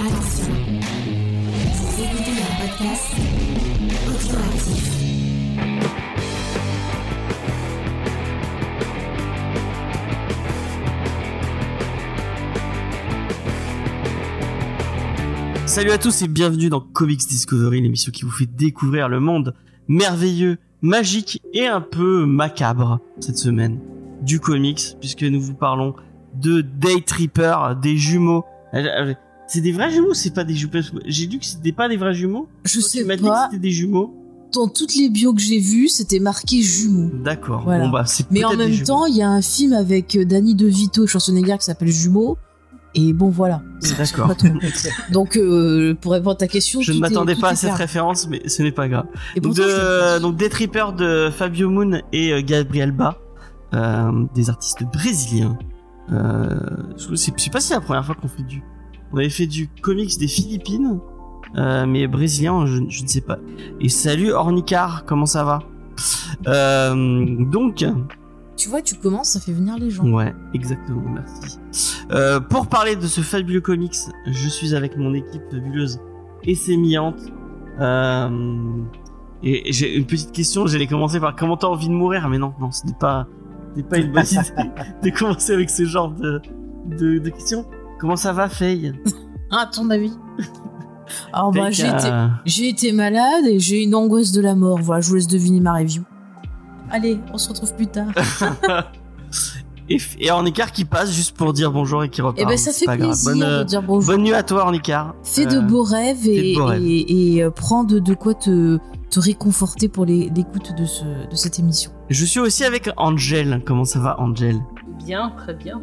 Écoutez un podcast. Salut à tous et bienvenue dans Comics Discovery, l'émission qui vous fait découvrir le monde merveilleux, magique et un peu macabre cette semaine du comics, puisque nous vous parlons de Day Tripper, des jumeaux. C'est des vrais jumeaux, ou c'est pas des jumeaux. J'ai dit que c'était pas des vrais jumeaux. Je Toi, sais tu m'as dit que pas. c'était des jumeaux. Dans toutes les bios que j'ai vues, c'était marqué jumeaux. D'accord. Voilà. Bon bah c'est Mais en même temps, il y a un film avec euh, Danny DeVito et Schwarzenegger qui s'appelle Jumeaux. Et bon, voilà. D'accord. pas. Donc, euh, pour répondre à ta question, Je ne m'attendais pas à cette référence, mais ce n'est pas grave. Et Donc, de, donc des trippers de Fabio Moon et euh, Gabriel Ba, euh, des artistes brésiliens. Euh, je je sais pas si c'est la première fois qu'on fait du. On avait fait du comics des Philippines, euh, mais brésilien, je, je ne sais pas. Et salut Ornicar, comment ça va? Euh, Donc, Tu vois, tu commences, ça fait venir les gens. ouais, exactement, merci. Euh, pour parler de ce fabuleux comics, je suis avec mon équipe fabuleuse et sémillante. Euh, et j'ai une petite question, j'allais commencer par comment t'as envie de mourir, mais non, non, ce n'est pas, ce n'est pas une bonne idée de commencer avec ce genre de, de, de questions. Comment ça va, Faye? Ah, à ton avis? Alors, bah, j'ai été, j'ai été malade et j'ai une angoisse de la mort. Voilà, je vous laisse deviner ma review. Allez, on se retrouve plus tard. et, et Ornicar qui passe juste pour dire bonjour et qui repart. Et ben, ça fait pas grave. plaisir Bonne, euh, de dire bonjour. bonne nuit à toi, Ornicar. Fais de Euh, beaux rêves fais et, de beaux rêves. et, et, euh, prends de, de quoi te, te réconforter pour les- l'écoute de, ce, de cette émission. Je suis aussi avec Angel. Comment ça va, Angel? Bien, très bien.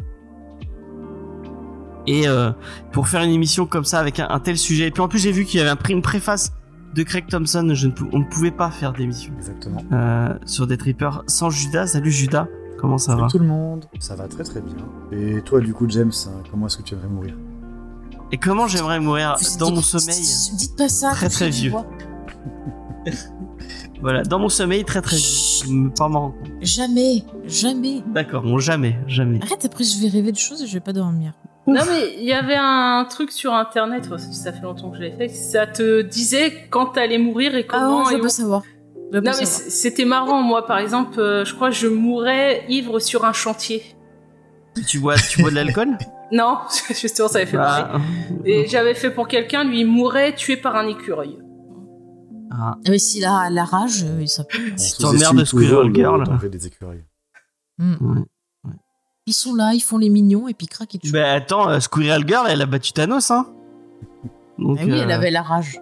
Et euh, pour faire une émission comme ça avec un, un tel sujet, et puis en plus j'ai vu qu'il y avait un- pris une préface de Craig Thompson, je ne on ne pouvait pas faire d'émission Exactement. euh, sur des trippers sans Judas. Salut Judas, comment ça Salut va? tout le monde. Ça va très très bien. Et toi, du coup, James, hein, comment est-ce que tu aimerais mourir? Et comment j'aimerais mourir Vous dans dites- mon sommeil? Dites pas ça. Très, très vieux. Voilà, dans mon sommeil très très vite. Me- Pas compte. Jamais, jamais. D'accord, bon jamais, jamais. Arrête, après je vais rêver de choses et je vais pas dormir. Non mais il y avait un truc sur internet, ça fait longtemps que je l'ai fait, ça te disait quand t'allais mourir et Ah comment. non, je et veux où. pas savoir. Je Non mais savoir. c'était marrant, moi par exemple, euh, je crois que je mourrais ivre sur un chantier. Tu bois, tu bois de l'alcool? Non, justement ça avait fait marrer. Ah. Et j'avais fait pour quelqu'un, lui il mourait tué par un écureuil. Ah. Mais s'il a la rage, euh, ça peut. On Si t'emmerdes toujours Squirrel le Girl. des écureuils. Hmm. Ouais. Ils sont là, ils font les mignons et puis crac, ils tuent. Bah attends, euh, Squirrel Girl, elle a battu Thanos, hein Donc, Ah oui, elle euh, avait la rage.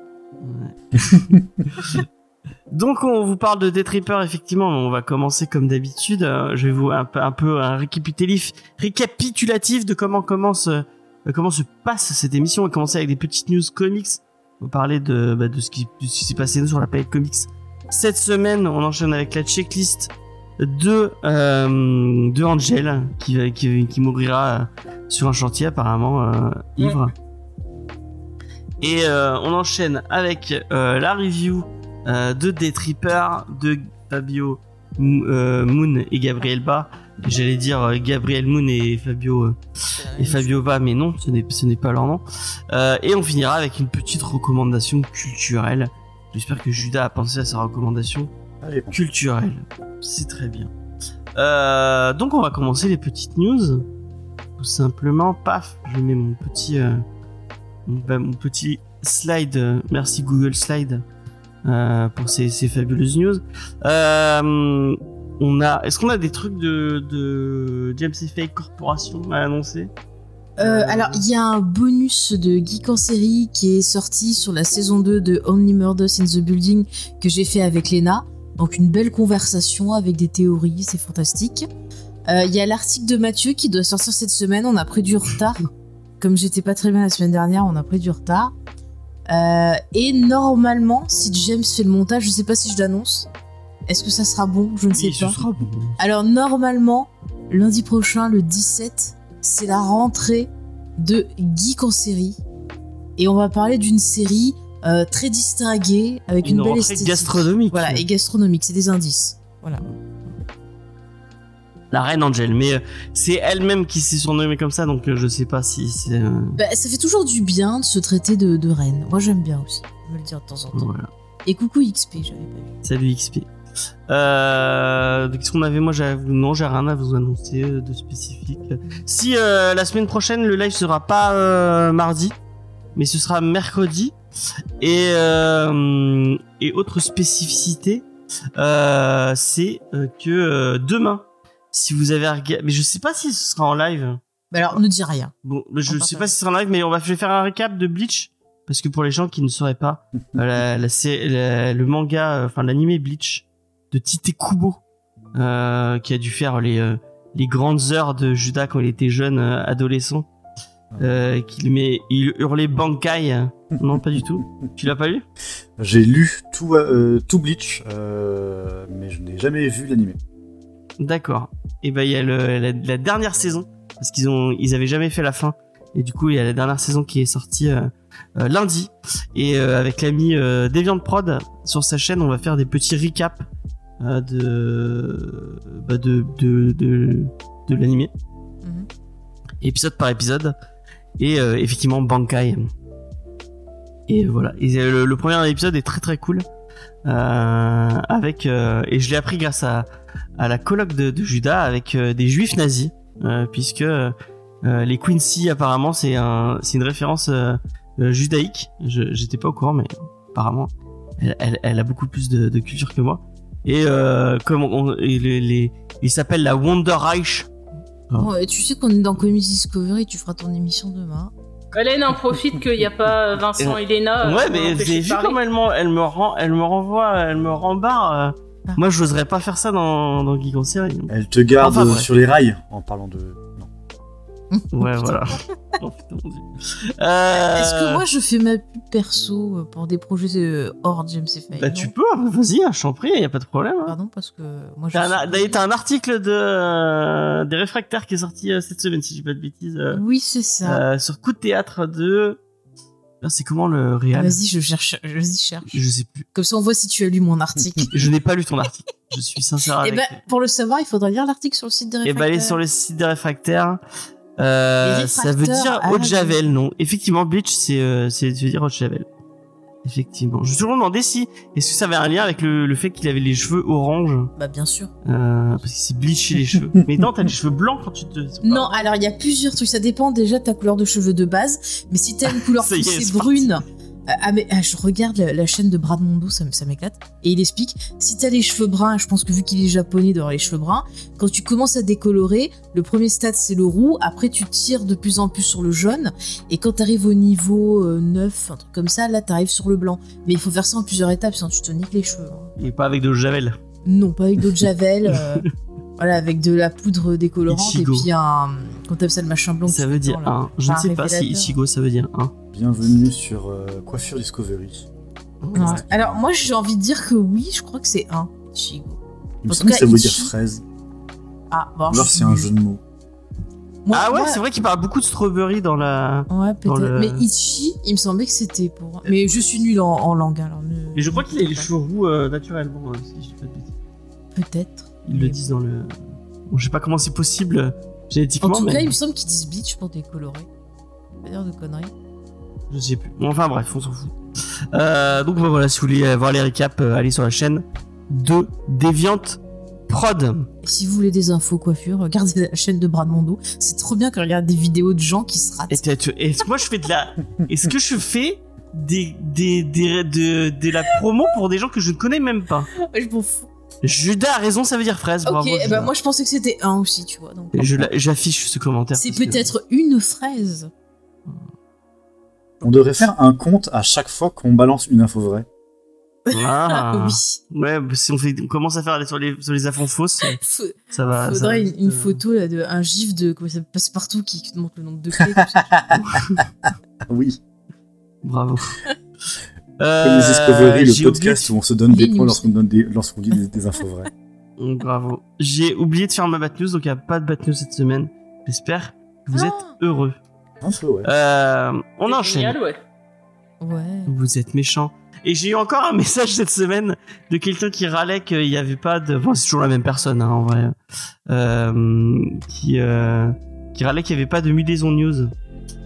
Donc on vous parle de Death Reaper effectivement, on va commencer comme d'habitude. Euh, je vais vous un peu un peu un récapitulatif, récapitulatif de comment commence euh, comment se passe cette émission. On va commencer avec des petites news comics. On va parler de bah, de ce qui de ce qui s'est passé sur la planète comics cette semaine. On enchaîne avec la checklist de euh, de Angel qui qui, qui mourir sur un chantier apparemment euh, ivre. Et euh, on enchaîne avec euh, la review euh, de Death Reaper, de Fabio euh, Moon et Gabriel Ba. J'allais dire euh, Gabriel Moon et Fabio euh, et Fabio Ba, mais non, ce n'est pas leur nom. Euh, et on finira avec une petite recommandation culturelle. J'espère que Judas a pensé à sa recommandation Allez, bon. culturelle. C'est très bien. Euh, donc on va commencer les petites news. Tout simplement, paf, je mets mon petit euh, mon, bah, mon petit slide. euh, Merci Google Slide euh, pour ces, ces fabuleuses news. Euh, on a, est-ce qu'on a des trucs de, de James Fake Corporation à annoncer? Euh, alors, il y a un bonus de Geek en série qui est sorti sur la saison 2 de Only Murders in the Building que j'ai fait avec Lena. Donc, une belle conversation avec des théories, c'est fantastique. Euh, Il y a l'article de Mathieu qui doit sortir cette semaine. On a pris du retard. Comme j'étais pas très bien la semaine dernière, on a pris du retard. Euh, et normalement, si James fait le montage, je sais pas si je l'annonce. Est-ce que ça sera bon? Je ne sais Oui, pas. sera bon. Alors normalement, lundi prochain, le 17, c'est la rentrée de Geek en série. Et on va parler d'une série euh, très distinguée, avec une, Une belle esthétique. gastronomique. Voilà, et gastronomique, c'est des indices. Voilà. La reine Angel, mais euh, c'est elle-même qui s'est surnommée comme ça, donc euh, je sais pas si c'est. euh, Bah, ça fait toujours du bien de se traiter de, de reine. Moi, j'aime bien aussi. Je me le dire de temps en temps. voilà. Et coucou XP, j'avais pas vu. Salut XP. Euh, Qu'est-ce qu'on avait? Moi, non, j'ai rien à vous annoncer de spécifique. Si euh, la semaine prochaine, le live sera pas euh, mardi, mais ce sera mercredi. Et euh, et autre spécificité, euh, c'est euh, que euh, demain, si vous avez regardé, mais je sais pas si ce sera en live. Bah alors, ne dis rien. Bon, je On sais pas si ce sera en live, mais on va je vais faire un récap de Bleach parce que pour les gens qui ne sauraient pas, la, la, sé- la- le manga, euh, enfin l'animé Bleach de Tite Kubo, euh, qui a dû faire les euh, les grandes heures de Judas quand il était jeune euh, adolescent, euh, qu'il met, il hurlait Bankai. Non, pas du tout. Tu l'as pas lu? J'ai lu tout, euh, tout Bleach, euh, mais je n'ai jamais vu l'animé. D'accord. Et ben il y a le, la, la dernière saison parce qu'ils ont ils avaient jamais fait la fin et du coup il y a la dernière saison qui est sortie euh, euh, lundi et euh, avec l'ami euh, Deviant Prod sur sa chaîne on va faire des petits recaps euh, de, bah, de de de de l'animé Mhm. épisode par épisode et euh, effectivement Bankai. Et voilà. Euh, le, premier épisode est très très cool. Euh, avec et je l'ai appris grâce à à la colloque de, de Judas avec des juifs nazis. Puisque les Quincy apparemment c'est un une référence judaïque. J'étais pas au courant mais apparemment elle, elle, elle a beaucoup plus de, de culture que moi. Et euh, comme on, et les, les- il s'appelle la Wonder Reich Ah. Ouais, tu sais qu'on est dans Comedy Discovery, tu feras ton émission demain. Hélène en profite qu'il n'y a pas Vincent et Léna. euh, ouais mais vu parler. comment elle, elle me rend elle me renvoie elle me rembarre euh. Ah. moi j'oserais pas faire ça dans dans Geek en série Elle te garde Enfin, sur les rails en parlant de. Ouais voilà oh. Euh, Est-ce que moi je fais ma pub perso euh, pour des projets euh, hors James Fay Bah tu peux, hein, vas-y, hein, je t'en prie, y a pas de problème. hein. Pardon, parce que moi je. T'as un, suis- d'ailleurs, t'as un article de euh, des réfractaires qui est sorti euh, cette semaine, si je dis pas de bêtises, euh, Oui, c'est ça. euh, sur coup de théâtre de. Ah, C'est comment le réel? Vas-y, je cherche. Vas-y, cherche. Je sais plus. Comme ça, on voit si tu as lu mon article. Je n'ai pas lu ton article. Je suis sincère Et avec. ben, pour le savoir, il faudra lire l'article sur le site des Et réfractaires. bah aller sur le site des réfractaires. Euh, ça veut dire à haute la javel, non Effectivement, Bleach, c'est euh, c'est ça veut dire haute javel. Effectivement. Je me suis toujours demandé si est-ce que ça avait un lien avec le, le fait qu'il avait les cheveux orange, Bah, bien sûr. euh, parce qu'il s'est bleaché les cheveux. Mais non, t'as les cheveux blancs quand tu te. Non, alors il y a plusieurs trucs. Ça dépend déjà de ta couleur de cheveux de base. Mais si t'as une couleur c'est brune. Ah, mais ah, je regarde la, la chaîne de Brad Mondo, ça, m'éclate. Et il explique si t'as les cheveux bruns, je pense que vu qu'il est japonais d'avoir les cheveux bruns, quand tu commences à décolorer, le premier stade c'est le roux, après tu tires de plus en plus sur le jaune, et quand t'arrives au niveau euh, 9, un truc comme ça, là t'arrives sur le blanc. Mais il faut faire ça en plusieurs étapes, sinon tu te niques les cheveux. hein. Et pas avec de javel. Non, pas avec de javel. euh, voilà, avec de la poudre décolorante Ichigo. et puis un. Quand t'appelles ça le machin blanc. Ça veut dire là. un. Je ne sais pas si. Ichigo ça veut dire un. Bienvenue sur euh, Coiffure Discovery. Ouais. Alors, moi j'ai envie de dire que oui, je crois que c'est un. Ichigo. Il me semble que ça veut dire fraise. Ah, bon, alors c'est un jeu de mots. Moi- ah ouais, moi- c'est vrai qu'il parle beaucoup de strawberry dans la. Ouais, peut-être. le- Mais Ichi, il me semblait que c'était pour. Mais je suis nulle en, en langue alors. ne- Mais je crois qu'il a les cheveux roux euh, naturellement, hein, si je dis pas de bêtises. Peut-être. Ils le disent dans le. Bon, je sais pas comment c'est possible euh, En génétiquement, tout mais cas, il me semble qu'ils disent bleach pour décolorer. Pas dire de conneries. Je sais plus. Enfin bref, on s'en fout. Euh, donc bah, voilà, si vous voulez voir les récaps, euh, allez sur la chaîne de Deviant Prod. Et si vous voulez des infos coiffure, regardez la chaîne de Brad Mondo. C'est trop bien qu'on regarde des vidéos de gens qui se ratent. Est-ce que moi je fais de la. Est-ce que je fais des, des, des, de, de la promo pour des gens que je ne connais même pas? Je m'en fous. Judas a raison, ça veut dire fraise. Ok, bravo. eh ben Judas. moi je pensais que c'était un aussi, tu vois. J'affiche ce commentaire. c'est que- peut-être une fraise. On devrait faire un compte à chaque fois qu'on balance une info vraie. Ah. oui. Ouais, bah, si on, fait, on commence à faire sur les, sur les infos fausses, ça va. ça Faudrait va une, euh, photo là, de un gif de comment ça passe partout qui te montre le nombre de clés. comme. Oui. Bravo. Comme Euh, les Discovery, le podcast où on se donne des points lorsqu'on donne des, lorsqu'on dit des, des infos vraies. oublié- Bravo. J'ai oublié de faire ma bad news, donc il n'y a pas de bad news cette semaine. J'espère que vous Ah. êtes heureux. Un peu, ouais. Euh, on enchaîne. génial, ouais. ouais. Vous êtes méchants. Et j'ai eu encore un message cette semaine de quelqu'un qui râlait qu'il n'y avait pas de. Bon, c'est toujours la même personne, hein, en vrai. Euh, qui euh, qui râlait qu'il n'y avait pas de Mudaison News.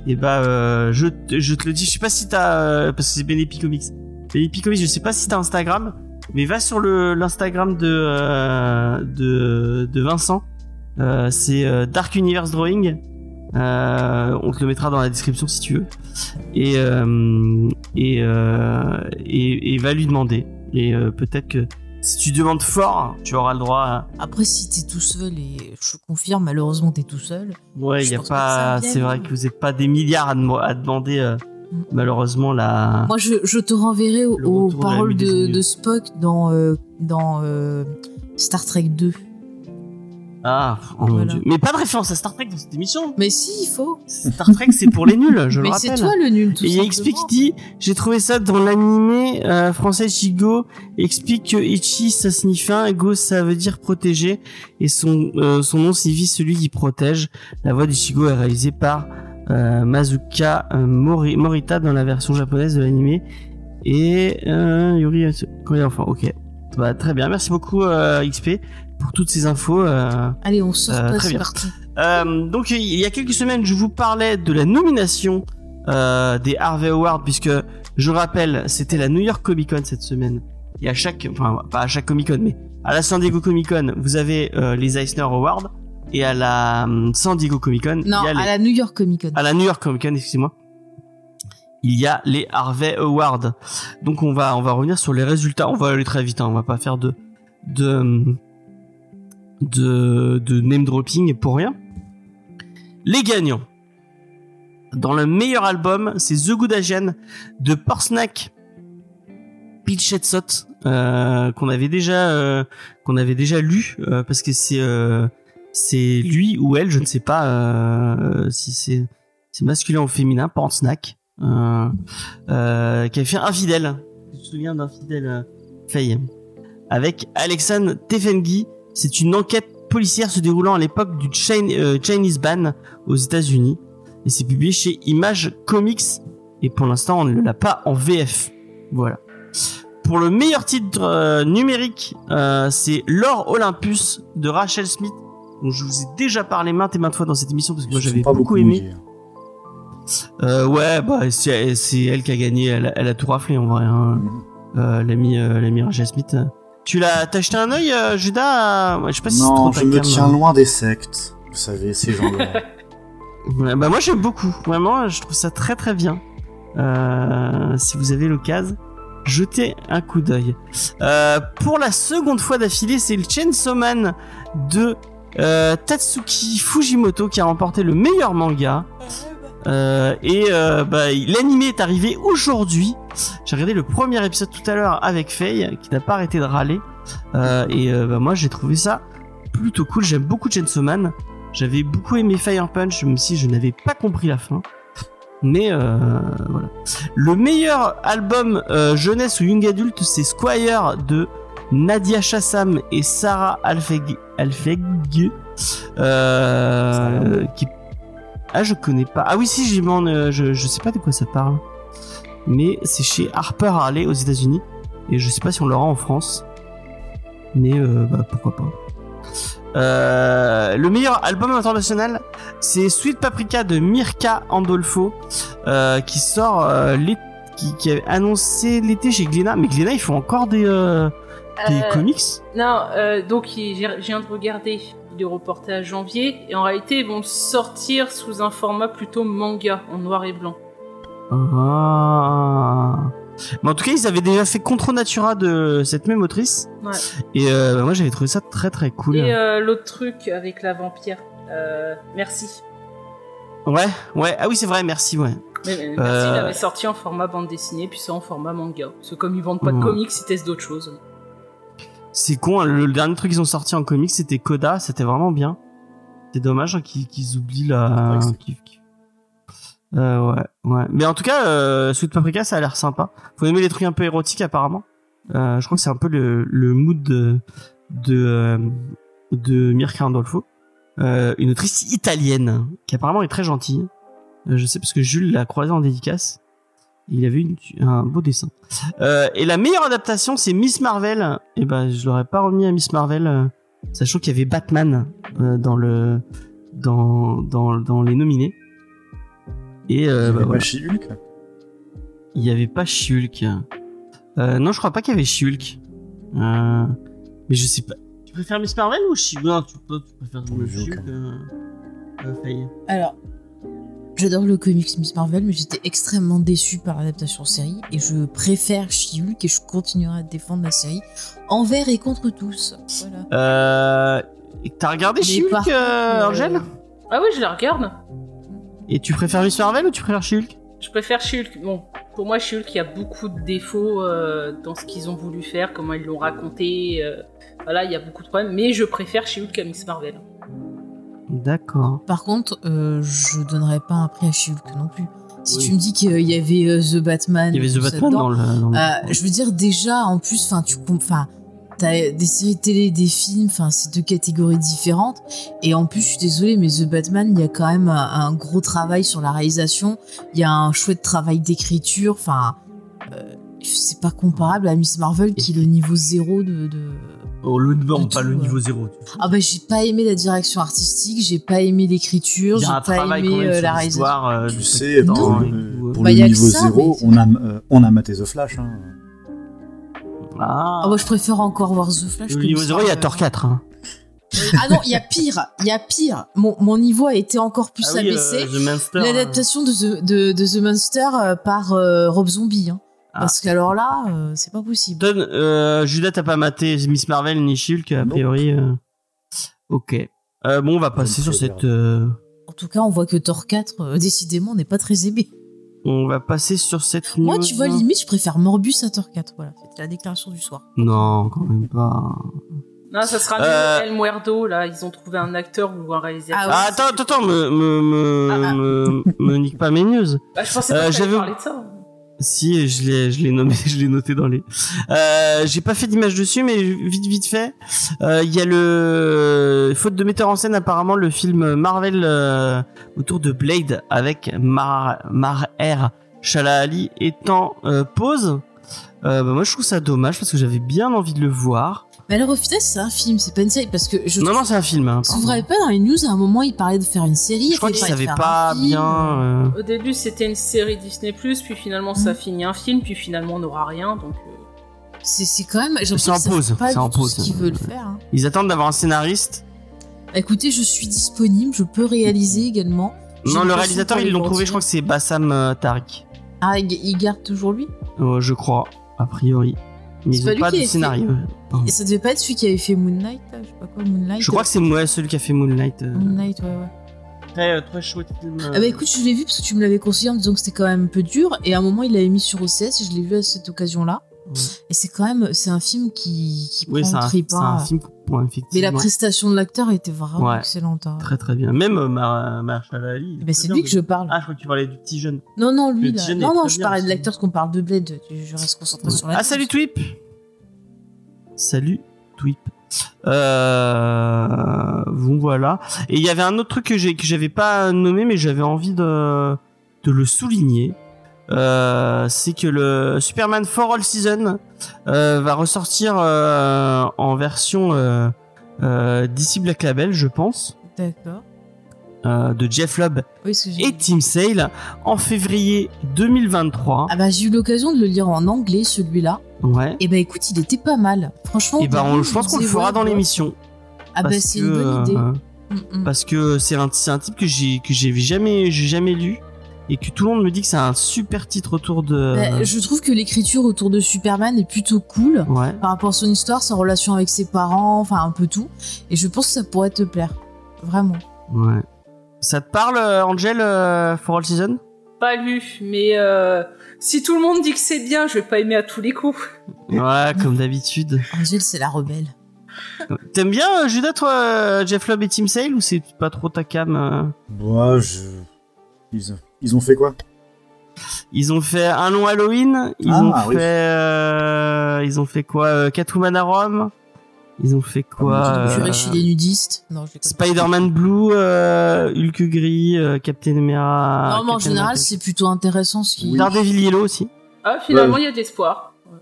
Et bah, euh, je, te- je te le dis, je sais pas si t'as. euh, parce que c'est Benepi Comics. Benepi Comics, je sais pas si t'as Instagram, mais va sur le l'Instagram de, euh, de de Vincent. Euh, c'est euh, Dark Universe Drawing. Euh, on te le mettra dans la description si tu veux. Et euh, et, euh, et et va lui demander. Et peut-être que si tu demandes fort, tu auras le droit. À... Après, si t'es tout seul, et je confirme, malheureusement, t'es tout seul. Ouais, il y a pas. C'est vrai que vous êtes pas des milliards à, dem- à demander. Mm. malheureusement la. Moi, je, je te renverrai aux paroles de, Spock dans, dans Star Trek 2. Ah, oh mon dieu. Mais pas de référence à Star Trek dans cette émission. Mais si, il faut. Star Trek, c'est pour les nuls, je le Mais c'est rappelle. toi le nul, tout Et il y a XP qui dit J'ai trouvé ça dans l'animé euh, français Chigo. Explique que Ichi ça signifie un, Go ça veut dire protéger. Et son, euh, son nom signifie celui qui protège. La voix d'Ichigo est réalisée par euh, Mazuka euh, Mori- Morita dans la version japonaise de l'animé. Et euh, Yuri. Est enfant, ok. Bah, très bien, merci beaucoup euh, XP pour toutes ces infos. Euh, Allez, on sort Euh, pas, c'est parti. euh, donc il y a quelques semaines, je vous parlais de la nomination euh, des Harvey Awards, puisque je rappelle, c'était la New York Comic Con cette semaine. Et à chaque, enfin pas à chaque Comic Con, mais à la San Diego Comic Con, vous avez euh, les Eisner Awards, et à la hum, San Diego Comic Con, Non, il y a les- à la New York Comic Con. à la New York Comic Con, excusez-moi. Il y a les Harvey Awards. Donc on va on va revenir sur les résultats. On va aller très vite. Hein. On va pas faire de de de, de name dropping pour rien. Les gagnants. Dans le meilleur album, c'est The Good Asian de Porsnack Pitchetsot euh, qu'on avait déjà euh, qu'on avait déjà lu euh, parce que c'est euh, c'est lui ou elle, je ne sais pas euh, si c'est masculin ou féminin, Porsnack euh, qui a fait Infidèle. Je me souviens d'Infidèle Faye avec Alexandre Tefengi. C'est une enquête policière se déroulant à l'époque du euh, Chinese ban aux États-Unis et c'est publié chez Image Comics et pour l'instant on ne l'a pas en VF. Voilà. Pour le meilleur titre euh, numérique, euh, c'est L'Or Olympus de Rachel Smith, dont je vous ai déjà parlé maintes et maintes fois dans cette émission parce que moi j'avais beaucoup aimé. Euh, ouais, bah c'est elle qui a gagné, elle, a- elle a tout raflé en vrai. Hein. Euh, l'ami Rachel Smith. Tu l'as t'as jeté un œil, euh, Judas à- ouais, Je sais pas si c'est trop Non, je me tiens loin des sectes. Vous savez, ces gens-là. Ouais, bah moi j'aime beaucoup, vraiment, je trouve ça très très bien. Euh, si vous avez l'occasion, jetez un coup d'œil. Euh, pour la seconde fois d'affilée, c'est le Chainsaw Man de euh, Tatsuki Fujimoto qui a remporté le meilleur manga. Euh, et euh, bah, l'anime est arrivé aujourd'hui. J'ai regardé le premier épisode tout à l'heure avec Faye, qui n'a pas arrêté de râler. Euh, et euh, bah, moi j'ai trouvé ça plutôt cool. J'aime beaucoup Chainsaw Man. J'avais beaucoup aimé Fire Punch, même si je n'avais pas compris la fin. Mais voilà. Le meilleur album jeunesse ou young adulte, c'est Squire de Nadia Chassam et Sarah Alfeg. Alfeg euh, qui... Ah, je connais pas. Ah oui, si, j'ai m'en, euh, je, je sais pas de quoi ça parle. Mais c'est chez Harper Harley aux États-Unis. Et je sais pas si on l'aura en France. Mais euh, bah, pourquoi pas. Euh, le meilleur album international, c'est Sweet Paprika de Mirka Andolfo, euh, qui sort euh, qui, qui a annoncé l'été chez Glénat. Mais Glénat, ils font encore des, des comics? Non, donc j'ai- je viens de regarder le reportage janvier et en réalité ils vont sortir sous un format plutôt manga en noir et blanc. Ah. Mais en tout cas, ils avaient déjà fait Contre Natura de cette même autrice. Ouais. Et euh, bah, moi, j'avais trouvé ça très très cool. Et euh, l'autre truc avec la vampire, euh, merci. Ouais, ouais. Ah oui, c'est vrai. Merci, ouais. Mais, mais merci, il avait sorti en format bande dessinée puis ça en format manga. Parce que comme ils vendent pas de Ouais. comics, ils testent d'autres choses. C'est con. hein, Le, le dernier truc qu'ils ont sorti en comics, c'était Coda. C'était vraiment bien. C'est dommage hein, qu'ils oublient la. Euh, ouais, ouais. Mais en tout cas, euh, Sweet Paprika, ça a l'air sympa. Faut aimer les trucs un peu érotiques apparemment. Euh, je crois que c'est un peu le, le mood de de, euh, de Mirka Andolfo, euh, une autrice italienne qui apparemment est très gentille. Euh, je sais parce que Jules l'a croisée en dédicace. Il avait une, un beau dessin. Euh, et la meilleure adaptation, c'est Miss Marvel. Et ben, je l'aurais pas remis à Miss Marvel, euh, sachant qu'il y avait Batman euh, dans le dans dans dans les nominés. Et Il y euh, avait bah, pas. She-Hulk il y avait pas Shulk. Euh, non, je crois pas qu'il y avait Shulk. Euh, mais je sais pas. Tu préfères Miss Marvel ou Shulk Non, tu, préfères euh, Faye. Alors, j'adore le comics Miss Marvel, mais j'étais extrêmement déçue par l'adaptation série et je préfère She-Hulk et je continuerai à défendre la série envers et contre tous. Voilà. Euh, T'as regardé par euh, contre, Angèle? Ah oui, je la regarde. Et tu préfères Miss Marvel ou tu préfères Shulk Je préfère Shulk. Bon, pour moi, Shulk, il y a beaucoup de défauts euh, dans ce qu'ils ont voulu faire, comment ils l'ont raconté. euh, voilà, il y a beaucoup de problèmes, mais je préfère Shulk à Miss Marvel. D'accord. Par contre, euh, je donnerais pas un prix à She-Hulk non plus. Si Oui. tu me dis qu'il y avait euh, The Batman, Il y avait The Batman dedans, dans le. dans le- Euh, je veux dire déjà en plus enfin tu enfin t'as des séries télé des films enfin c'est deux catégories différentes et en plus je suis désolée mais The Batman il y a quand même un, un gros travail sur la réalisation il y a un chouette travail d'écriture enfin euh, c'est pas comparable à Miss Marvel qui est le niveau zéro de, de... Oh, le, non, pas tout, le ouais. niveau zéro. ah bah j'ai pas aimé la direction artistique j'ai pas aimé l'écriture j'ai pas aimé euh, la réalisation euh, Tu sais, temps pour, le, euh. pour Bah, le a que niveau ça, zéro, mais- on a, euh, on a maté The Flash. Hein. Ah, ah moi je préfère encore voir The Flash le que niveau zéro, il y a. Thor 4. hein. Ah non, il y a pire, il y a pire. Mon, mon niveau a été encore plus Ah oui, abaissé. euh. L'adaptation de The, de, de The Monster euh, par euh, Rob Zombie. hein. Ah. Parce qu'alors là, euh, c'est pas possible. Donne, euh, Judas, t'as pas maté Miss Marvel ni Shulk, a priori. euh. Ok. Euh, bon, on va passer sur cette. euh, En tout cas, on voit que Thor 4, euh, décidément, n'est pas très aimé. On va passer sur cette. Moi, news. tu vois, limite, je préfère Morbus à Thor 4. Voilà, c'était la déclaration du soir. Non, quand même pas. Non, ça sera Euh, El Muerto, là. Ils ont trouvé un acteur ou un réalisateur. Ah ouais. Ah, attends, attends, attends, me, me, me, Ah, ah. me, me nique pas mes news. Bah, je pensais Euh, pas que j'avais- j'avais parlé de ça. Si, je l'ai, je l'ai nommé, je l'ai noté dans les. Euh, j'ai pas fait d'image dessus, mais vite, vite fait, euh, il y a le faute de metteur en scène apparemment le film Marvel euh, autour de Blade avec Mar Mar Air Shalali étant euh, pause. Euh, bah, moi, je trouve ça dommage parce que j'avais bien envie de le voir. Mais alors, au final, c'est un film, c'est pas une série. Parce que je non, non, c'est un film. Hein, vous ne pas dans les news, à un moment, il parlait de faire une série. je crois qu'il savait pas bien. euh, Au début, c'était une série Disney+, puis finalement, ça Mm. finit un film, puis finalement, on n'aura rien, donc... euh, C'est quand même. C'est en pause, c'est en pause. Ce qu'ils veulent faire. hein. Ils attendent d'avoir un scénariste. Bah, écoutez, je suis disponible, je peux réaliser également. Non, le réalisateur, ils l'ont trouvé. Je crois que c'est Bassam euh, Tariq. Ah, il, il garde toujours lui? Euh, je crois, a priori. Ils pas ont lui pas qui de fait- scénario. Et ça devait pas être celui qui avait fait Moonlight, je sais pas quoi, Moonlight. Je crois que c'est moi, celui qui a fait Moonlight. euh, Moonlight, ouais, ouais. Très, euh, très chouette film. euh. Ah bah écoute, je l'ai vu parce que tu me l'avais conseillé en me disant que c'était quand même un peu dur. Et à un moment, il l'avait mis sur OCS et je l'ai vu à cette occasion-là. Ouais. Et c'est quand même, c'est un film qui, qui oui, prend un, trip. c'est hein. un film. Ouais. Mais la prestation de l'acteur était vraiment Ouais. excellente. hein. Très très bien. Même euh, Mar Marshall Ali. Bah, c'est lui que je parle. Ah, je crois que tu parlais du petit jeune. non, non, lui, là. Non, non, je parlais de l'acteur parce qu'on parle de Blade. Je reste concentré sur la Ah, salut Twip Salut Twip. Euh... Bon, voilà. Et il y avait un autre truc que j'avais pas nommé, mais j'avais envie de, de le souligner. Euh, c'est que le Superman for All Season euh, va ressortir euh, en version DC Black Label, je pense, D'accord. de Jeff Lubb Oui, et Tim Sale en février 2023. Ah bah j'ai eu l'occasion de le lire en anglais celui-là. Ouais. Et bah écoute, il était pas mal. Franchement. Et ben, au on- je pense qu'on le fera ouais, dans ouais. l'émission. Ah bah c'est une bonne idée. Mm, mm. parce que c'est un un type que j'ai que j'ai jamais j'ai jamais lu et que tout le monde me dit que c'est un super titre autour de Bah, je trouve que l'écriture autour de Superman est plutôt cool. ouais Par rapport à son histoire, sa relation avec ses parents, enfin un peu tout. Et je pense que ça pourrait te plaire. Vraiment. ouais ça te parle euh, Angel euh, for all season? Pas lu, mais euh, si tout le monde dit que c'est bien, je vais pas aimer à tous les coups. ouais comme d'habitude Angel, c'est la rebelle. t'aimes bien euh, Judas toi euh, Jeff Lubb et Tim Sale ou c'est pas trop ta cam euh? Moi, je. Ils, ils ont fait quoi? Ils ont fait un long Halloween ils Ah, ont oui. fait euh, ils ont fait quoi euh, Catwoman à Rome? Ils ont fait quoi curé euh, chez les nudistes. Spider-Man Blue, euh, Hulk Gris, euh, Captain America. Non, mais en général, America. c'est plutôt intéressant ce qui. Daredevil Yellow aussi. Ah, finalement, il y a de l'espoir. Ouais,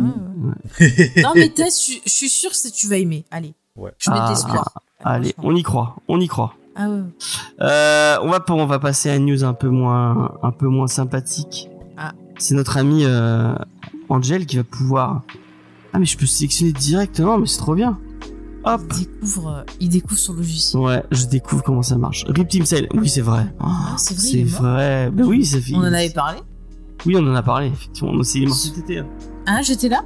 ouais. non, mais Tess, je je suis sûre que tu vas aimer. Allez. Ouais. Je mets de Ah, l'espoir. Allez, on y croit, on y croit. Ah ouais. Euh, on va on va passer à une news un peu moins un peu moins sympathique. Ah. C'est notre ami euh, Angel qui va pouvoir. Ah mais je peux sélectionner directement, mais c'est trop bien. Hop. Il découvre, euh, il découvre son logiciel. Ouais, je découvre comment ça marche. Rip Team Cell, oui c'est vrai. Ah, c'est vrai, c'est. Ben oui, ça fait. On en avait parlé. Oui, on en a parlé effectivement. Non, C'est il est mort cet été. hein. Ah, j'étais là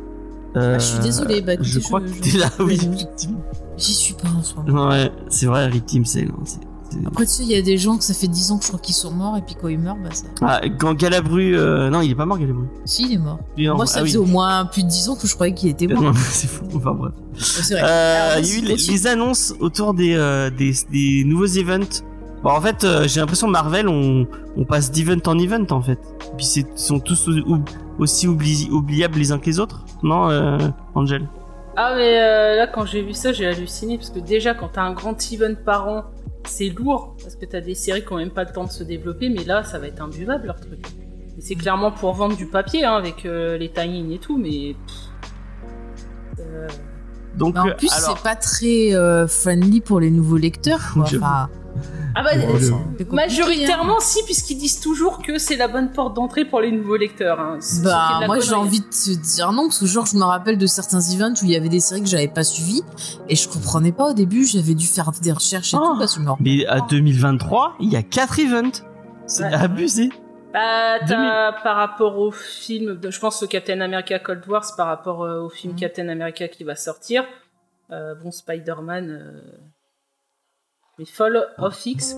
Ah, je suis désolée, bah, écoutez, je je- crois que t'es là, oui. effectivement. J'y suis pas en. Ouais, c'est vrai, c'est- c'est- Après, tu sais, il y a des gens que ça fait 10 ans que je crois qu'ils sont morts, et puis quand ils meurent, bah ça. Ah, quand Galabru, euh, non, il est pas mort Galabru. Si, il est mort. Il est Moi, en- ça ah oui. faisait au moins plus de 10 ans que je croyais qu'il était mort. Non, c'est fou. Enfin bref. Vrai. Euh, Alors, il y a eu les, annonces autour des, euh, des, des nouveaux events. Bon, en fait, euh, j'ai l'impression Marvel, on, on passe d'event en event en fait. Puis c'est ils sont tous ou- ou- aussi oubli- oubliables les uns que les autres, non, euh, Angel? Ah, mais euh, là, quand j'ai vu ça, j'ai halluciné. Parce que déjà, quand t'as un grand event par an, c'est lourd. Parce que t'as des séries qui ont même pas le temps de se développer. Mais là, ça va être imbuvable leur truc. Et c'est clairement pour vendre du papier, hein, avec euh, les tie et tout. Mais. euh, Donc, Bah, en plus, alors, c'est pas très euh, friendly pour les nouveaux lecteurs. Quoi. J'avoue. Enfin, Ah bah, euh, compliqué, majoritairement hein. si, puisqu'ils disent toujours que c'est la bonne porte d'entrée pour les nouveaux lecteurs. Hein. Bah, moi j'ai envie de te dire non, parce que genre je me rappelle de certains events où il y avait des séries que j'avais pas suivies et je comprenais pas au début, j'avais dû faire des recherches et Oh. tout parce que mais à 2023, il y a 4 events. C'est Ouais. abusé. Bah, t'as par rapport au film, je pense que Captain America Cold War, c'est par rapport euh, au film Mhm. Captain America qui va sortir. Euh, bon, Spider-Man. euh, Mais Fall of X.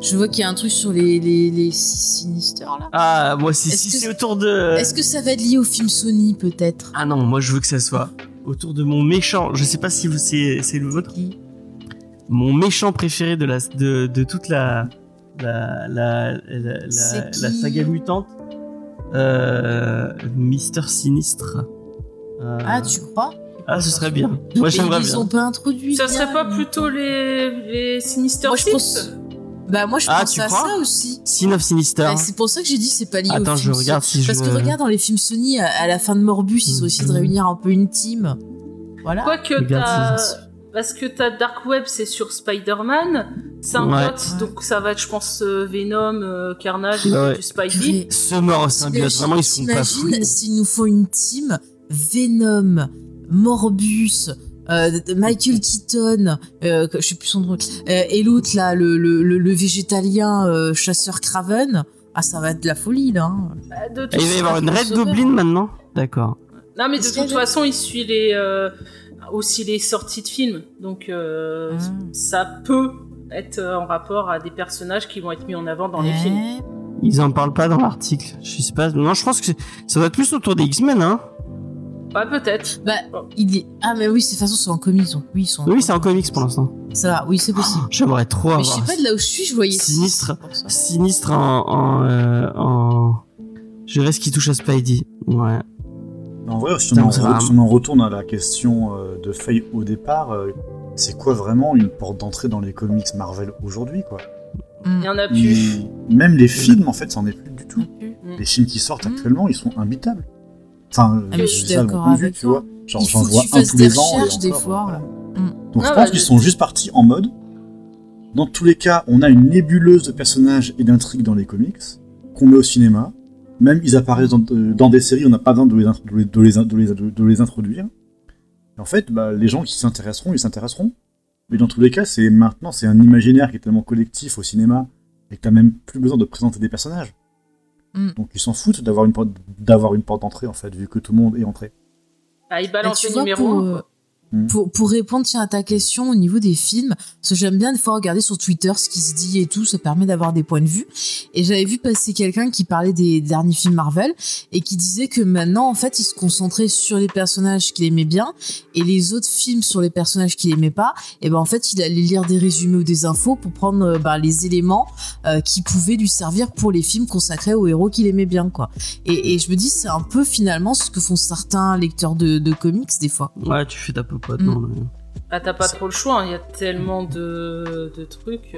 Je vois qu'il y a un truc sur les, les, les six là. Ah, moi, si, si c'est c'est- autour de. Est-ce que ça va être lié au film Sony peut-être? Ah non, moi je veux que ça soit autour de mon méchant. Je sais pas si vous c'est c'est le vôtre. Qui? Mon méchant préféré de la de, de toute la la la la, saga mutante. Euh, Mister Sinistre. Euh, Ah, tu crois? Ah, ce serait bien. Moi j'aimerais Ils bien. ont pas introduit. Ça bien, serait pas plutôt les, les Sinister Moi je pense. Bah moi je Ah, pense à ça aussi. Sin of Sinister. Bah, c'est pour ça que j'ai dit c'est pas lié Attends, au je film regarde Sony. si je Parce que regarde dans les films Sony à, à la fin de Morbus ils ont essayé de réunir un peu une team. Voilà. Quoique t'as. Parce que t'as Dark Web, c'est sur Spider-Man. Symbiote, Ouais. donc ça va être, je pense, euh, Venom, euh, Carnage, Ouais, du Spidey. Summer of Symbiote. Vraiment ils se font pas foutre. s'il nous faut une team Venom, Morbus, euh, Michael Keaton, euh, je sais plus son nom, euh, et l'autre là, le, le, le, le végétalien euh, chasseur Craven. Ah, ça va être de la folie là. hein. Bah, il va y avoir une Red Goblin maintenant. D'accord. Non, mais de toute façon, il suit les, euh, aussi les sorties de films. Donc, euh, Mm. ça peut être en rapport à des personnages qui vont être mis en avant dans les Ouais. films. Ils en parlent pas dans l'article. Je sais pas. Non, je pense que c'est- ça doit être plus autour des X-Men, hein. Ouais, peut-être. Bah, il est... Ah, mais oui, de toute façon, c'est en comics. Donc, oui, ils sont Oui, c'est en comics pour l'instant. Ça va, oui, c'est possible. J'aimerais trop mais je avoir sais pas de là où je suis, je voyais Sinistre. ça. Sinistre en en, euh, en... je reste qui touche à Spidey. Ouais. En vrai, si on, Putain, en, ça va. si on en retourne à la question euh, de Faye au départ, euh, c'est quoi vraiment une porte d'entrée dans les comics Marvel aujourd'hui, quoi? Mm. Il y en a plus. Même les films, en fait, c'en est plus du tout. Mm. Les films qui sortent Mm. actuellement, ils sont imbitables. Enfin, Ah, mais je suis d'accord avec tu toi. vois. Genre, j'en vois un tous des les ans. et recherches des encore, fois. voilà. Mm. Donc Ah, je bah, pense qu'ils je- sont juste partis en mode. Dans tous les cas, on a une nébuleuse de personnages et d'intrigues dans les comics qu'on met au cinéma. Même ils apparaissent dans, euh, dans des séries, on n'a pas besoin de les, de les, de les, de les- de les introduire. Et en fait, bah, les gens qui s'intéresseront, ils s'intéresseront. Mais dans tous les cas, c'est maintenant, c'est un imaginaire qui est tellement collectif au cinéma et que t'as même plus besoin de présenter des personnages. Mm. Donc ils s'en foutent d'avoir une porte, d'avoir une porte d'entrée en fait, vu que tout le monde est entré. Ah, il Et balance tu le numéro pour, quoi. Pour, pour répondre tiens, à ta question au niveau des films, parce que j'aime bien des fois regarder sur Twitter ce qui se dit et tout, ça permet d'avoir des points de vue. Et j'avais vu passer quelqu'un qui parlait des derniers films Marvel et qui disait que maintenant, en fait, il se concentrait sur les personnages qu'il aimait bien et les autres films sur les personnages qu'il aimait pas. Et ben en fait, il allait lire des résumés ou des infos pour prendre euh, bah, les éléments euh, qui pouvaient lui servir pour les films consacrés aux héros qu'il aimait bien, quoi. Et, et je me dis, c'est un peu finalement ce que font certains lecteurs de, de comics des fois. Ouais, tu fais ta Mm. mais- Ah, t'as pas trop le choix, hein, il y a tellement de, de trucs.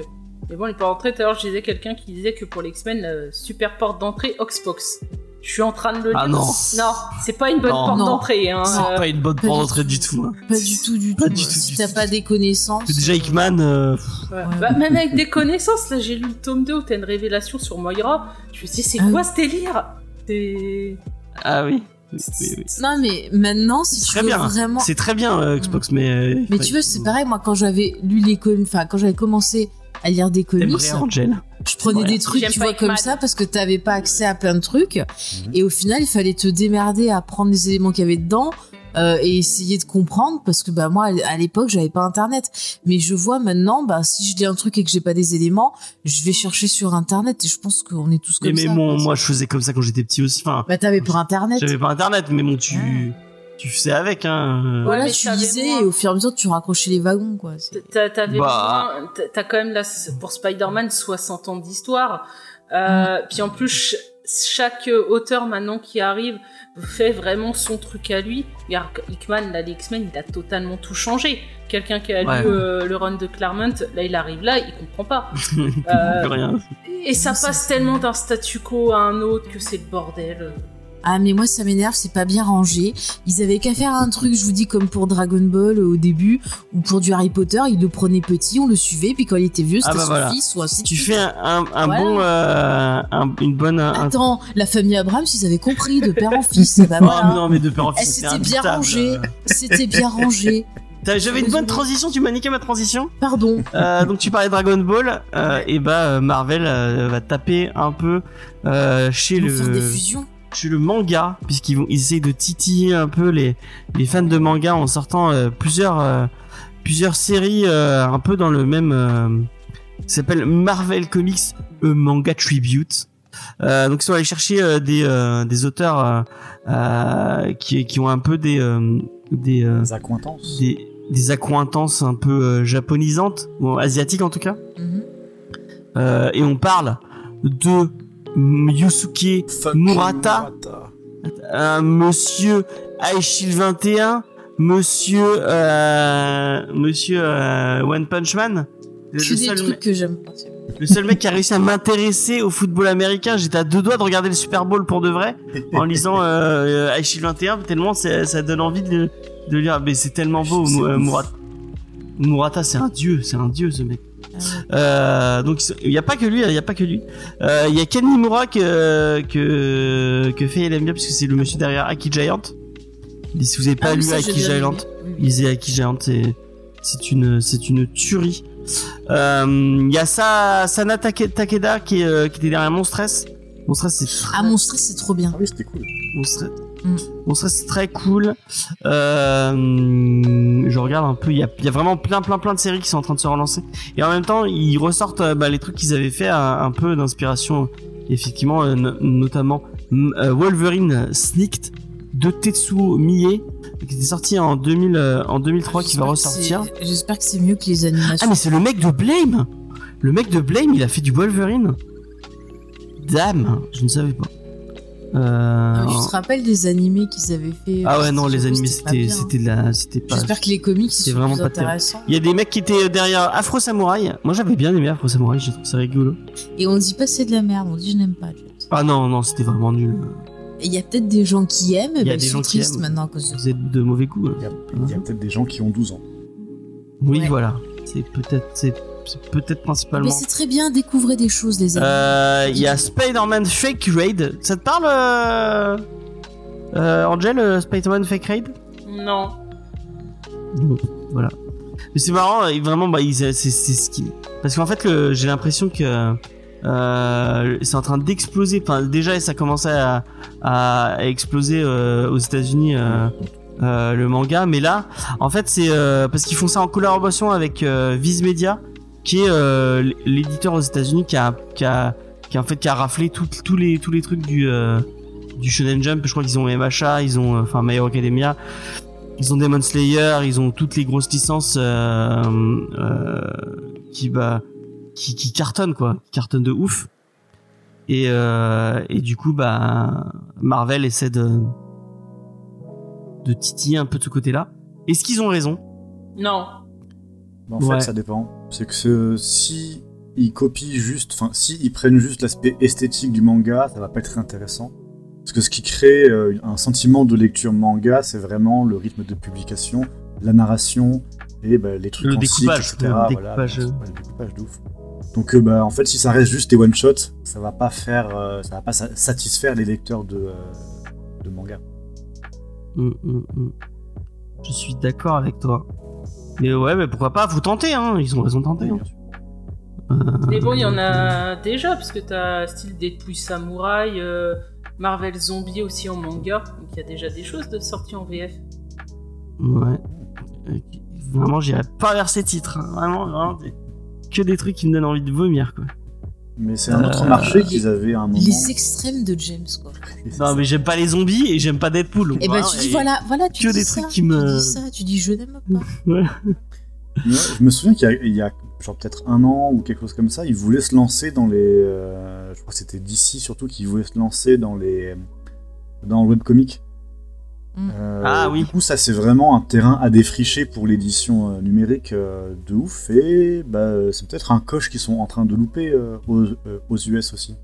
Mais bon, les portes d'entrée, tout à l'heure, je disais quelqu'un qui disait que pour l'X-Men, la super porte d'entrée, Oxbox. Je suis en train de le Ah lire. non. Non, c'est pas une bonne Non. porte Non. d'entrée. Hein. C'est euh, pas une bonne pas porte d'entrée du tout. hein. Pas du tout, du Pas tout. du tout, si t'as pas des connaissances. Déjà euh, Hickman, euh, ouais. Ouais. Bah, même avec des connaissances, là, j'ai lu le tome 2 où t'as une révélation sur Moira. Je me suis dit, c'est Ah quoi oui. ce délire? C'est. ah oui. Non, mais maintenant, si C'est tu très veux bien. vraiment. C'est très bien euh, Xbox, mais. euh, Mais tu vois, c'est pareil, moi, quand j'avais lu les comics, enfin, quand j'avais commencé à lire des comics, Angel je prenais des trucs, tu vois, comme ça, parce que t'avais pas accès à plein de trucs. Et au final, il fallait te démerder à prendre les éléments qu'il y avait dedans. Euh, et essayer de comprendre parce que bah moi à l'époque j'avais pas internet mais je vois maintenant bah si je lis un truc et que j'ai pas des éléments je vais chercher sur internet et je pense qu'on est tous comme mais, mais ça mon- moi je faisais comme ça quand j'étais petit aussi. Enfin, bah t'avais pas internet j'avais pas internet, mais bon, tu, tu faisais avec, hein. voilà tu lisais et au fur et à mesure tu raccrochais les wagons quoi T'avais Bah. t'as- t'as quand même là pour Spider-Man 60 ans d'histoire. Euh, Puis en plus ch- chaque auteur maintenant qui arrive fait vraiment son truc à lui. Regarde Hickman, là les X-Men, il a totalement tout changé. Quelqu'un qui a Ouais. lu euh, le run de Claremont, là il arrive là, il comprend pas. Euh, rien. Et ça passe tellement d'un statu quo à un autre que c'est le bordel. Ah mais moi ça m'énerve, c'est pas bien rangé. Ils avaient qu'à faire un truc, je vous dis comme pour Dragon Ball euh, au début ou pour du Harry Potter, ils le prenaient petit, on le suivait, puis quand il était vieux, Ah c'était bah son voilà. fils ou ainsi de Tu fais un, un, un Voilà. bon, euh, un- une bonne. Attends, la famille Abrams, ils avaient compris de père en fils. Bah Oh, voilà. mais non, mais de père en Eh, fils, c'était c'est bien rangé. C'était bien rangé. J'avais une bonne transition, tu m'as niqué ma transition. Pardon. Euh, donc tu parlais Dragon Ball, euh, et bah Marvel va taper un peu chez Ils le faire des fusions. Chez le manga puisqu'ils vont ils essayent de titiller un peu les les fans de manga en sortant euh, plusieurs euh, plusieurs séries euh, un peu dans le même euh, ça s'appelle Marvel Comics A Manga Tribute. Euh, donc ils sont allés chercher euh, des euh, des auteurs euh, euh, qui qui ont un peu des euh, des euh, Les accointances. des des accointances un peu euh, japonisantes ou asiatiques en tout cas. Euh, et on parle de Yusuke Fuck Murata. un monsieur Aishil 21, monsieur euh, monsieur euh, One Punch Man. Le, Que le des seul, trucs que j'aime pas. le seul mec qui a réussi à m'intéresser au football américain, j'étais à deux doigts de regarder le Super Bowl pour de vrai en lisant euh, Aishil 21 tellement c'est- ça donne envie de, de lire. Mais c'est tellement beau, euh. Murata. Murata, c'est un dieu, c'est un dieu ce mec. Ah. Euh, donc il y a pas que lui, il y a pas que lui. Euh, Il y a Ken Nimura que que que fait il aime bien puisque c'est le monsieur derrière Aki Giant. Et si vous avez pas Ah lu ça, Aki Giant, lisez Aki Giant, c'est c'est une c'est une tuerie. Euh, Il y a Sa, Sana Take- Takeda qui euh, était derrière Monstress. Monstress c'est Ah, mon stress, c'est trop bien. Ah oui, c'était cool. Monstress, Mm. Monstress, c'est très cool. Euh, je regarde un peu, il y a, il y a vraiment plein plein plein de séries qui sont en train de se relancer. Et en même temps, ils ressortent euh, bah, les trucs qu'ils avaient fait un, un peu d'inspiration, effectivement, euh, no- notamment mm, euh, Wolverine Sneaked de Tetsuo Mie, qui était sorti en 2000, euh, en 2003, qui va ressortir. J'espère que c'est mieux que les animations. Ah mais c'est le mec de Blame Le mec de Blame, il a fait du Wolverine Dame, je ne savais pas. Euh... Tu te rappelles des animés qu'ils avaient fait Ah euh, ouais non les c'était animés pas c'était c'était de la c'était pas J'espère que les comics c'est vraiment plus pas terrible. intéressants. il y a des mecs qui étaient derrière Afro Samurai moi j'avais bien aimé Afro Samurai j'ai trouvé ça rigolo Et on dit pas c'est de la merde, on dit je n'aime pas. Ah non non c'était vraiment nul Et il y a peut-être des gens qui aiment, mais ils sont tristes maintenant à cause de vous êtes de mauvais goût Il y euh. a, il y a peut-être des gens qui ont 12 ans. oui Ouais. voilà c'est peut-être c'est c'est peut-être principalement Mais c'est très bien, découvrez des choses, les amis. Euh, il y a Spider-Man Fake Raid ça te parle euh... Euh, Angel euh, Spider-Man Fake Raid? Non. Bon, voilà. Mais c'est marrant, et vraiment, bah, ils- c'est c'est ce qui. Parce qu'en fait, le- j'ai l'impression que euh, c'est en train d'exploser. Enfin, déjà, ça commençait à, à, exploser euh, aux États-Unis. Euh, euh, le manga. Mais là, en fait, c'est euh, parce qu'ils font ça en collaboration avec euh, Viz Media, qui est euh, l'éditeur aux États-Unis qui a, qui a, qui a en fait qui a raflé tout- tous les tous les trucs du euh, du Shonen Jump. Je crois qu'ils ont MHA, ils ont euh, enfin My Hero Academia. Ils ont Demon Slayer, ils ont toutes les grosses licences euh, euh, qui bah qui, qui cartonnent quoi, qui cartonnent de ouf. Et, euh, et du coup, bah, Marvel essaie de, de titiller un peu de ce côté-là. Est-ce qu'ils ont raison? Non. En Ouais. fait, ça dépend. C'est que ce- si ils copient juste, enfin, si ils prennent juste l'aspect esthétique du manga, ça va pas être intéressant. Parce que ce qui crée euh, un sentiment de lecture manga, c'est vraiment le rythme de publication, la narration et bah, les trucs Le en découpage, cycle, etc. le Voilà, découpage, euh. le découpage de ouf. Donc, euh, bah, en fait, si ça reste juste des one shots, ça va pas faire, euh, ça va pas sa- satisfaire les lecteurs de, euh, de manga. Hum, hum, hum. Je suis d'accord avec toi. Mais ouais, mais pourquoi pas Faut tenter, hein. Ils ont raison de tenter. Hein. Euh, Mais bon, il y en a déjà, parce que t'as style Deadpool Samouraï, euh, Marvel Zombie aussi en manga, donc il y a déjà des choses de sorties en VF. Ouais. Euh, Vraiment, j'irai pas vers ces titres. hein. Vraiment, vraiment, que des trucs qui me donnent envie de vomir, quoi. Mais c'est un autre Euh, marché les- qu'ils avaient à un moment. Les extrêmes de James, quoi. Non, mais j'aime pas les zombies et j'aime pas Deadpool. Et ben voilà, tu dis voilà, voilà, tu que dis des ça, trucs qui tu me- dis ça, tu dis je n'aime pas. Ouais, je me souviens qu'il y a, il y a genre peut-être un an ou quelque chose comme ça, ils voulaient se lancer dans les. euh, je crois que c'était d'ici surtout qui voulaient se lancer dans les dans le webcomic. Mm. Euh, Ah oui. Du coup, ça c'est vraiment un terrain à défricher pour l'édition euh, numérique euh, de ouf et bah, euh, c'est peut-être un coche qu'ils sont en train de louper euh, aux, euh, aux US aussi.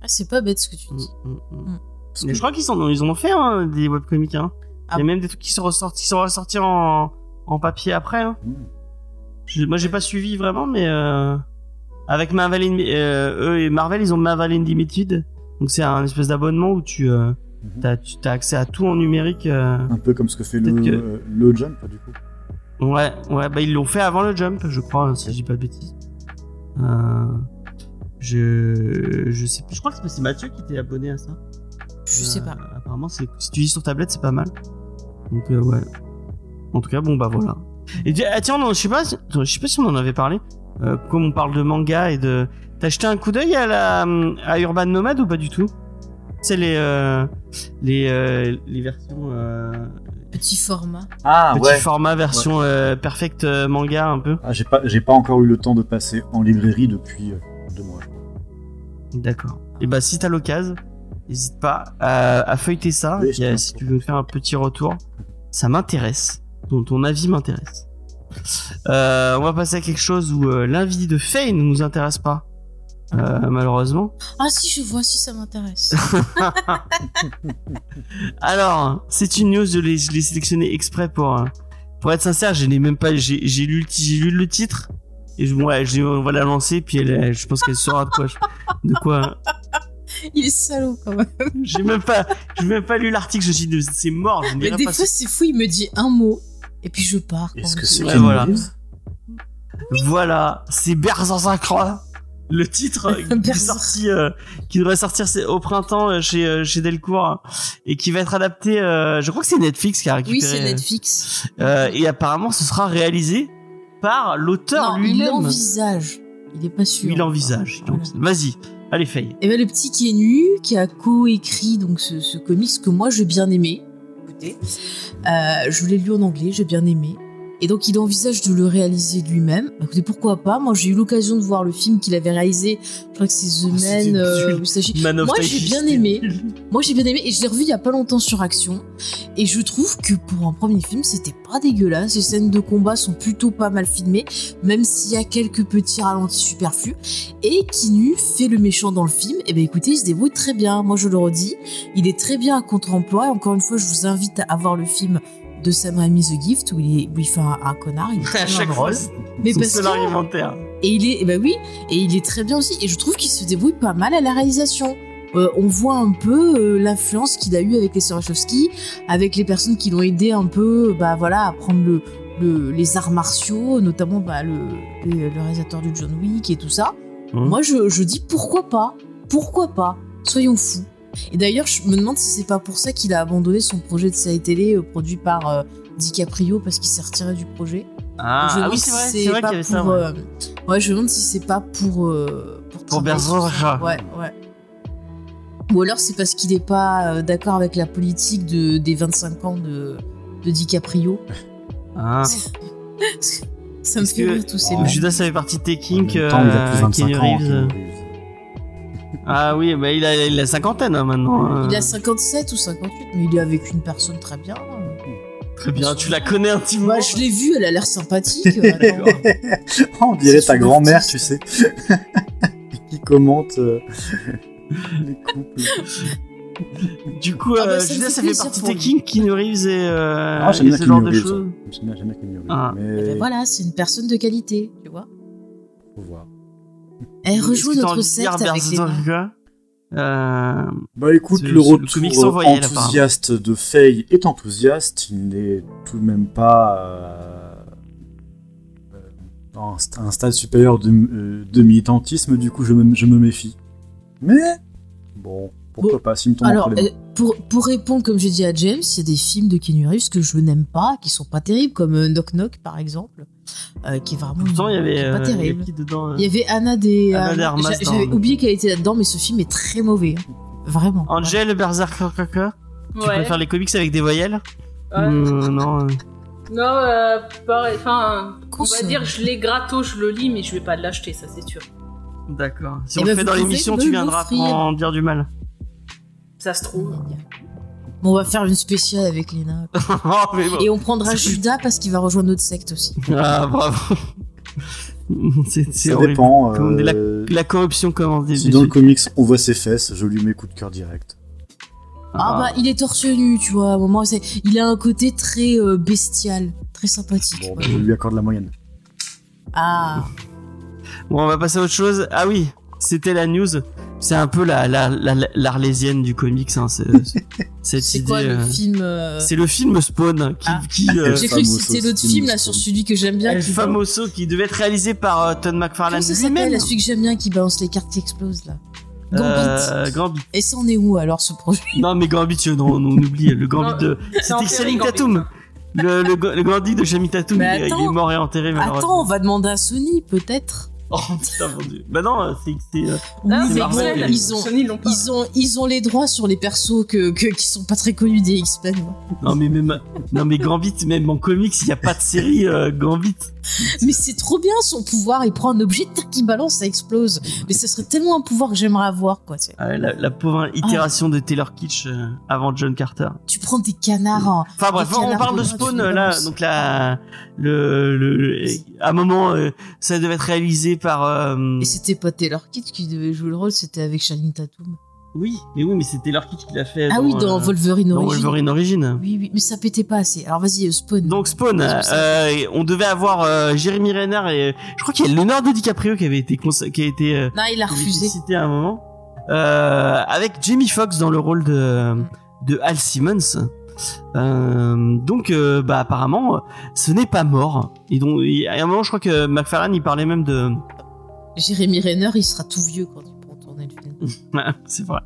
Ah, c'est pas bête ce que tu dis. mm, mm. Parce Mais que- je crois qu'ils en ont, ils en ont fait hein, des webcomics. Hein. Ah Il y a bon même des trucs qui sont ressortis, qui sont ressortis en, en papier après. Hein. Je- moi, j'ai pas suivi vraiment, mais euh, avec Marvel, euh, eux et Marvel, ils ont Marvel Unlimited. Donc c'est un espèce d'abonnement où tu, Mhm. t'as, tu as accès à tout en numérique. euh. Un peu comme ce que fait le, que- euh, le Jump du coup. Ouais, ouais, bah ils l'ont fait avant le jump, je crois, si je dis pas de bêtises. Euh, je, je sais plus, je crois que c'est Mathieu qui était abonné à ça. Je sais pas. Euh, apparemment, c'est, si tu lis sur tablette, c'est pas mal. Donc, euh, ouais. En tout cas, bon, bah voilà. Et tu- ah, tiens, non, je sais pas, si- je sais pas si on en avait parlé. Euh, comme on parle de manga et de. T'as jeté un coup d'œil à la à Urban Nomad ou pas du tout? C'est les euh, les euh, les versions euh, Petit format. Ah petit format version euh, perfect euh, manga un peu. Ah, j'ai pas, j'ai pas encore eu le temps de passer en librairie depuis euh, deux mois. D'accord. Et bah si t'as l'occasion, n'hésite pas à, à feuilleter ça. Oui, si tu veux me faire un petit retour, ça m'intéresse. Ton, ton avis m'intéresse. Euh, on va passer à quelque chose où euh, l'invité de Faye ne nous intéresse pas. Euh, malheureusement. Ah si, je vois, si ça m'intéresse. Alors, c'est une news, je l'ai, sélectionné exprès pour, euh, pour être sincère, je n'ai même pas, j'ai, lu le, lu titre, et je, ouais, je, on va la lancer, puis elle, je pense qu'elle saura de quoi, de quoi, Il est salaud quand même. j'ai même pas, j'ai même pas lu l'article, je me suis dit, c'est mort, je Mais des pas fois, c'est fou, il me dit un mot, et puis je pars. Est-ce que c'est Ouais, voilà. Reeves Voilà, c'est Berzanzin Croix. Le titre qui, est sorti, euh, qui devrait sortir au printemps euh, chez, euh, chez Delcourt et qui va être adapté. euh, je crois que c'est Netflix qui a récupéré. Oui, c'est Netflix. euh, et apparemment, ce sera réalisé par l'auteur non, il lui-même. envisage. Il est pas sûr. Il envisage. Voilà. Vas-y, allez Faye. Et ben le petit Kenu qui a co-écrit donc ce, ce comics que moi j'ai bien aimé. Écoutez, je l'ai lu en anglais, j'ai bien aimé. Et donc il envisage de le réaliser lui-même. Bah, Écoutez, pourquoi pas? Moi j'ai eu l'occasion de voir le film qu'il avait réalisé. Je crois que c'est The Oh, Man. euh, Man Moi, j'ai bien aimé. Moi j'ai bien aimé et je l'ai revu il y a pas longtemps sur Action. Et je trouve que pour un premier film c'était pas dégueulasse. Les scènes de combat sont plutôt pas mal filmées, même s'il y a quelques petits ralentis superflus. Et Kinu fait le méchant dans le film. Et ben écoutez, il se débrouille très bien. Moi je le redis, il est très bien à contre-emploi. Et encore une fois, je vous invite à voir le film de Sam Raimi The Gift où il, est, où il fait un, un connard. Il est très À chaque drôle. fois, c'est Mais parce que- argumentaire. et il est, ben oui, et il est très bien aussi. Et je trouve qu'il se débrouille pas mal à la réalisation. Euh, on voit un peu euh, l'influence qu'il a eu avec les sœurs Wachowski, avec les personnes qui l'ont aidé un peu, bah voilà, à prendre le, le- les arts martiaux, notamment bah, le, le, le réalisateur du John Wick et tout ça. Mhm. Moi, je, je dis pourquoi pas, pourquoi pas, soyons fous. Et d'ailleurs, je me demande si c'est pas pour ça qu'il a abandonné son projet de série télé euh, produit par euh, DiCaprio parce qu'il s'est retiré du projet. Ah, Je ah oui, c'est vrai, c'est vrai qu'il y avait ça. ouais. euh, ouais, je me demande si c'est pas pour. euh, pour, Pour. Ouais, ouais. Ou alors c'est parce qu'il est pas euh, d'accord avec la politique de, des 25 ans de, de DiCaprio. Ah. Ça me fait que- rire tous ces Oh, mecs. Judas avait partie de En T-King, même temps, il a plus euh, 25 Kenny ans. Ah oui, bah il a, il a la cinquantaine hein, maintenant. Il a 57 ou 58, mais il est avec une personne très bien. Très bien, tu la connais intimement. Moi, je l'ai vu, elle a l'air sympathique. Attends. Oh, on dirait ta grand-mère, tu sais, qui commente euh, les couples. Du coup, Ah bah, euh, ça Judas, fait ça fait partie de pour T-King, Keanu Reeves et, euh, Ah, et ce genre de choses. J'aime bien, Keanu Reeves. Ah. Mais Eh ben voilà, c'est une personne de qualité, tu vois. faut voir. Elle rejoue notre secte avec les Berserk, mains. euh, Bah écoute, le retour là, enthousiaste de Faye est enthousiaste. Il n'est tout de même pas euh, euh, à un st- un stade supérieur de, euh, de militantisme, du coup je me, je me méfie. Mais bon, pourquoi Bon, pas, me tombe Alors, les euh, pour, pour répondre, comme j'ai dit à James, il y a des films de Keanu Reeves que je n'aime pas, qui sont pas terribles, comme euh, Knock Knock par exemple, euh, qui est vraiment Pourtant, il y avait, qui est pas euh, il y terrible. dedans euh Il y avait Anna des. Anna euh, J'avais oublié qu'elle était là-dedans, mais ce film est très mauvais. hein. Vraiment. Angel Berserker Tu Ouais. préfères les comics avec des voyelles? Ouais. Euh, Non. euh, Non, euh, pareil. Enfin, on va dire, je l'ai gratos, je le lis, mais je vais pas l'acheter, ça c'est sûr. D'accord. Si Eh on ben, le fait vous dans l'émission, tu viendras en dire du mal. Ça se trouve. Bon, on va faire une spéciale avec Lena. oh, mais bon. Et on prendra Judas parce qu'il va rejoindre notre secte aussi. Ah, bravo. c'est c'est Ça horrible. dépend. Comme euh, La corruption commence si dans le comics on voit ses fesses, je lui mets coup de cœur direct. Ah bah, il est torse nu, tu vois. À un moment, c'est- il a un côté très euh, bestial, très sympathique. Bon, ouais. bah, je lui accorde la moyenne. Ah, Bon, on va passer à autre chose. Ah oui, c'était la news. C'est un peu la la- la- l'arlésienne du comics. Hein, c'est- c'est- cette c'est idée. quoi le euh, film euh, C'est le film Spawn qui, Ah. qui euh, J'ai cru que c'était l'autre film là sur celui que j'aime bien. El qui Famoso qui devait être réalisé par euh, Todd Comment McFarlane ça s'appelle lui-même. celui que j'aime bien qui balance les cartes qui explosent là Gambit. Euh, Gambit. Et ça en est où alors ce projet? Non mais Gambit, non, on oublie le Gambit Non, de. C'était Gambit. Tatum. Le, le, le Gambit de Channing Tatum, Mais il, est mort et enterré malheureusement. Attends, on va demander à Sony peut-être. Oh putain mon dieu. Bah non, c'est. c'est, euh, Oui, c'est mais Marvel, ils ils ont, Sony ils ont, ils ont les droits sur les persos que, que- qui sont pas très connus des X-Men. Non mais même, non mais Gambit, même en comics, il n'y a pas de série euh, Gambit. Mais c'est trop bien son pouvoir. Il prend un objet, tac, il balance, ça explose. Mais ce serait tellement un pouvoir que j'aimerais avoir, quoi. tu sais. Ah la, la pauvre itération de Taylor Kitsch euh, avant John Carter. Tu prends des canards. en- Enfin bref, on parle de de Spawn euh, là, donc la, le, le, le- à un moment, euh, ça devait être réalisé par. euh, Et c'était pas Taylor Kitsch qui devait jouer le rôle, c'était avec Channing Tatum. oui, mais oui, mais c'est Taylor Kitsch qui l'a fait. Ah oui, dans euh, Wolverine dans Origins. Wolverine Origin. Oui, oui, mais ça pétait pas assez. Alors vas-y, euh, Spawn. Donc Spawn, euh, on devait avoir euh, Jeremy Renner et je crois qu'il y a Leonardo DiCaprio qui avait été qui a été, euh, Non, il a refusé. cité à un moment, euh, avec Jamie Foxx dans le rôle de de Al Simmons. Euh, donc, euh, bah apparemment, ce n'est pas mort. Et donc, il- à un moment, je crois que McFarlane, il parlait même de, Jérémy Renner, il sera tout vieux quand il pourra tourner le film. c'est vrai,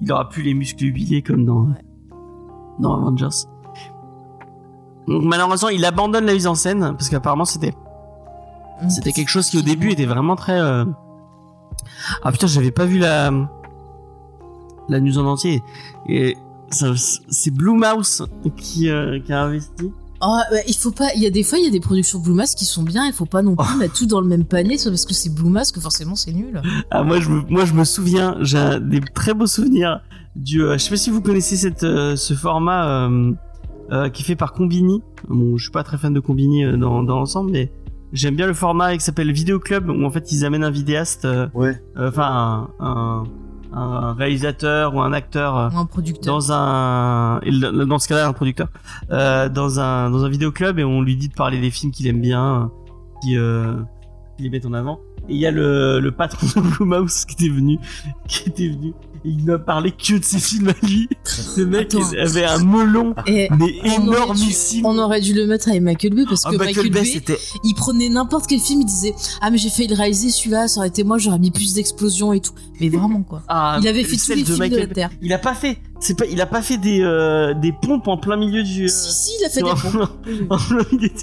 il aura plus les muscles huilés comme dans Ouais. dans Avengers. Donc malheureusement, il abandonne la mise en scène parce qu'apparemment c'était C'était quelque chose qui au début était vraiment très. euh, Ah putain, j'avais pas vu la la news en entier. Et c'est Blue Mouse qui, euh, qui a investi. Ah, bah, il faut pas. Il y a des fois, il y a des productions Blue Mask qui sont bien. Il faut pas non plus mettre tout dans le même panier, soit parce que c'est Blue Mask que forcément c'est nul. Ah moi je me, moi je me souviens, j'ai des très beaux souvenirs du. euh, je sais pas si vous connaissez cette euh, ce format euh, euh, qui est fait par Combini. Bon, je suis pas très fan de Combini euh, dans dans l'ensemble, mais j'aime bien le format qui s'appelle Vidéo Club où en fait ils amènent un vidéaste, euh, Ouais. enfin un, un, un réalisateur ou un acteur. euh, Ou un producteur. dans un dans ce cas-là un producteur euh, dans un dans un vidéoclub et on lui dit de parler des films qu'il aime bien qui euh, qui les met en avant et il y a le, le patron de Blue Mouse qui était venu qui était venu il n'a parlé que de ses films à lui. Ce mec avait un melon, Et mais on aurait dû- énormissime. on aurait dû le mettre avec Michael Bay parce Ah, que Michael Michael Bay, c'était. il prenait n'importe quel film, il disait Ah, mais j'ai failli le réaliser celui-là, ça aurait été moi, j'aurais mis plus d'explosions et tout. Mais vraiment, quoi. Ah, Il avait fait tous celle les films de Michael la Bay. Terre. Il a pas fait. C'est pas. Il a pas fait des euh, des pompes en plein milieu du. euh, Si, si, il a fait des pompes. non, en plein milieu du-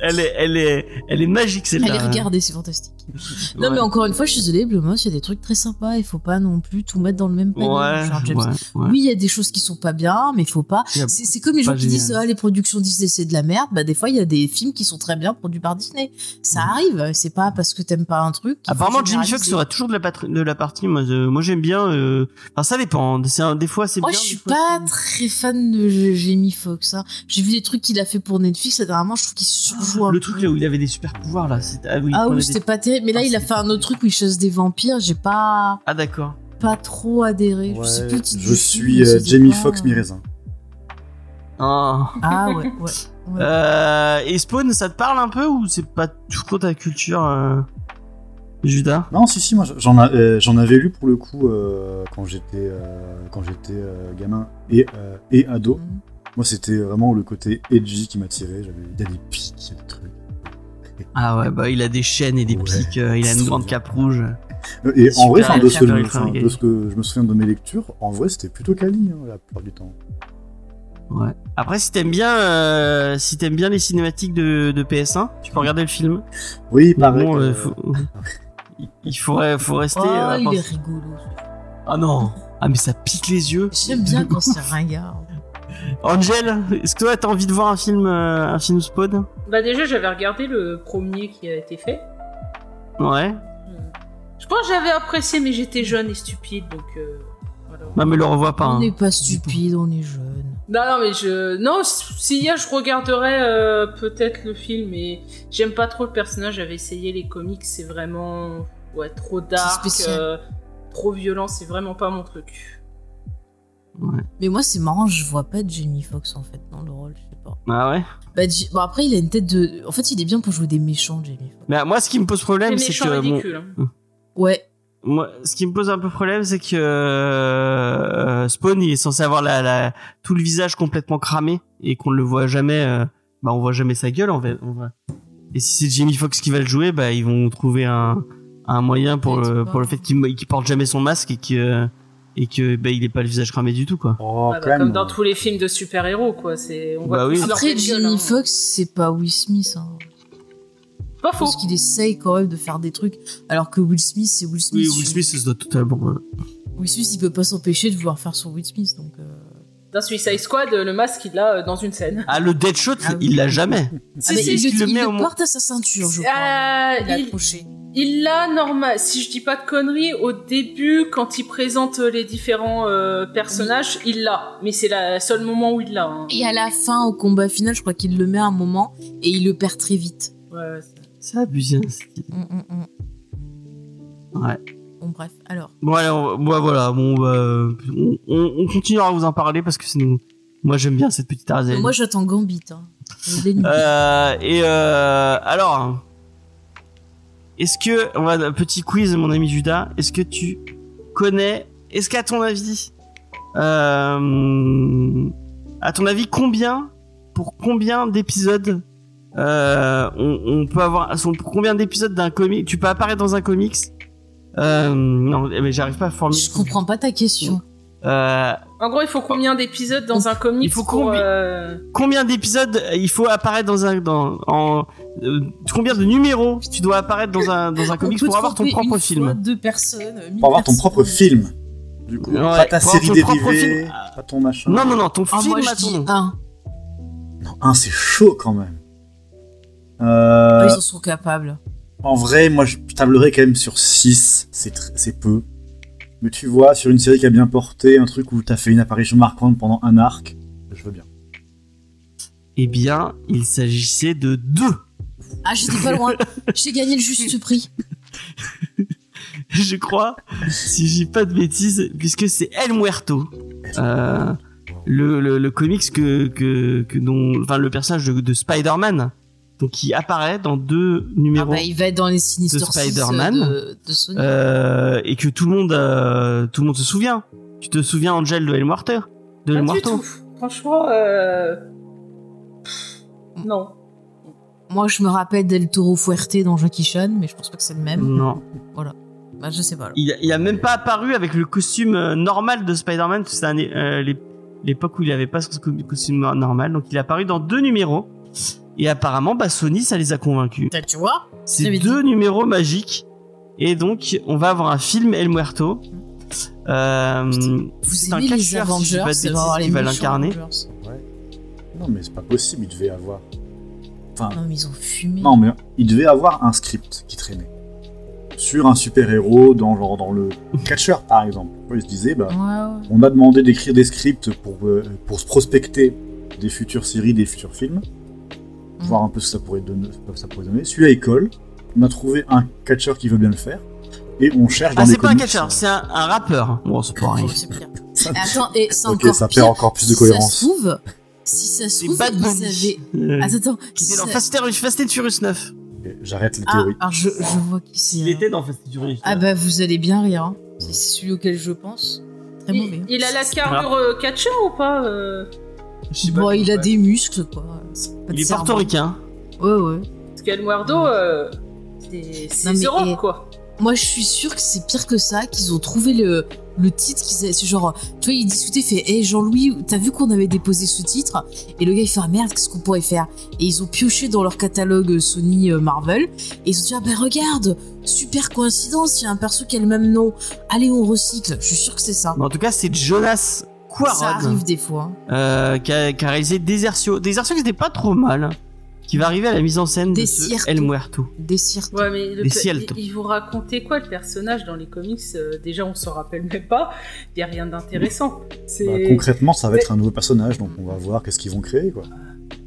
Elle est, elle est, elle est magique celle-là. Allez, regardez, c'est fantastique. Non, Ouais. mais encore une fois, je suis désolée, Blumhouse, il y a des trucs très sympas, il faut pas non plus tout mettre dans le même panier. Ouais, genre James. ouais, ouais. Oui, il y a des choses qui sont pas bien, mais il faut pas. C'est comme les gens qui disent ah, les productions Disney c'est de la merde. Bah des fois il y a des films qui sont très bien produits par Disney. Ça arrive. C'est pas parce que t'aimes pas un truc. Apparemment, Jimmy. Fox sera toujours de la, patrie- de la partie. Moi, je- moi j'aime bien. euh, Enfin, ça dépend. Un- des fois, c'est Moi bien. je suis pas très fan de J- Jamie Foxx. hein. J'ai vu des trucs qu'il a fait pour Netflix et dernièrement je trouve qu'il surjoue un Le peu. truc là où il avait des super pouvoirs là. c'était- Ah oui. Ah oui des- c'était pas terrible. Mais là Ah, il a fait un autre truc où il chasse des vampires. J'ai pas Ah d'accord. pas trop adhéré. je sais plus suis euh, Jamie Foxx mi-raisin. Ah. Ah ouais ouais. ouais. Euh, et Spawn, ça te parle un peu ou c'est pas trop ta culture, euh, Judas? Non, si, si, moi j'en euh, j'en avais lu pour le coup euh, quand j'étais euh, quand j'étais euh, gamin et, euh, et ado. Mhm. Moi, c'était vraiment le côté edgy qui m'attirait. J'avais il a des pics, il y a des trucs. Ah ouais, bah il a des chaînes et des Ouais. pics. euh, il a une grande cape rouge. Euh, Et en vrai, enfin, de, ce de ce que je me souviens de mes lectures, en vrai, c'était plutôt quali hein, la plupart du temps. Ouais. Après, si t'aimes bien, euh, si t'aimes bien les cinématiques de, de PS1, tu peux regarder le film. Oui, pareil. bon, que- euh, faut- il faudrait, faut rester. Oh, euh, il pense- est rigolo. Ah non. Ah mais ça pique les yeux. J'aime bien quand c'est ringard. Angel, est-ce que toi t'as envie de voir un film, euh, un film Spawn Bah déjà j'avais regardé le premier qui a été fait. Ouais. Hmm. Je pense que j'avais apprécié mais j'étais jeune et stupide donc euh, voilà. Non mais le revois pas. On hein. n'est pas stupide, on est jeune. Non non mais je non s'il y a je regarderais euh, peut-être le film mais j'aime pas trop le personnage. J'avais essayé les comics c'est vraiment ouais trop dark, euh, trop violent c'est vraiment pas mon truc. Ouais. Mais moi, c'est marrant, je vois pas Jamie Foxx en fait dans le rôle, je sais pas. Ah ouais? Bah, bon, après, il a une tête de. En fait, il est bien pour jouer des méchants, Jamie Foxx. Mais moi, ce qui me pose problème, c'est que bon, hein. Ouais. moi, ce qui me pose un peu problème, c'est que euh, Spawn, il est censé avoir la, la, tout le visage complètement cramé et qu'on ne le voit jamais. euh, bah, on voit jamais sa gueule en fait. en vrai. Et si c'est Jamie Foxx qui va le jouer, bah, ils vont trouver un, un moyen pour Ouais, le, pour le fait qu'il qu'il porte jamais son masque et que et que bah, il est pas le visage cramé du tout quoi. Oh, Ouais, bah, comme dans tous les films de super-héros quoi. C'est on voit Bah oui. plus leur Après, Jamie hein. Foxx, c'est pas Will Smith. Hein. Pas faux. pense qu'il essaye quand même de faire des trucs. Alors que Will Smith, c'est Will Smith. Oui, Will Smith, ça se doit totalement. euh, Will Smith, il peut pas s'empêcher de vouloir faire son Will Smith. Donc, euh... Dans Suicide Squad, le masque, il l'a euh, dans une scène. Ah, le Deadshot, Ah oui. il l'a jamais. Si, Ah, mais si, il, le, le il met le au moins- porte à sa ceinture, je crois. Euh, il est il- l'a normal. Si je dis pas de conneries, au début, quand il présente euh, les différents euh, personnages, il l'a. Mais c'est le seul moment où il l'a. hein. Et à la fin, au combat final, je crois qu'il le met un moment et il le perd très vite. Ouais, ouais, c'est- C'est abusé. hein, Hum, hum, hum. Ouais. Bon, bref, alors. Bon, on- bon, voilà, bon, bah, on, on, on continuera à vous en parler parce que c'est nous. Moi, j'aime bien cette petite Tarzan. Moi, j'attends Gambit. Hein. Euh, et euh, alors, est-ce que on va petit quiz, mon ami Judas. Est-ce que tu connais Est-ce qu'à ton avis, euh, à ton avis, combien pour combien d'épisodes euh, on, on peut avoir pour combien d'épisodes d'un comic Tu peux apparaître dans un comics euh, Non, mais j'arrive pas à formuler. Je comprends pas ta question. Euh, En gros, il faut combien d'épisodes dans un comic Il faut pour, combi- euh, combien d'épisodes il faut apparaître dans un dans en euh, combien de numéros tu dois apparaître dans un dans un comics pour avoir ton propre une film fois deux personnes. Pour avoir ton propre film. Du coup, Ouais, pas ta série dérivée, film. pas ton machin. Non non non, ton Ah, film moi, à ton un. Non, un, c'est chaud quand même. Ah, Euh, Ils en sont capables. En vrai, moi, je tablerais quand même sur 6. C'est tr- c'est peu. Mais tu vois, sur une série qui a bien porté, un truc où t'as fait une apparition marquante pendant un arc, je veux bien. Eh bien, il s'agissait de deux. Ah, j'étais pas loin. J'ai gagné le juste prix. Je crois, si j'ai pas de bêtises, puisque c'est El Muerto. Euh, le, le, le comics que, que, que dont, enfin, le personnage de, de Spider-Man donc qui apparaît dans deux Ah numéros. bah, il va être dans les Sinister de Spider-Man. de, de Sony. Euh, et que tout le monde euh, tout le monde se souvient. Tu te souviens Angel de El Muerto De Pas El du Muerto tout. Franchement, euh... pff, non. Moi, je me rappelle d'El Toro Fuerte dans Jackie Chan, mais je pense pas que c'est le même. Non. Bah, je sais pas. Il, a- il a même pas apparu avec le costume euh, normal de Spider-Man. C'est euh, l'époque où il avait pas son co- costume normal. Donc il est apparu dans deux numéros. Et apparemment, bah, Sony, ça les a convaincus. Putain, Tu vois C'est deux numéros magiques. Et donc, on va avoir un film El Muerto. Euh, Vous c'est un aimez les si Avengers, les qui va l'incarner. Non, mais c'est pas possible, il devait avoir. Enfin, Non, mais ils ont fumé. non, mais il devait avoir un script qui traînait. Sur un super-héros, dans, genre, dans le Catcher, par exemple. Il se disait, bah, Ouais, ouais. on a demandé d'écrire des scripts pour, euh, pour se prospecter des futures séries, des futurs films. Voir un peu ce que ça pourrait donner. ça pourrait donner. Celui-là, il colle. On a trouvé un catcher qui veut bien le faire. Et on cherche dans Ah, c'est pas un catcheur, c'est un, un rappeur. Bon, c'est pas rien. Attends, et c'est Ok, encore ça pire. perd encore plus de Si cohérence. ça se trouve, si ça se C'est trouve, ils avaient... Euh, Attends, attends. qui si était dans Fast and Fast and Furious 9. Ok, J'arrête les Ah, théories. alors je, je vois qui c'est. Il hein. était dans Fast and Furious. Ah bah vous allez bien rire. hein. C'est celui auquel je pense. Très mauvais. Il, a la carrure euh, catcher ou pas euh Bon, il a des muscles quoi. De Il est cerveau. portoricain. Ouais ouais. Parce qu'El Muerto, euh, c'est et- quoi. Moi je suis sûre que c'est pire que ça, qu'ils ont trouvé le, le titre, qu'ils c'est genre, tu vois, ils discutaient, fait, hé Jean-Louis, t'as vu qu'on avait déposé ce titre? Et le gars il fait, ah merde, qu'est-ce qu'on pourrait faire? Et ils ont pioché dans leur catalogue Sony euh, Marvel, et ils ont dit, ah ben regarde, super coïncidence, il y a un perso qui a le même nom, allez on recycle, je suis sûre que c'est ça. Mais en tout cas, c'est Jonas Ça arrive des fois. hein. euh, qui, a, qui a réalisé Desertio. Desertio qui était pas trop mal. Qui va arriver à la mise en scène de. El Muerto. Des. Ouais, mais le Des pe- Cielto. il, il vous racontait quoi le personnage dans les comics euh, Déjà, on s'en rappelle même pas. Il y a rien d'intéressant. C'est. Bah, concrètement, ça va être un nouveau personnage, donc on va voir qu'est-ce qu'ils vont créer, quoi.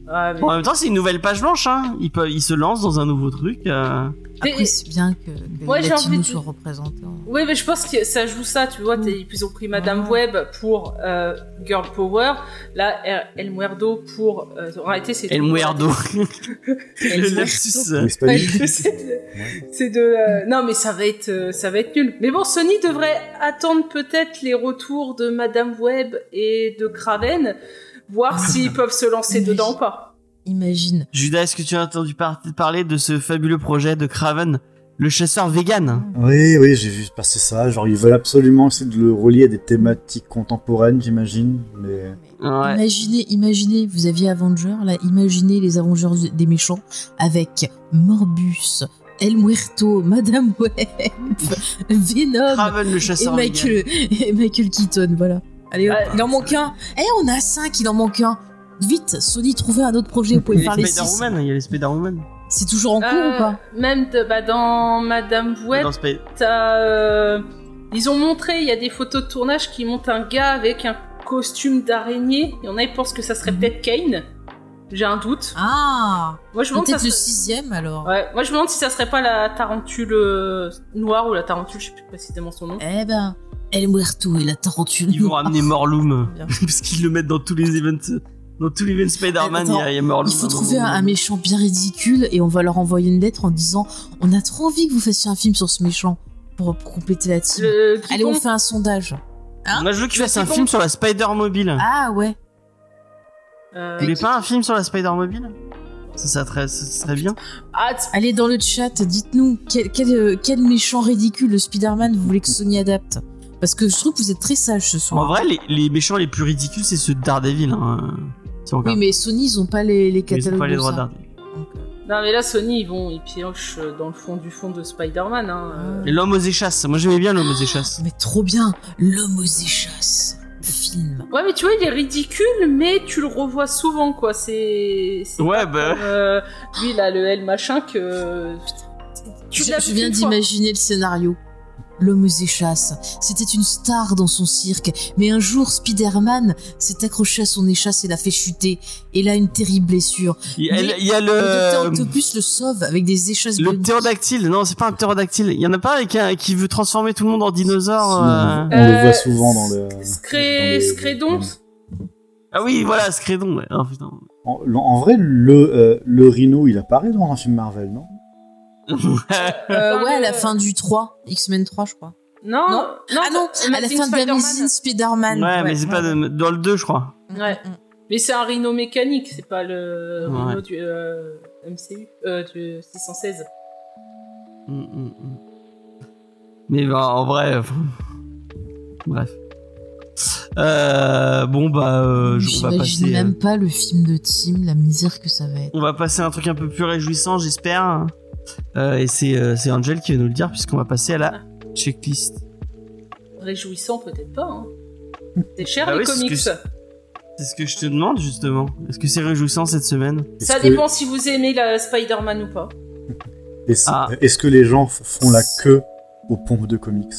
Ah, mais- Bon, en même temps, c'est une nouvelle page blanche. Hein. Il, peut, il se lance dans un nouveau truc. euh. Mais- Après c'est bien que, Ouais, les j'ai envie latinos de- soient représentés. Oui, mais je pense que ça joue ça, tu vois. t'es- Ils ont pris Madame Ah. Web pour euh, Girl Power. Là, El- Muerdo pour. euh, en réalité, c'est. El Muerdo. Le Muerto. lapsus. C'est Ouais, de. euh, Non, mais ça va être, euh, ça va être nul. Mais bon, Sony devrait attendre peut-être les retours de Madame Web et de Kraven, voir s'ils peuvent se lancer dedans ou pas. Imagine. Judas, est-ce que tu as entendu par- parler de ce fabuleux projet de Craven, le chasseur vegan? Oui, oui, j'ai vu passer ça. Genre, ils veulent absolument essayer de le relier à des thématiques contemporaines, j'imagine. Mais Ouais. Imaginez, imaginez, vous aviez Avengers, là, imaginez les Avengers des méchants avec Morbus, El Muerto, Madame Web, Venom Craven, le et chasseur vegan. Michael, et Michael Keaton, voilà. Allez, Ouais. il en manque un. Eh, on a cinq, il en manque un. Vite, Sony, trouvez un autre projet, vous pouvez faire a les six. Il y a les Spider-Woman. C'est toujours en cours Euh, ou pas Même de- bah, dans Madame Web, euh, ils ont montré, il y a des photos de tournage qui montrent un gars avec un costume d'araignée. Il y en a, ils pensent que ça serait Mhm. peut-être Kane. J'ai un doute. Ah Moi, je me demande si Peut-être ça le serait- sixième alors. Ouais, moi je me demande si ça serait pas la tarentule euh, noire ou la tarentule, je sais plus précisément son nom. Eh ben, El Muerto et la tarentule. Ils vont ramener Morloom. Parce qu'ils le mettent dans tous les events. Dans tous les events Spider-Man, il y a- a Morloom. Il faut trouver un, un méchant bien ridicule et on va leur envoyer une lettre en disant on a trop envie que vous fassiez un film sur ce méchant pour, pour compléter la team. Le Allez, on fait un sondage. Hein Moi, je veux qu'il fasse un film sur la Spider-Mobile. Ah ouais. Euh, Vous voulez pas un film sur la Spider-Mobile? Ça, ça, serait, ça serait bien. ah, Allez dans le chat, dites-nous quel, quel, euh, quel méchant ridicule de Spider-Man vous voulez que Sony adapte? Parce que je trouve que vous êtes très sage ce soir. En vrai, les, les méchants les plus ridicules, c'est ceux de Daredevil. Hein. Si oui, mais Sony, ils ont pas les, les Ils ont catalogues. pas les droits. Donc, euh, Non mais là Sony ils vont ils piochent dans le fond du fond de Spider-Man. Hein. euh. Et l'homme aux échasses. Moi, j'aimais bien l'homme aux échasses. Mais trop bien, l'homme aux échasses. Le film. Ouais mais tu vois il est ridicule mais tu le revois souvent quoi. C'est Ouais, bah. comme, euh, lui là le L machin que tu Je, je viens d'imaginer le scénario. L'homme aux échasses. C'était une star dans son cirque, mais un jour Spider-Man s'est accroché à son échasse et l'a fait chuter. Et là, une terrible blessure. Il y a, Mais il y a Le le. Octopus le sauve avec des échasses Le ptérodactyle, non, c'est pas un ptérodactyle. Il y en a pas avec un qui veut transformer tout le monde en dinosaure. euh. on, le Euh, voit souvent dans le. Scré... dans les- Scrédon Ah oui, voilà, Scrédon. Ouais. Oh, putain. En, en vrai, le, euh, le Rhino, il apparaît dans un film Marvel, non? Euh, Dans ouais, à la fin du 3, X-Men 3, je crois. Non, Non. non, ah non, à la fin de Spider-Man. Amazing Spider-Man. ouais, mais c'est pas de- dans le 2, je crois. Ouais. Mais c'est un rhino mécanique, c'est pas le Ouais. rhino du euh, MCU, euh, du 616. Mm, mm, mm. Mais bah, en vrai, euh, bref. Euh, bon bah, euh, je- on va passer. euh, même pas le film de Tim, la misère que ça va être. On va passer à un truc un peu plus réjouissant, j'espère. Euh, et c'est euh, c'est Angel qui va nous le dire, puisqu'on va passer à la checklist. Réjouissant peut-être pas. Hein. C'est cher Bah les oui, comics. que C'est ce que je te demande, justement. Est-ce que c'est réjouissant cette semaine? Ça Est-ce que- dépend si vous aimez la Spider-Man ou pas. Est-ce Ah. que les gens font la queue aux pompes de comics?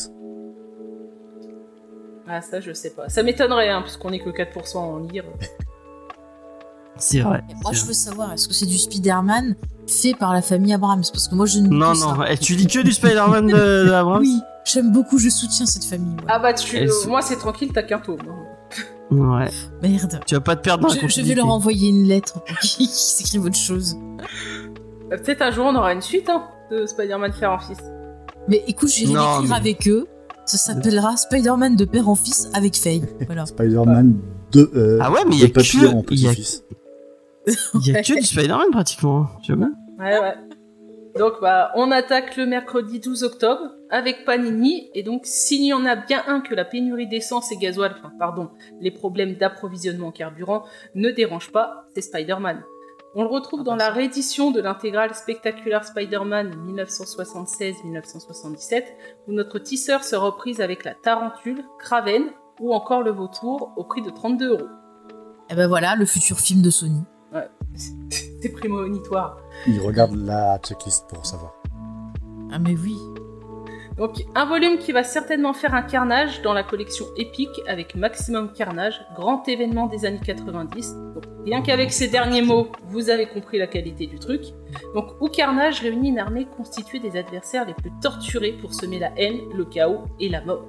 Ah ça je sais pas. Ça m'étonnerait hein, puisqu'on est que 4% en lire. C'est vrai. Et Moi, je veux savoir, est-ce que c'est du Spider-Man fait par la famille Abrams? Parce que moi, je ne Non, non, eh, tu lis que du Spider-Man de, de Abrams? Oui, j'aime beaucoup, je soutiens cette famille. ouais. Ah bah tu... Sont- moi c'est tranquille, t'as qu'un tome. hein. Ouais. Merde. Tu vas pas te perdre dans la Je, je vais leur envoyer une lettre pour qu'ils s'écrivent autre chose. Euh, Peut-être un jour on aura une suite hein, de Spider-Man Faire en fils. Mais écoute, j'irai l'écrire mais- avec eux. Ça s'appellera Spider-Man de père en fils avec Faye. Voilà. Spider-Man de, euh, Ah ouais, mais il y de a papillon que- en il y a- petit-fils. Il y a que du Spider-Man pratiquement. hein. Tu vois bien Ouais ouais. Donc bah on attaque le mercredi 12 octobre avec Panini et donc s'il y en a bien un que la pénurie d'essence et gasoil, enfin pardon, les problèmes d'approvisionnement en carburant ne dérangent pas, c'est Spider-Man. On le retrouve dans la réédition de l'intégrale Spectacular Spider-Man 1976-1977 où notre tisseur se reprise avec la Tarentule, Kraven ou encore le Vautour au prix de 32 euros. Et ben voilà, le futur film de Sony. C'est prémonitoire. Il regarde la checklist pour savoir. Ah mais oui. Donc un volume qui va certainement faire un carnage dans la collection épique avec Maximum Carnage, grand événement des années 90. Donc rien qu'avec ces derniers mots, vous avez compris la qualité du truc. Donc où Carnage réunit une armée constituée des adversaires les plus torturés pour semer la haine, le chaos et la mort.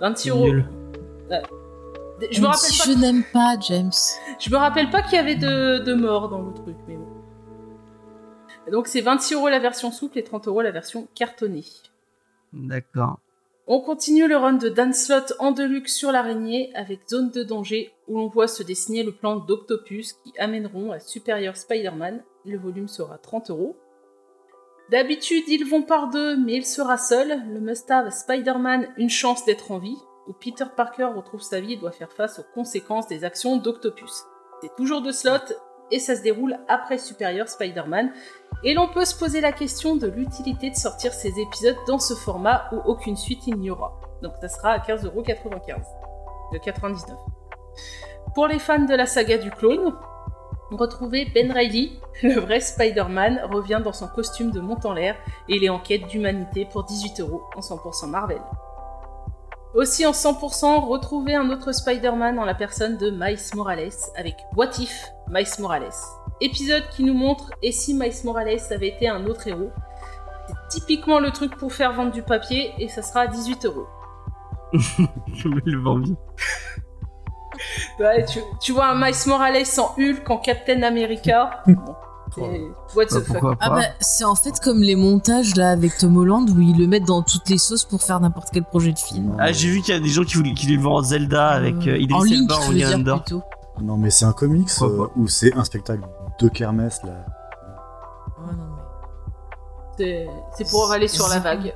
26 euros. Je me Même rappelle si pas. je n'aime pas James. Je me rappelle pas qu'il y avait de, de morts dans le truc, mais bon. Donc c'est 26 euros la version souple et 30 euros la version cartonnée. D'accord. On continue le run de Dan Slott en deluxe sur l'araignée avec Zone de danger où l'on voit se dessiner le plan d'Octopus qui amèneront à Superior Spider-Man. Le volume sera 30 euros. D'habitude, ils vont par deux, mais il sera seul. Le must-have Spider-Man Une chance d'être en vie, où Peter Parker retrouve sa vie et doit faire face aux conséquences des actions d'Octopus. C'est toujours de Slott et ça se déroule après Superior Spider-Man. Et l'on peut se poser la question de l'utilité de sortir ces épisodes dans ce format où aucune suite il n'y aura. Donc ça sera à 15,95€. De 99. Pour les fans de la saga du clone, retrouvez Ben Reilly, le vrai Spider-Man, revient dans son costume de mont en l'air et il est en quête d'humanité pour 18€ en 100% Marvel. Aussi en 100%, retrouvez un autre Spider-Man en la personne de Miles Morales avec What If Miles Morales. Épisode qui nous montre et si Miles Morales avait été un autre héros? C'est typiquement le truc pour faire vendre du papier et ça sera à 18 euros. Le vends bien. Ouais, tu, tu vois un Miles Morales en Hulk, en Captain America? What the Bah, fuck. Ah bah, c'est en fait comme les montages là avec Tom Holland où ils le mettent dans toutes les sauces pour faire n'importe quel projet de film. Ah, j'ai vu qu'il y a des gens qui, voulaient, qui le vendent en Zelda avec euh, Idris en ligne, Elba en plutôt. Non, mais c'est un comics Pourquoi euh, c'est un spectacle de kermesse là. Ouais, non, mais- C'est c'est pour aller sur la vague.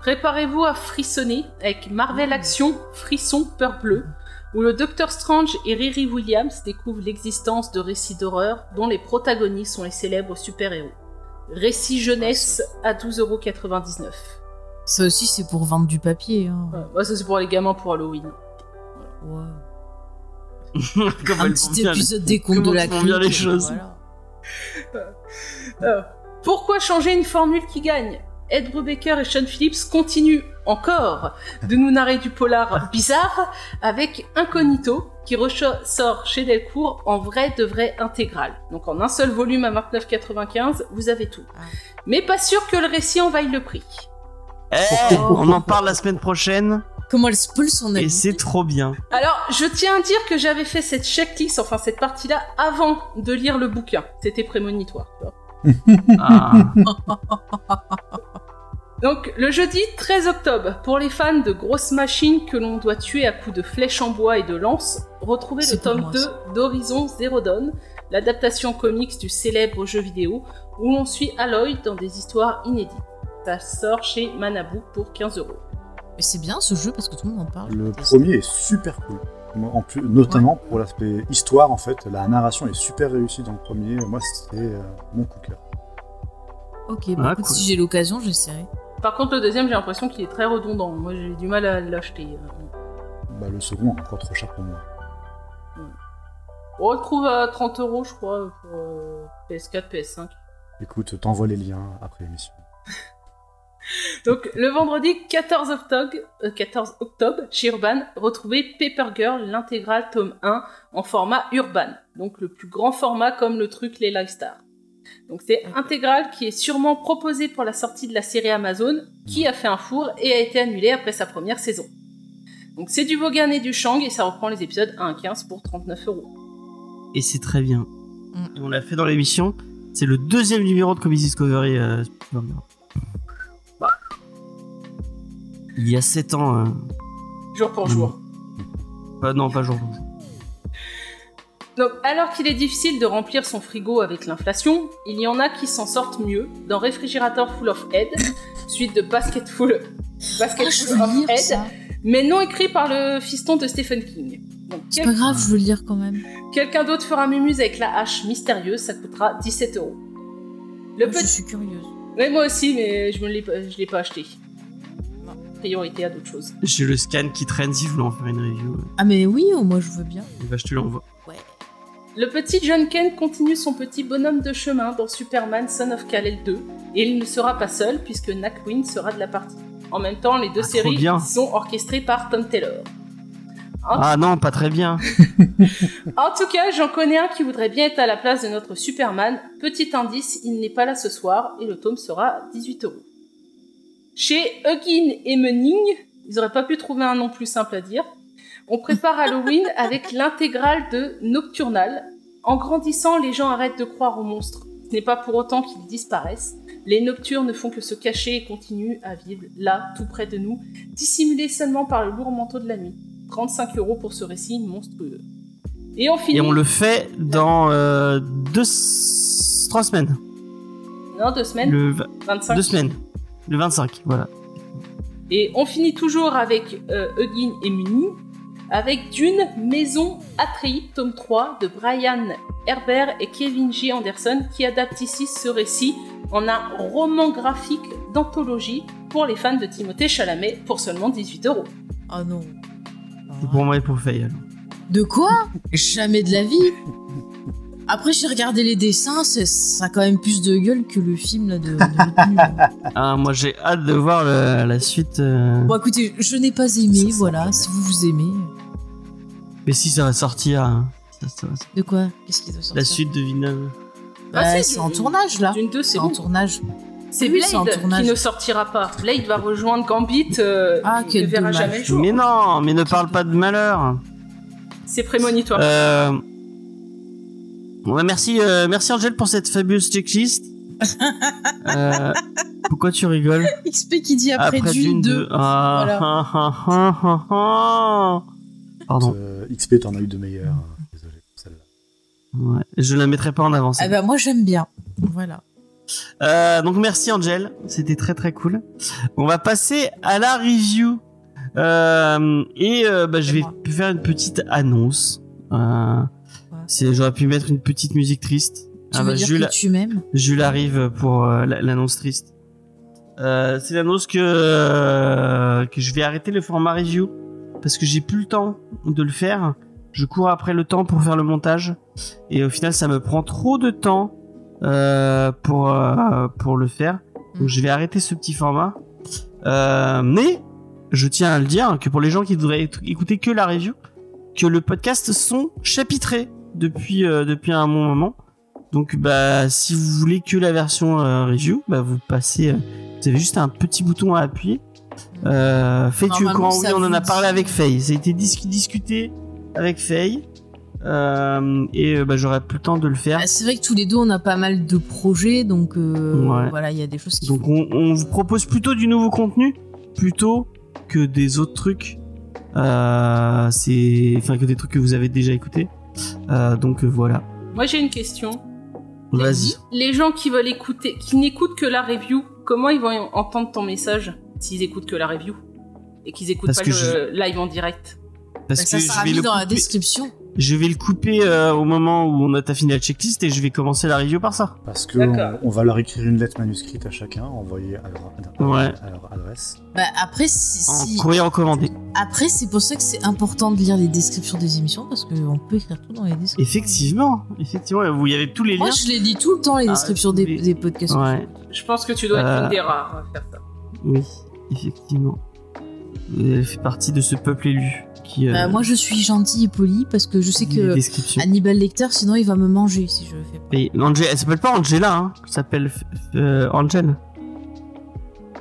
Préparez-vous à frissonner avec Marvel Action Frisson Peur Bleu, où le Docteur Strange et Riri Williams découvrent l'existence de récits d'horreur dont les protagonistes sont les célèbres super-héros. Récit jeunesse à 12,99€. Ça aussi c'est pour vendre du papier. Hein. Ouais, ouais, ça c'est pour les gamins pour Halloween. Ouais. Comme Un petit bien épisode les- des contes de la clique, les choses. voilà. Euh, pourquoi changer une formule qui gagne? Ed Brubaker et Sean Phillips continuent encore de nous narrer du polar bizarre avec Incognito qui ressort chez Delcourt en vrai de vrai intégral. Donc en un seul volume à 29,95, vous avez tout. Ah. Mais pas sûr que le récit en vaille le prix. Eh, on en parle la semaine prochaine. Comment elle spoil son Et avis c'est trop bien. Alors, je tiens à dire que j'avais fait cette checklist, enfin cette partie-là, avant de lire le bouquin. C'était prémonitoire. tu vois. Ah. Donc, le jeudi 13 octobre, pour les fans de grosses machines que l'on doit tuer à coups de flèches en bois et de lances, retrouvez le tome moi, 2 ça. d'Horizon Zero Dawn, l'adaptation comics du célèbre jeu vidéo, où l'on suit Aloy dans des histoires inédites. Ça sort chez Manabu pour 15 euros. Mais c'est bien ce jeu parce que tout le monde en parle. Le premier est super cool. Moi, En plus, notamment pour l'aspect histoire, en fait, la narration est super réussie dans le premier. Moi, c'était euh, mon coup de cœur. Ok, bah Ah, écoute, cool. si j'ai l'occasion, j'essaierai. Par contre, le deuxième, j'ai l'impression qu'il est très redondant. Moi, j'ai du mal à l'acheter. Bah, le second est encore trop cher pour moi. On le trouve à 30 euros, je crois, pour euh, PS4, PS5. Écoute, t'envoies les liens après l'émission. Donc, le vendredi 14 octobre, euh, 14 octobre chez Urban, retrouvez Paper Girl, l'intégrale tome 1, en format Urban. Donc, le plus grand format comme le truc Les Lifestars. Donc, c'est intégral qui est sûrement proposé pour la sortie de la série Amazon, qui a fait un four et a été annulé après sa première saison. Donc, c'est du Vaughan et du Shang, et ça reprend les épisodes 1 à 15 pour 39 euros. Et c'est très bien. Mm. Et on l'a fait dans l'émission. C'est le deuxième numéro de Comics Discovery. euh. Bah. Il y a 7 ans. euh, Jour pour Mm. jour. pas, non, pas jour. Donc, alors qu'il est difficile de remplir son frigo avec l'inflation, il y en a qui s'en sortent mieux dans Réfrigérateur Full of Head, suite de Basket Full, Basket Ah, Full of Head, ça. mais non écrit par le fiston de Stephen King. C'est pas grave, je veux le lire quand même. quelqu'un d'autre fera Mumuse avec la hache mystérieuse, ça coûtera 17 euros. Le Moi, Je suis curieuse. Ouais, moi aussi, mais je ne l'ai pas, je l'ai pas acheté. Priorité à d'autres choses. J'ai le scan qui traîne si je voulais en faire une review. Ah, mais oui, oh, moi je veux bien. Et bah, je te l'envoie. Ouais. Le petit John Kent continue son petit bonhomme de chemin dans Superman Son of Kal-El 2, et il ne sera pas seul puisque Nackwin sera de la partie. En même temps, les deux Ah, séries bien. sont orchestrées par Tom Taylor. En, Ah non, pas très bien. en tout cas, j'en connais un qui voudrait bien être à la place de notre Superman. Petit indice, il n'est pas là ce soir et le tome sera 18 euros. Chez Huggin et Menning, ils auraient pas pu trouver un nom plus simple à dire. On prépare Halloween avec l'intégrale de Nocturnal. En grandissant, les gens arrêtent de croire aux monstres. Ce n'est pas pour autant qu'ils disparaissent. Les nocturnes ne font que se cacher et continuent à vivre là, tout près de nous, dissimulés seulement par le lourd manteau de la nuit. 35 euros pour ce récit monstrueux. Et on finit. Et on le fait dans euh, deux, trois semaines. Non, deux semaines. Le v- 25. deux semaines. Le 25, voilà. Et on finit toujours avec euh, Huggin et Muni, avec Dune Maison Atreyu, tome 3 de Brian Herbert et Kevin J. Anderson, qui adapte ici ce récit en un roman graphique d'anthologie pour les fans de Timothée Chalamet pour seulement 18 euros. Oh non. C'est pour moi et pour Faye. alors. De quoi? Jamais de la vie. Après, j'ai regardé les dessins, c'est- ça a quand même plus de gueule que le film là, de, de l'autre nul. Ah, moi j'ai hâte de voir le- la suite. euh, Bon, écoutez, je n'ai pas aimé, voilà. Si vous vous aimez. Mais si ça va sortir. hein. Ça- ça va sortir. De quoi? Qu'est-ce qui doit sortir? La suite de Villeneuve. Bah, Ah, si, c'est en tournage là. Dune 2, c'est C'est en bon. tournage. C'est Oui, c'est en Blade tournage. qui ne sortira pas. Blade va rejoindre Gambit, euh, Ah, qui quel ne verra dommage. jamais le jour. Mais non, mais ne parle pas de malheur. C'est prémonitoire. Euh... Ouais, merci, euh, merci Angel pour cette fabuleuse checklist. euh... Pourquoi tu rigoles? XP qui dit après, Dune 2. Ah, Voilà. ah, ah, ah, ah, ah. Pardon. Euh, XP, t'en as eu de meilleurs. Désolé pour celle-là. Ouais, je la mettrai pas en avant. Ah bah moi j'aime bien. Voilà. Euh, donc merci Angel, c'était très très cool. On va passer à la review. Euh, et euh, bah, je vais moi. faire une petite annonce. Euh, J'aurais pu mettre une petite musique triste. Tu Ah veux bah, dire Jules, que tu m'aimes? Jules arrive pour euh, la- l'annonce triste. Euh, c'est l'annonce que euh, que je vais arrêter le format review parce que j'ai plus le temps de le faire. Je cours après le temps pour faire le montage et au final ça me prend trop de temps euh, pour euh, pour le faire. Donc je vais arrêter ce petit format. Euh, mais je tiens à le dire que pour les gens qui voudraient éc- écouter que la review, que le podcast sont chapitrés depuis depuis un bon moment. Donc bah si vous voulez que la version review, bah vous passez, vous avez juste un petit bouton à appuyer Euh, Faye, tu es courant Oui, on en a parlé dit- avec Faye. Ça a été dis- discuté avec Faye. Euh, et euh, bah, j'aurais plus le temps de le faire. Ah, C'est vrai que tous les deux, on a pas mal de projets, donc euh, Ouais. voilà, il y a des choses qui. Donc on, on vous propose plutôt du nouveau contenu plutôt que des autres trucs. Euh, c'est enfin que des trucs que vous avez déjà écoutés. Euh, donc voilà. Moi, j'ai une question. Vas-y. Les gens qui veulent écouter, qui n'écoutent que la review, comment ils vont entendre ton message? S'ils écoutent que la review et qu'ils écoutent Parce pas que le live en direct Parce Bah, ça que sera mis dans la description. Je vais le couper euh, au moment où on a ta fini la checklist et je vais commencer la review par ça. Parce que on, on va leur écrire une lettre manuscrite à chacun, envoyée à leur, à leur- Ouais. à leur adresse. Bah, après, si, En si- courrier recommandé. après c'est pour ça que c'est important de lire les descriptions des émissions parce qu'on peut écrire tout dans les descriptions. Effectivement, effectivement, vous y avez tous les liens. Moi, je les lis tout le temps les Ah, descriptions des, podcasts. Ouais, Je pense que tu dois être Euh, une des rares à faire ça. oui, effectivement. Elle fait partie de ce peuple élu qui. euh, Bah, moi, je suis gentille et polie parce que je sais que. Hannibal Lecter, sinon, il va me manger si je le fais pas. Et elle s'appelle pas Angela, hein. Elle s'appelle euh, Angel.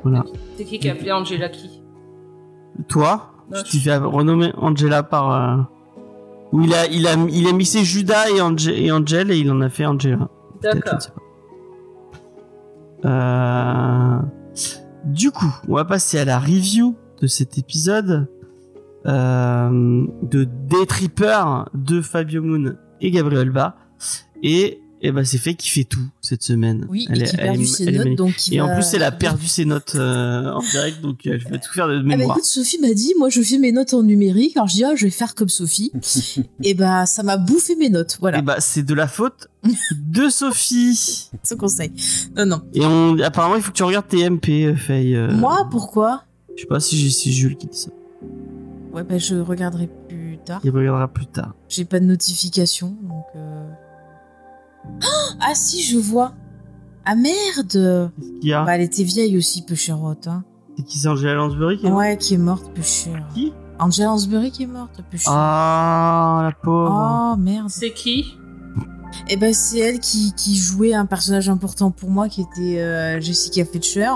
Voilà. C'est qui qui a appelé Angela qui? Toi, Non, tu t'es fait renommer Angela par. euh, Où il a, il a, il a mixé Judas et, Ange- et Angel et il en a fait Angela. D'accord. Euh, Du coup, on va passer à la review de cet épisode euh, de Day Tripper de Fabio Moon et Gabriel Ba. Et, et ben c'est fait qui fait tout cette semaine. Oui, Elle et est- qui elle perdu ses elle notes, donc Et en plus, elle a perdu ses notes euh, en direct, donc euh, je vais tout faire de Ah bah mémoire. écoute, Sophie m'a dit, moi je fais mes notes en numérique, alors je dis, ah, je vais faire comme Sophie. et bah ça m'a bouffé mes notes, voilà, Et bah, c'est de la faute de Sophie. ce conseil. Non, non. Et on, apparemment, il faut que tu regardes tes MP, euh, Faye. euh, Moi, pourquoi? Je sais pas si j'ai si Jules qui dit ça. Ouais, bah je regarderai plus tard. Il regardera plus tard. J'ai pas de notification, donc... euh. Ah si, je vois. Ah merde Qu'est-ce qu'il y a? Bah elle était vieille aussi, peu chérotte. Hein. C'est qui c'est Angela Lansbury qui est morte? Ouais, qui est morte, peu cher. Qui? Angela Lansbury qui est morte, peu cher. Ah, la pauvre. Oh merde. C'est qui? Et ben c'est elle qui, qui jouait un personnage important pour moi qui était euh, Jessica Fletcher.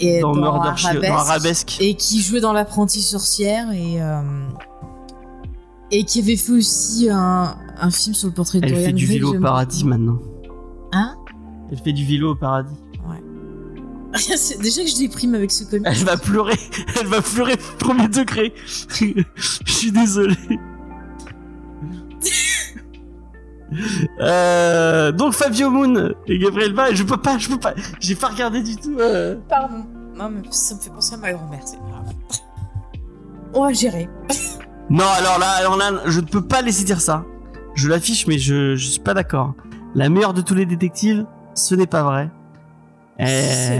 Et dans, dans Arabesque. Et qui jouait dans l'apprenti sorcière et euh, et qui avait fait aussi un, un film sur le portrait de Elle Dorian fait du vélo au paradis maintenant. Hein? Elle fait du vélo au paradis. C'est Déjà que je déprime avec ce comic. Elle va pleurer. Elle va pleurer premier degré. Je suis désolé. Euh, donc Fabio Moon et Gabriel Ba, je peux pas, je peux pas, j'ai pas regardé du tout. euh. Pardon. Non mais ça me fait penser à ma grand-mère, c'est grave. On va gérer. Non, alors là, alors là, je ne peux pas laisser dire ça. Je l'affiche, mais je, je suis pas d'accord. La meilleure de tous les détectives, ce n'est pas vrai. C'est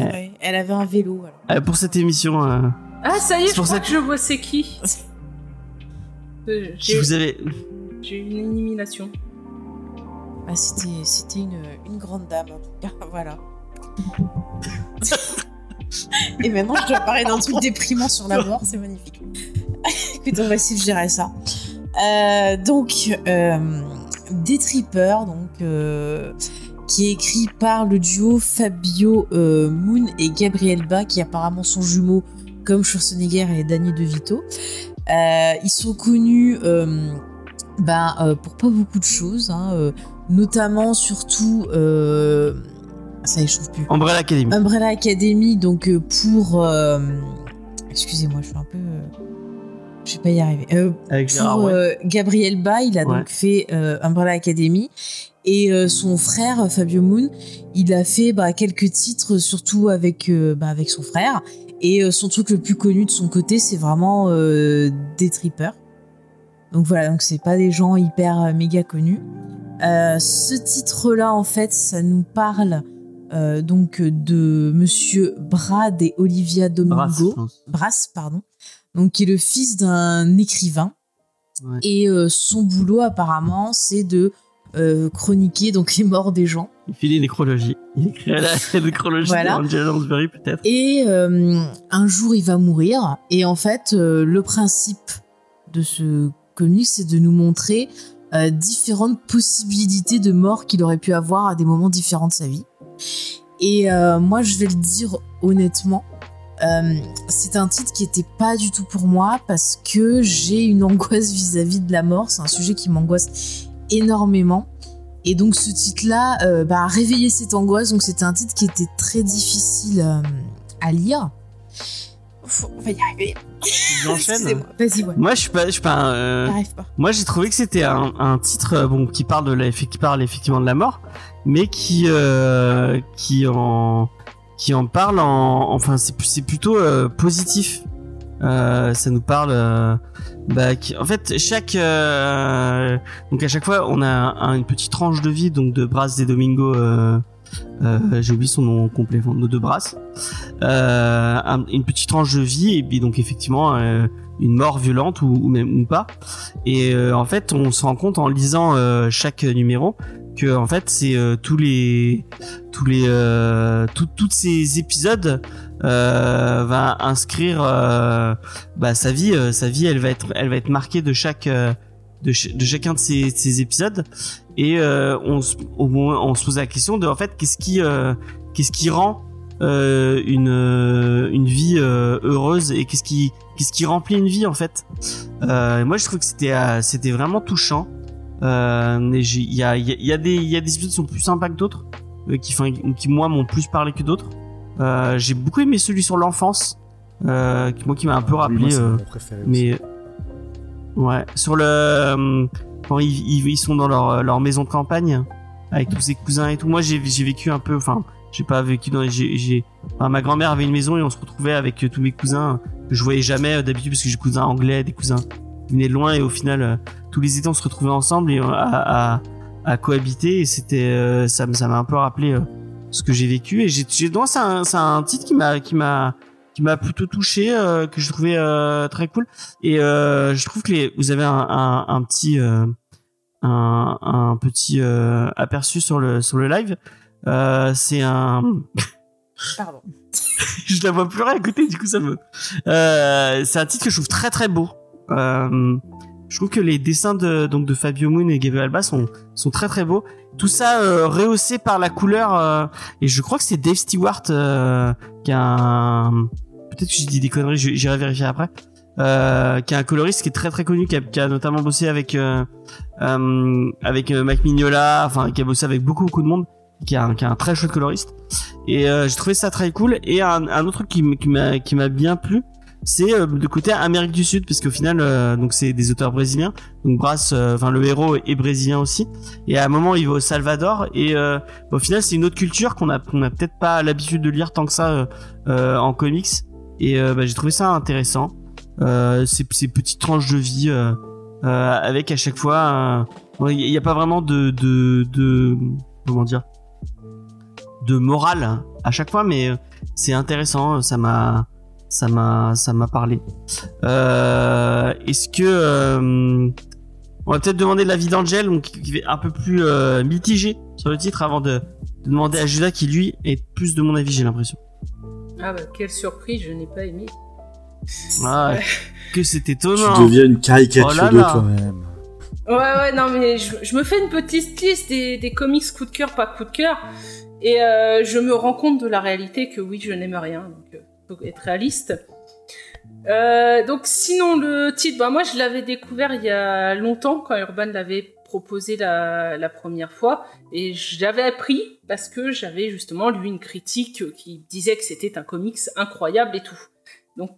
Euh, vrai. Elle avait un vélo. alors. euh, pour cette émission, euh, Ah, ça y est, C'est je pour crois ça que je vois c'est qui. Euh, J'ai vous avez, j'ai une élimination. Bah, c'était c'était une, une grande dame en tout cas. Voilà. Et maintenant, je dois parler d'un truc déprimant sur la mort, c'est magnifique. Écoute, on va essayer de gérer ça. Euh, donc, euh, Des Trippers, donc, euh, qui est écrit par le duo Fabio Moon et Gabriel Ba, qui apparemment sont jumeaux comme Schwarzenegger et Danny DeVito. Ils sont connus ben, pour pas beaucoup de choses, hein, notamment surtout. Ça trouve plus. Umbrella Academy. Umbrella Academy, donc euh, pour. euh, Excusez-moi, je suis un peu. euh, Je vais pas y arriver. Euh, avec Gérard pour euh, Gabriel Ba, il a Ouais. donc fait euh, Umbrella Academy. Et euh, son frère, Fabio Moon, il a fait bah, quelques titres, surtout avec, bah, avec son frère. Et son truc le plus connu de son côté, c'est vraiment des trippers. Donc voilà, donc c'est pas des gens hyper méga connus. Ce titre-là, en fait, ça nous parle donc de Monsieur Brad et Olivia Domingo. Brass. Brass, pardon, donc qui est le fils d'un écrivain. Ouais. Et euh, son boulot apparemment, c'est de euh, chroniquer donc les morts des gens. Il fait des nécrologies. Il écrit la, la nécrologie Voilà. Lansbury peut-être. Et euh, un jour, il va mourir. Et en fait, euh, le principe de ce comic, c'est de nous montrer euh, différentes possibilités de mort qu'il aurait pu avoir à des moments différents de sa vie. Et euh, moi, je vais le dire honnêtement, Euh, c'est un titre qui était pas du tout pour moi parce que j'ai une angoisse vis-à-vis de la mort. C'est un sujet qui m'angoisse énormément. Et donc ce titre-là euh, bah, a réveillé cette angoisse. Donc c'était un titre qui était très difficile euh, à lire. Faut- On va y arriver. J'enchaîne. Vas-y, ouais. Moi, je suis pas, je suis pas. euh, pas. Moi, j'ai trouvé que c'était un, un titre bon qui parle de la, qui parle effectivement de la mort, mais qui qui en qui en parle en enfin c'est c'est plutôt euh, positif. Euh, ça nous parle. euh, bah, qui- en fait, chaque euh, donc à chaque fois, on a un- une petite tranche de vie donc de Brass des Domingo. Euh, euh, j'ai oublié son nom complet, enfin, de Brass. Un- une petite tranche de vie et puis donc effectivement une mort violente ou, ou même ou pas. Et en fait, on se rend compte en lisant chaque numéro que en fait c'est euh, tous les tous les euh, tout- toutes ces épisodes euh, va inscrire euh, bah, sa vie euh, sa vie elle va être elle va être marquée de chaque euh, de, ch- de chacun de ces, de ces épisodes. Et on au moins on se pose la question de en fait qu'est-ce qui qu'est-ce qui rend une une vie heureuse et qu'est-ce qui qu'est-ce qui remplit une vie en fait. Moi je trouve que c'était c'était vraiment touchant il y a il y a, il y a des il y a des épisodes qui sont plus sympas que d'autres euh, qui moi m'ont plus parlé que d'autres euh, j'ai beaucoup aimé celui sur l'enfance euh, qui moi qui m'a un peu Oui, rappelé moi, euh, préféré aussi. mais ouais, sur le euh, quand ils, sont dans leur, leur maison de campagne avec tous ses cousins et tout. Moi, j'ai vécu un peu. Enfin, j'ai pas vécu dans. J'ai enfin, ma grand-mère avait une maison et on se retrouvait avec euh, tous mes cousins que je voyais jamais euh, d'habitude parce que j'ai des cousins anglais, des cousins qui venaient de loin et au final euh, tous les étés on se retrouvait ensemble et euh, à, à, à cohabiter et c'était euh, ça m'a un peu rappelé euh, ce que j'ai vécu et j'ai c'est un titre qui m'a qui m'a qui m'a plutôt touché euh, que je trouvais euh, très cool et euh, je trouve que les, vous avez un, un, un petit un, un petit aperçu sur le sur le live c'est un Pardon. je la vois pleurer à côté du coup ça me c'est un titre que je trouve très très beau je trouve que les dessins de donc de Fabio Moon et Gabriel Alba sont sont très très beaux. Tout ça euh, rehaussé par la couleur euh, et je crois que c'est Dave Stewart euh, qui a un peut-être que j'ai dit des conneries j'irai vérifier après euh, qui est un coloriste qui est très très connu qui a, qui a notamment bossé avec euh, euh, avec euh, Mac Mignola enfin qui a bossé avec beaucoup beaucoup de monde qui a qui a un très chouette coloriste. Et euh, j'ai trouvé ça très cool. Et un, un autre truc qui, qui m'a bien plu c'est euh, de côté Amérique du Sud parce qu'au final euh, donc c'est des auteurs brésiliens. Donc Brass euh, enfin le héros est brésilien aussi. Et à un moment il va au Salvador et euh, au final c'est une autre culture qu'on a qu'on a peut-être pas l'habitude de lire tant que ça en comics. Et bah, j'ai trouvé ça intéressant. Ces, petites tranches de vie avec à chaque fois il n'y a pas vraiment de, de de comment dire de morale à chaque fois mais c'est intéressant. Ça m'a ça m'a ça m'a parlé. Euh, est-ce que euh, on va peut-être demander l'avis d'Angel donc qui est un peu plus euh, mitigé sur le titre avant de, de demander à Judas qui lui est plus de mon avis j'ai l'impression. Ah bah quelle surprise, je n'ai pas aimé. ah, que c'est Tu étonnant deviens une caricature Oh là de toi-même. Ouais ouais non mais je, je me fais une petite liste des, des comics coup de cœur pas coup de cœur et euh, je me rends compte de la réalité que oui je n'aime rien donc euh, être réaliste. Euh, donc sinon le titre bah moi je l'avais découvert il y a longtemps quand Urban l'avait proposé la, première fois et j'avais appris parce que j'avais justement lu une critique qui disait que c'était un comics incroyable et tout. Donc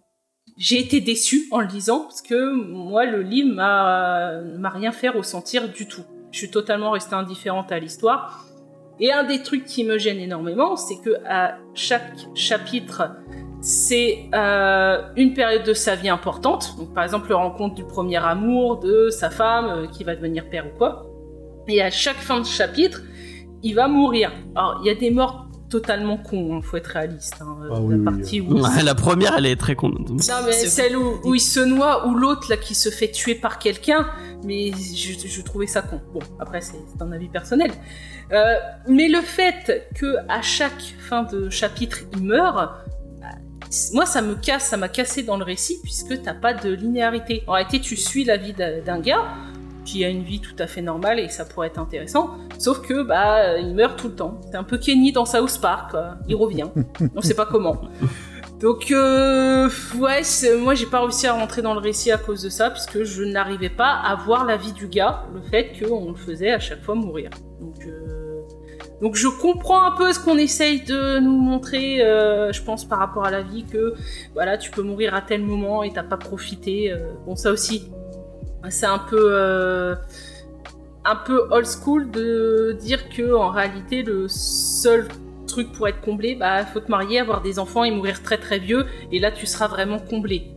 j'ai été déçu en le lisant parce que moi le livre m'a rien fait ressentir du tout. Je suis totalement restée indifférente à l'histoire. Et un des trucs qui me gêne énormément, c'est que à chaque chapitre, c'est euh, une période de sa vie importante. Donc par exemple, le rencontre du premier amour de sa femme euh, qui va devenir père ou quoi. Et à chaque fin de chapitre, il va mourir. Alors il y a des morts totalement cons, hein, faut être réaliste. hein. Ah la oui, oui, partie où Ouais, la première elle est très contente non, mais C'est celle où, où il se noie ou l'autre là qui se fait tuer par quelqu'un, mais je, je trouvais ça con. Bon, après c'est un avis personnel. Euh, mais le fait que à chaque fin de chapitre il meurt, moi ça me casse, ça m'a cassé dans le récit puisque t'as pas de linéarité. En réalité, tu suis la vie d'un gars qui a une vie tout à fait normale et ça pourrait être intéressant, sauf que bah il meurt tout le temps. C'est un peu Kenny dans South Park, quoi. il revient, on sait pas comment. Donc, euh, ouais, moi j'ai pas réussi à rentrer dans le récit à cause de ça, puisque je n'arrivais pas à voir la vie du gars, le fait qu'on le faisait à chaque fois mourir. Donc, euh, donc je comprends un peu ce qu'on essaye de nous montrer, euh, je pense, par rapport à la vie, que voilà, tu peux mourir à tel moment et t'as pas profité. euh, bon, ça aussi, c'est un peu. euh, un peu old school de dire que en réalité le seul truc pour être comblé, bah faut te marier, avoir des enfants et mourir très très vieux, et là tu seras vraiment comblé.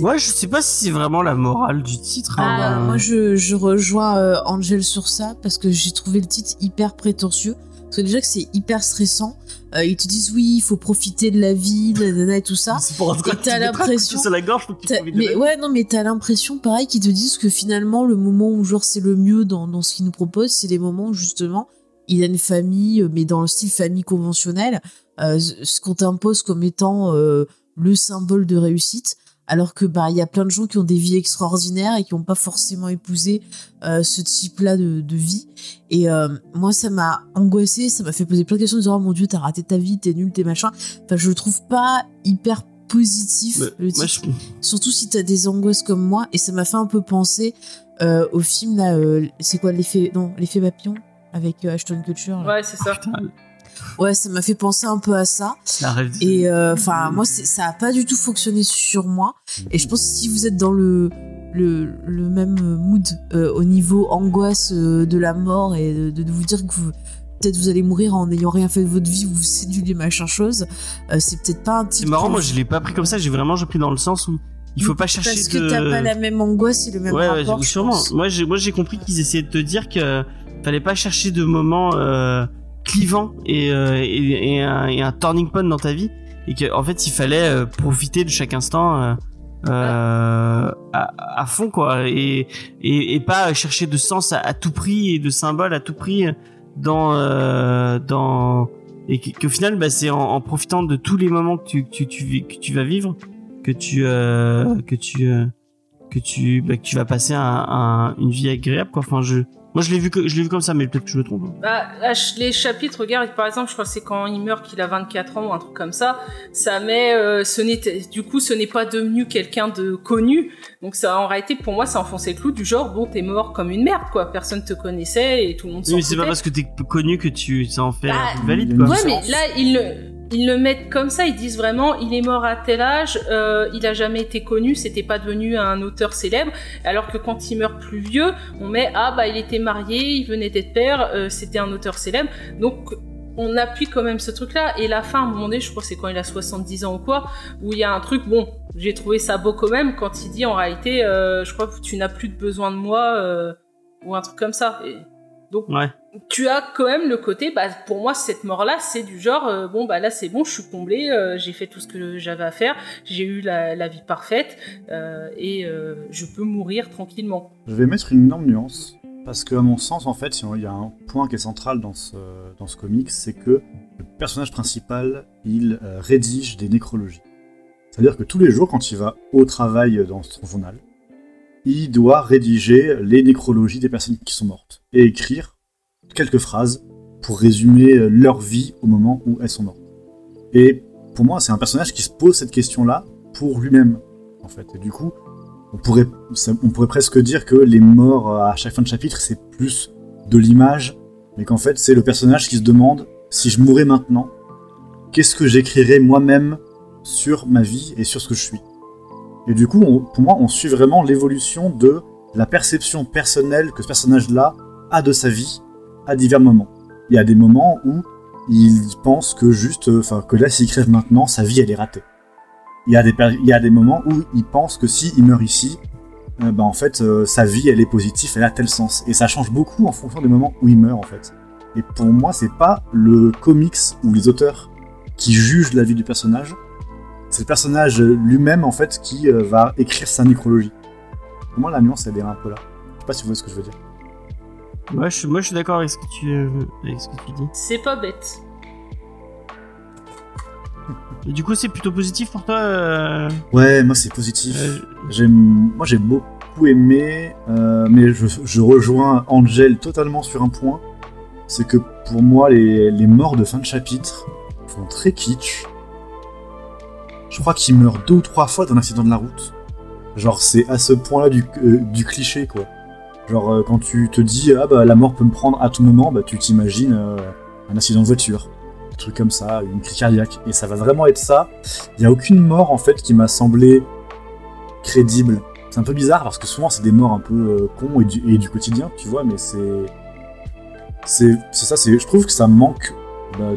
Ouais, je sais pas si c'est vraiment la morale du titre. Ah, hein. moi, je, je rejoins euh, Angel sur ça parce que j'ai trouvé le titre hyper prétentieux. Parce que déjà que c'est hyper stressant. Euh, ils te disent oui, il faut profiter de la vie, nanana et tout ça. C'est pour Et t'as l'impression- sur la gorge, faut que tu Mais ouais, non, mais t'as l'impression, pareil, qu'ils te disent que finalement, le moment où, genre, c'est le mieux dans, dans ce qu'ils nous proposent, c'est les moments où, justement, il a une famille, mais dans le style famille conventionnelle, euh, ce ce qu'on t'impose comme étant euh, le symbole de réussite, alors que, bah, il y a plein de gens qui ont des vies extraordinaires et qui n'ont pas forcément épousé euh, ce type-là de, de vie. Et euh, moi, ça m'a angoissé, ça m'a fait poser plein de questions, en disant, oh mon dieu, t'as raté ta vie, t'es nul, t'es machin. Enfin, je le trouve pas hyper positif, le moi, titre. je- Surtout si t'as des angoisses comme moi, et ça m'a fait un peu penser euh, au film là, euh, c'est quoi l'effet, non, l'effet papillon avec euh, Ashton Kutcher. là. Ouais, c'est ça. Ouais, ça m'a fait penser un peu à ça. la rêve Et euh, enfin, moi, c'est- ça a pas du tout fonctionné sur moi. Et je pense que si vous êtes dans le le, le même mood euh, au niveau angoisse euh, de la mort et de, de vous dire que vous peut-être vous allez mourir en n'ayant rien fait de votre vie ou vous séduisez machin chose, c'est peut-être pas un C'est type. marrant, que- moi je l'ai pas pris comme ça, j'ai vraiment pris dans le sens où il faut pas chercher parce de... que t'as pas la même angoisse et le même ouais, rapport. ouais, sûrement. Moi j'ai moi j'ai compris qu'ils essayaient de te dire que fallait pas chercher de moments euh, clivants et, euh, et, et un, et un turning point dans ta vie et que en fait il fallait euh, profiter de chaque instant euh, euh, à, à fond quoi et, et et pas chercher de sens à, tout prix et de symboles à tout prix dans euh, dans et qu'au final bah, c'est en, en profitant de tous les moments que tu que tu, tu que tu vas vivre que tu euh, que tu que tu bah, que tu vas passer un, un- une vie agréable quoi. Enfin je moi je l'ai vu que je l'ai vu comme ça mais peut-être que je me trompe. Bah, là, les chapitres, regarde, par exemple, je crois que c'est quand il meurt qu'il a 24 ans ou un truc comme ça, ça met, euh, ce n'était, du coup, ce n'est pas devenu quelqu'un de connu. Donc ça, en réalité, pour moi, ça enfonçait le clou du genre, bon, t'es mort comme une merde, quoi. Personne te connaissait et tout le monde Oui, s'en mais c'est pas parce que t'es connu que tu ça en fait Bah, valide il quoi Ouais, mais là, ils le, ils le mettent comme ça, ils disent vraiment, il est mort à tel âge, euh, il a jamais été connu, c'était pas devenu un auteur célèbre, alors que quand il meurt plus vieux, on met, ah bah il était marié, il venait d'être père, euh, c'était un auteur célèbre, donc on appuie quand même ce truc-là, et la fin, à un moment donné, je crois que c'est quand il a 70 ans ou quoi, où il y a un truc, bon, j'ai trouvé ça beau quand même, quand il dit, en réalité, euh, je crois que tu n'as plus de besoin de moi, euh, ou un truc comme ça, ouais tu as quand même le côté, bah, pour moi, cette mort-là, c'est du genre, euh, bon, bah là, c'est bon, je suis comblé, euh, j'ai fait tout ce que j'avais à faire, j'ai eu la, la vie parfaite, euh, et euh, je peux mourir tranquillement. Je vais mettre une énorme nuance. Parce que, à mon sens, en fait, il y a un point qui est central dans ce, dans ce comic, c'est que le personnage principal, il euh, rédige des nécrologies. C'est-à-dire que tous les jours, quand il va au travail dans son journal, il doit rédiger les nécrologies des personnes qui sont mortes et écrire quelques phrases pour résumer euh, leur vie au moment où elles sont mortes. Et pour moi, c'est un personnage qui se pose cette question-là pour lui-même, en fait. Et du coup, on pourrait, on pourrait presque dire que les morts euh, à chaque fin de chapitre, c'est plus de l'image, mais qu'en fait, c'est le personnage qui se demande si je mourais maintenant, qu'est-ce que j'écrirais moi-même sur ma vie et sur ce que je suis? Et du coup, pour moi, on suit vraiment l'évolution de la perception personnelle que ce personnage-là a de sa vie à divers moments. Il y a des moments où il pense que juste, euh, enfin, que là, s'il crève maintenant, sa vie, elle est ratée. Il y a des, il y a des moments où il pense que s'il meurt ici, euh, bah, en fait, euh, sa vie, elle est positive, elle a tel sens. Et ça change beaucoup en fonction des moments où il meurt, en fait. Et pour moi, c'est pas le comics ou les auteurs qui jugent la vie du personnage, c'est le personnage lui-même, en fait, qui euh, va écrire sa nécrologie. Pour moi, la nuance, elle est un peu là. Je sais pas si vous voyez ce que je veux dire. moi je suis moi je suis d'accord avec ce que tu euh, avec ce que tu dis C'est pas bête. et du coup c'est plutôt positif pour toi euh, Ouais, moi, c'est positif. euh, J'aime, moi j'ai beaucoup aimé, euh, mais je, je rejoins Angel totalement sur un point, c'est que pour moi les, les morts de fin de chapitre font très kitsch je crois qu'il meurt deux ou trois fois dans l'accident de la route. Genre, c'est à ce point-là du, euh, du cliché, quoi. Genre, euh, quand tu te dis, ah bah la mort peut me prendre à tout moment, bah tu t'imagines euh, un accident de voiture. Un truc comme ça, une crise cardiaque. Et ça va vraiment être ça. Il n'y a aucune mort, en fait, qui m'a semblé crédible. C'est un peu bizarre parce que souvent c'est des morts un peu cons et du, et du quotidien, tu vois, mais c'est. C'est ça, je trouve que ça manque bah,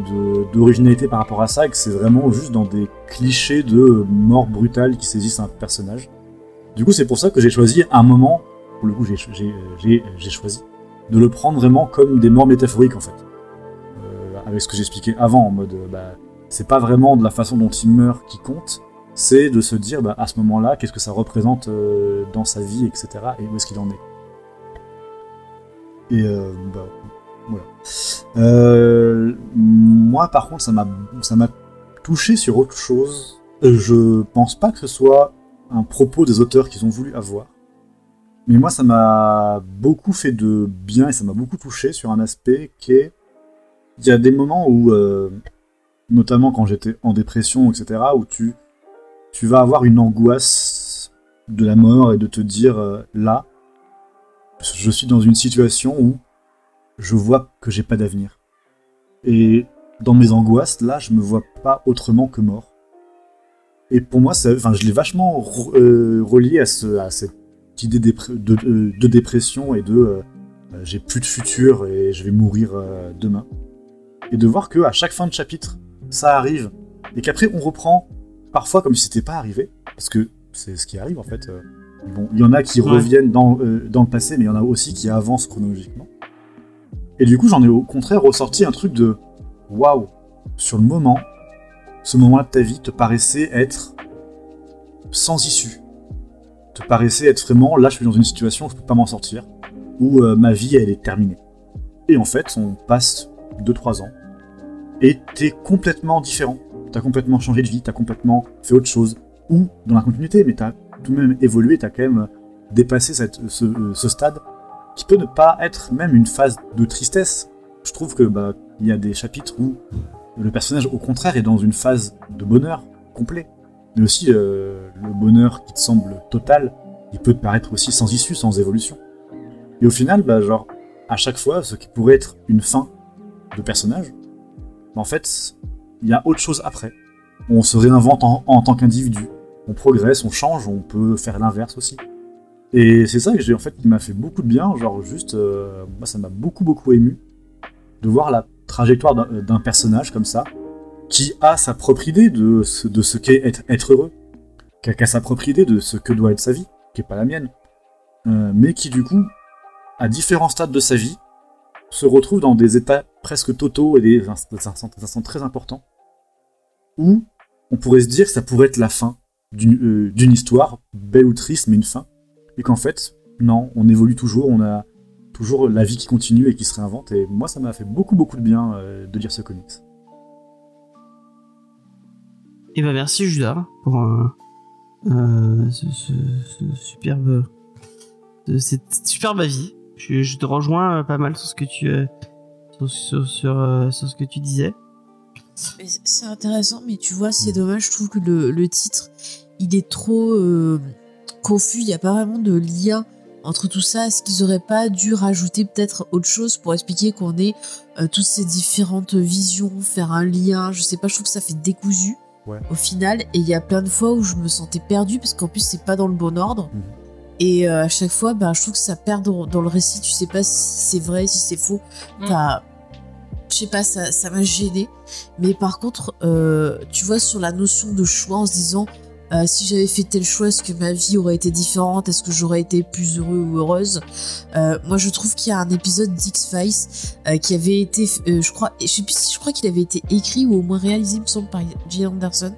d'originalité par rapport à ça et que c'est vraiment juste dans des clichés de mort brutale qui saisissent un personnage. Du coup, c'est pour ça que j'ai choisi un moment, pour le coup, j'ai choisi de le prendre vraiment comme des morts métaphoriques en fait. Euh, avec ce que j'expliquais avant, en mode, bah, c'est pas vraiment de la façon dont il meurt qui compte, c'est de se dire bah, à ce moment-là, qu'est-ce que ça représente euh, dans sa vie, etc. et où est-ce qu'il en est. Et euh, bah, Euh, moi, par contre, ça m'a touché sur autre chose. Euh, Je pense pas que ce soit un propos des auteurs qu'ils ont voulu avoir. Mais moi, ça m'a beaucoup fait de bien et ça m'a beaucoup touché sur un aspect qui est. Il y a des moments où, euh, notamment quand j'étais en dépression, etc., où tu, vas avoir une angoisse de la mort et de te dire là, je suis dans une situation où je vois que j'ai pas d'avenir. Et dans mes angoisses, là, je me vois pas autrement que mort. Et pour moi, ça, enfin, je l'ai vachement euh, relié à, ce, à cette idée dépr- de, de- de dépression et de euh, euh, j'ai plus de futur et je vais mourir euh, demain. Et de voir que à chaque fin de chapitre, ça arrive et qu'après on reprend parfois comme si c'était pas arrivé, parce que c'est ce qui arrive en fait. euh, Bon, il y en a qui Ouais. reviennent dans, euh, dans le passé, mais il y en a aussi qui avancent chronologiquement. Et du coup, j'en ai au contraire ressorti un truc de waouh, sur le moment, ce moment-là de ta vie te paraissait être sans issue. Te paraissait être vraiment là, je suis dans une situation où je peux pas m'en sortir, où euh, ma vie elle est terminée. Et en fait, on passe 2-3 ans et t'es complètement différent. T'as complètement changé de vie, t'as complètement fait autre chose. Ou dans la continuité, mais t'as tout de même évolué, t'as quand même dépassé euh, ce stade qui peut ne pas être même une phase de tristesse. Je trouve que bah il y a des chapitres où le personnage au contraire est dans une phase de bonheur complet. Mais aussi euh, le bonheur qui te semble total, il peut te paraître aussi sans issue, sans évolution. Et au final, bah genre à chaque fois, ce qui pourrait être une fin de personnage, bah, en fait, il y a autre chose après. On se réinvente en, en tant qu'individu. On progresse, on change, on peut faire l'inverse aussi. Et c'est ça que j'ai en fait qui m'a fait beaucoup de bien, genre juste, euh, moi ça m'a beaucoup beaucoup ému de voir la trajectoire d'un d'un personnage comme ça, qui a sa propre idée de ce, qu'est être, heureux, qui a, sa propre idée de ce que doit être sa vie, qui est pas la mienne, Euh, mais qui du coup, à différents stades de sa vie, se retrouve dans des états presque totaux et des instants, très importants, où on pourrait se dire que ça pourrait être la fin d'une euh, d'une histoire, belle ou triste, mais une fin, et qu'en fait, non, on évolue toujours, on a toujours la vie qui continue et qui se réinvente, et moi ça m'a fait beaucoup beaucoup de bien euh, de lire ce comics. Et ben merci Judas pour euh, euh, ce, ce- ce superbe, de cette superbe avis. Je, je te rejoins pas mal sur ce que tu, sur, sur, sur, sur ce que tu disais. C'est intéressant, mais tu vois, c'est dommage, je trouve que le, le titre, il est trop euh, confus, il n'y a pas vraiment de lien entre tout ça. Est-ce qu'ils auraient pas dû rajouter peut-être autre chose pour expliquer qu'on ait euh, toutes ces différentes visions, faire un lien, je sais pas, je trouve que ça fait décousu Ouais. au final. Et il y a plein de fois où je me sentais perdue parce qu'en plus, c'est pas dans le bon ordre. Mhm. Et euh, à chaque fois, ben, je trouve que ça perd dans, dans le récit. Tu sais pas si c'est vrai, si c'est faux. Mm. T'as- Je sais pas, ça ça m'a gêné. Mais par contre, euh, tu vois, sur la notion de choix, en se disant, euh, si j'avais fait tel choix, est-ce que ma vie aurait été différente? Est-ce que j'aurais été plus heureux ou heureuse? Euh, Moi, je trouve qu'il y a un épisode d'X-Files euh, qui avait été, euh, je crois, je sais plus si je crois qu'il avait été écrit ou au moins réalisé, me semble, par J. Anderson,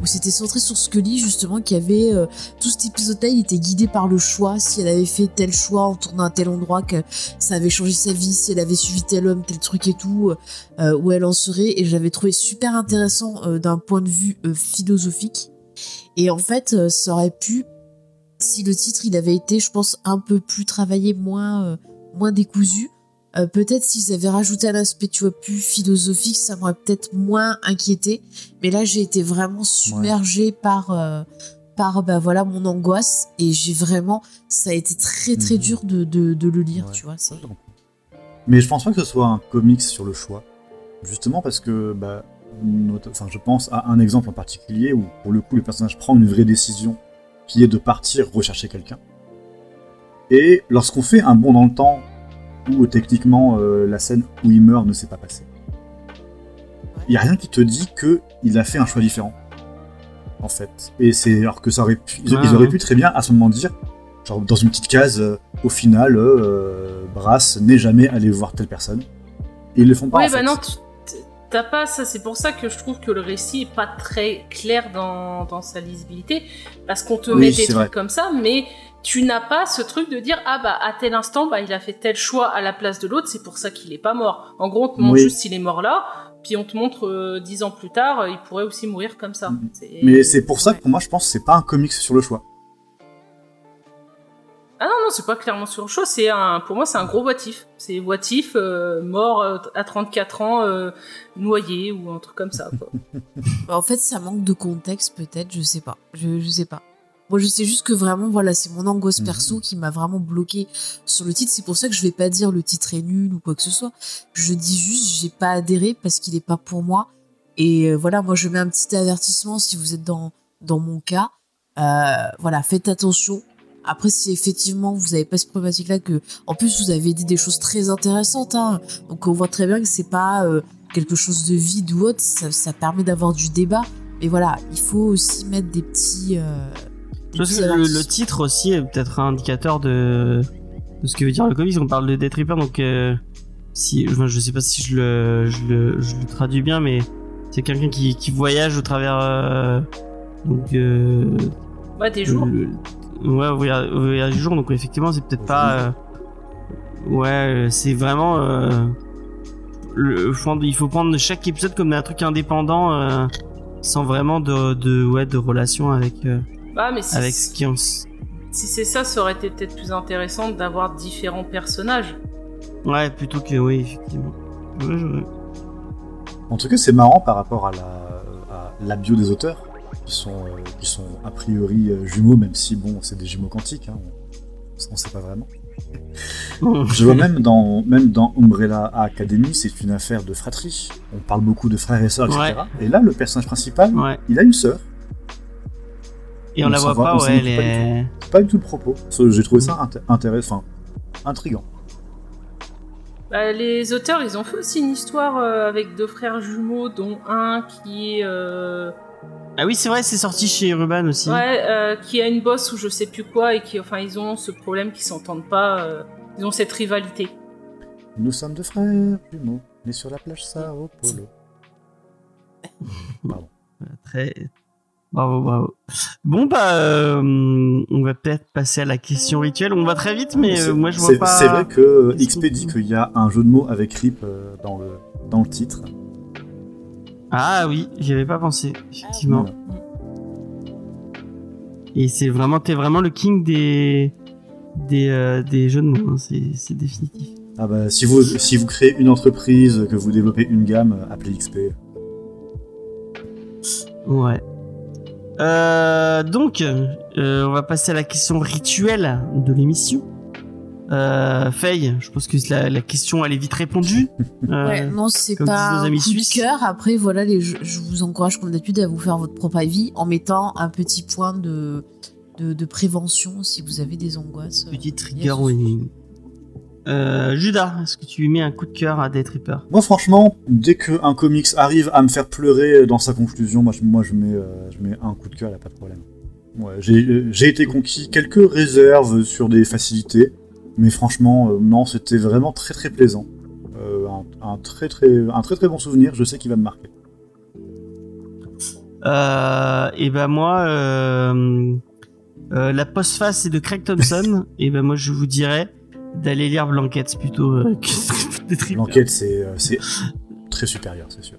où c'était centré sur Scully, justement, qui avait euh, tout cet épisode-là, il était guidé par le choix. Si elle avait fait tel choix en tournant à tel endroit, que ça avait changé sa vie, si elle avait suivi tel homme, tel truc et tout, euh, où elle en serait. Et j'avais trouvé super intéressant d'un point de vue philosophique. Et en fait, euh, ça aurait pu, si le titre il avait été, je pense, un peu plus travaillé, moins, euh, moins décousu, Euh, peut-être s'ils avaient rajouté un aspect, tu vois, plus philosophique, ça m'aurait peut-être moins inquiété. Mais là, j'ai été vraiment submergée par, euh, par, bah voilà, mon angoisse. Et j'ai vraiment, ça a été très très Mhm. dur de, de, de le lire, Ouais. tu vois. Mais je pense pas que ce soit un comics sur le choix. Justement parce que, bah, enfin, je pense à un exemple en particulier où, pour le coup, le personnage prend une vraie décision qui est de partir rechercher quelqu'un. Et lorsqu'on fait un bond dans le temps où techniquement euh, la scène où il meurt ne s'est pas passée, il y a rien qui te dit que il a fait un choix différent. En fait. Et c'est alors que ça aurait pu, ils, auraient pu très bien à ce moment dire, genre dans une petite case, euh, au final, euh, Brass n'est jamais allé voir telle personne. Et ils le font pas. En bah fait. non, tu- t'as pas ça. C'est pour ça que je trouve que le récit est pas très clair dans, dans sa lisibilité. Parce qu'on te Oui, met des trucs vrai. comme ça, mais tu n'as pas ce truc de dire ah bah à tel instant bah il a fait tel choix à la place de l'autre, c'est pour ça qu'il est pas mort. En gros, on te montre Oui. juste il est mort là, puis on te montre euh, dix ans plus tard, euh, il pourrait aussi mourir comme ça. Mhm. Mais c'est pour ça que pour moi, je pense que c'est pas un comics sur le choix. Ah non, non, c'est pas clairement sur le choix, c'est un, pour moi, c'est un gros voitif. C'est voitif, euh, mort euh, à 34 ans, euh, noyé ou un truc comme ça, quoi. Bah, en fait, ça manque de contexte, peut-être, je sais pas. Je, je sais pas. Moi, je sais juste que vraiment, voilà, c'est mon angoisse Mhm. perso qui m'a vraiment bloqué sur le titre. C'est pour ça que je vais pas dire le titre est nul ou quoi que ce soit. Je dis juste, j'ai pas adhéré parce qu'il est pas pour moi. Et euh, voilà, moi, je mets un petit avertissement si vous êtes dans, dans mon cas. Euh, voilà, faites attention. Après, si effectivement vous avez pas ce problématique-là, que en plus vous avez dit des choses très intéressantes, hein, donc on voit très bien que c'est pas euh, quelque chose de vide ou autre, ça, ça permet d'avoir du débat. Mais voilà, il faut aussi mettre des petits. euh, des Je pense petits que le, titre aussi est peut-être un indicateur de, de ce que veut dire le comics. On parle de Death Reaper, donc euh, si, enfin, je sais pas si je le, je le, je le traduis bien, mais c'est quelqu'un qui, qui voyage au travers euh, donc euh, Ouais, des jours. le- ouais au voyage, voyage du jour. Donc effectivement, c'est peut-être pas. euh, ouais, euh, c'est vraiment. euh, le, il faut prendre chaque épisode comme un truc indépendant, euh, sans vraiment de, de, ouais, de relation avec, euh, Bah, mais si, avec ce qui s- si c'est ça, ça aurait été peut-être plus intéressant d'avoir différents personnages. Ouais, plutôt que oui, effectivement. Ouais, je- En tout cas, c'est marrant par rapport à la, à la bio des auteurs, qui sont, euh, qui sont a priori euh, jumeaux, même si bon, c'est des jumeaux quantiques, hein, on, on sait pas vraiment. Je vois même dans, même dans Umbrella Academy, c'est une affaire de fratrie. On parle beaucoup de frères et sœurs, etc. Ouais. Et là, le personnage principal, ouais. il a une sœur. Et on, On la voit pas, ouais, elle pas du est. C'est pas du tout le propos. J'ai trouvé ça inté- intéressant, intriguant. Bah, les auteurs, ils ont fait aussi une histoire euh, avec deux frères jumeaux, dont un qui est. euh, Ah oui, c'est vrai, c'est sorti chez Ruban aussi. Ouais, euh, qui a une bosse ou je sais plus quoi, et qui, enfin, ils ont ce problème qu'ils s'entendent pas. euh, ils ont cette rivalité. Nous sommes deux frères jumeaux, nés sur la plage Sao Paulo. Pardon. Très. Bravo, bravo. Bon, bah, euh, on va peut-être passer à la question rituelle. On va très vite, mais euh, moi je vois c'est- pas. C'est vrai que XP dit qu'il y a un jeu de mots avec RIP euh, dans, le, dans le titre. Ah oui, j'y avais pas pensé, effectivement. Voilà. Et c'est vraiment, t'es vraiment le king des des, euh, des jeux de mots. hein, c'est définitif. Ah bah, si vous, si vous créez une entreprise, que vous développez une gamme, appelez XP. Ouais. Euh, donc, euh, on va passer à la question rituelle de l'émission. Euh, Faye, je pense que la, la question elle est vite répondue. Euh, Ouais, non, c'est pas un coup de cœur. Après, voilà, les, je vous encourage comme d'habitude à vous faire votre propre avis en mettant un petit point de, de, de prévention si vous avez des angoisses. Petit trigger warning. Euh, Judas, est-ce que tu lui mets un coup de cœur à Death Reaper? Moi, franchement, dès qu'un comics arrive à me faire pleurer dans sa conclusion, moi, je, moi, je, mets, euh, je mets un coup de cœur, a pas de problème. Ouais, j'ai euh, j'ai été conquis, quelques réserves sur des facilités, mais franchement, euh, non, c'était vraiment très très plaisant. Euh, un, un très très, un très très bon souvenir, je sais qu'il va me marquer. euh, Et ben moi, euh, la postface est de Craig Thompson. et ben moi je vous dirais d'aller lire Blanquette plutôt que Reaper. L'enquête, c'est euh, c'est très supérieur, c'est sûr.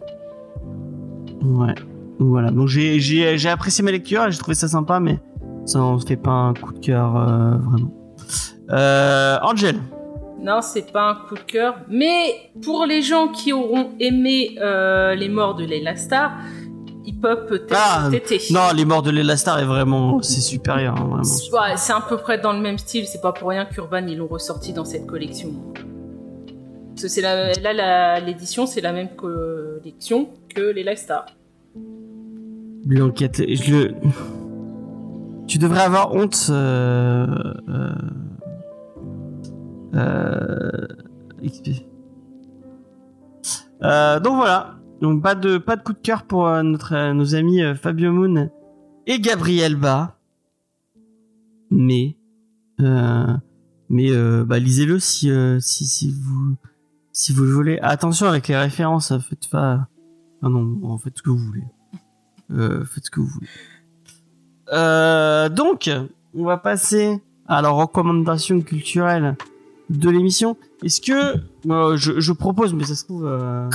Ouais. Voilà. Donc j'ai apprécié ma lecture, j'ai trouvé ça sympa, mais ça en fait pas un coup de cœur vraiment. Euh, Angel. Non, c'est pas un coup de cœur. Mais pour les gens qui auront aimé euh, les morts de Leila Star, ils peuvent peut-être Ah. Non, les morts de Lela Star est vraiment, c'est supérieur, hein, vraiment. C'est ouais, c'est à peu près dans le même style. C'est pas pour rien qu'Urban ils l'ont ressorti dans cette collection. Parce que c'est là l'édition, c'est la même collection que les Live Stars. L'enquête, je le. Tu devrais avoir honte. Euh, euh, XP. Euh, donc voilà. Donc pas de pas de coup de cœur pour euh, notre euh, nos amis euh, Fabio Moon et Gabriel Ba. Mais euh, mais euh, bah lisez-le si euh, si vous si vous le voulez. Attention avec les références. euh, Faites pas. Ah non, en ce que vous voulez. Euh, faites ce que vous voulez. Euh, donc, on va passer à la recommandation culturelle de l'émission. Est-ce que euh, je, je propose, mais ça se trouve, euh,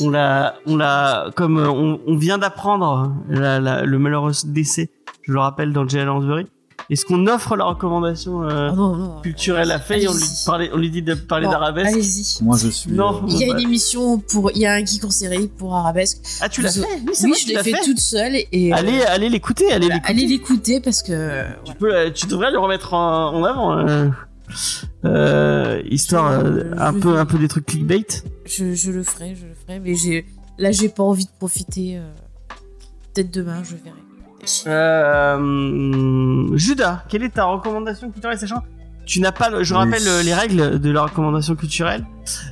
on l'a, on l'a, comme euh, on, on vient d'apprendre la- la- le malheureux décès, je le rappelle dans J.L. Lansbury. Est-ce qu'on offre la recommandation euh, Ah non, non. culturelle à Faye? On lui parlait, on lui dit de parler Bon, d'arabesque. Allez-y. Moi, je suis. Non. euh, Il y a bah. une émission pour. Il y a un geek en série pour Arabesque. Ah, tu l'as fait? Oui, c'est Oui, vrai, je l'ai fait, fait. toute seule et. euh, Allez, allez l'écouter, allez l'écouter. allez l'écouter parce que. Tu peux, tu devrais le remettre en, en avant. Euh. Histoire euh, un je peu, un peu des trucs clickbait. Je, je le ferai, je le ferai. Mais j'ai là, j'ai pas envie de profiter. euh, Peut-être demain, je verrai. Euh, Judas, quelle est ta recommandation culturelle, sachant tu n'as pas, je rappelle les règles de la recommandation culturelle.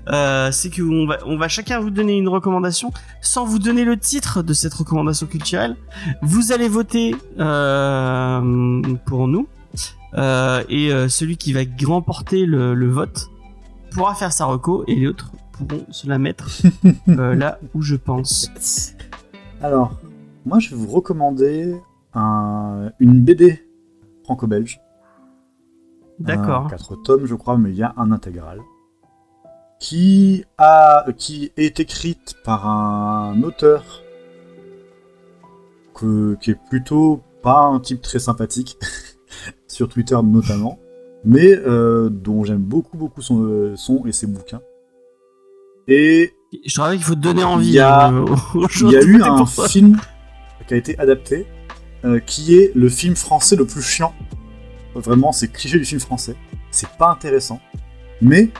Euh, c'est que on va, on va chacun vous donner une recommandation sans vous donner le titre de cette recommandation culturelle. Vous allez voter euh, pour nous et euh, celui qui va remporter le, le vote pourra faire sa reco et les autres pourront se la mettre euh, là où je pense. Alors, moi, je vais vous recommander un- une BD franco-belge. D'accord. Quatre tomes, je crois, mais il y a un intégral. Qui, a, qui est écrite par un auteur que- qui est plutôt pas un type très sympathique, sur Twitter notamment, mais euh, dont j'aime beaucoup, beaucoup son, euh, son et ses bouquins. Et Je rappelle qu'il faut te donner envie. Il y a- euh, il y a eu un film qui a été adapté, euh, qui est le film français le plus chiant. Vraiment, c'est cliché du film français. C'est pas intéressant. Mais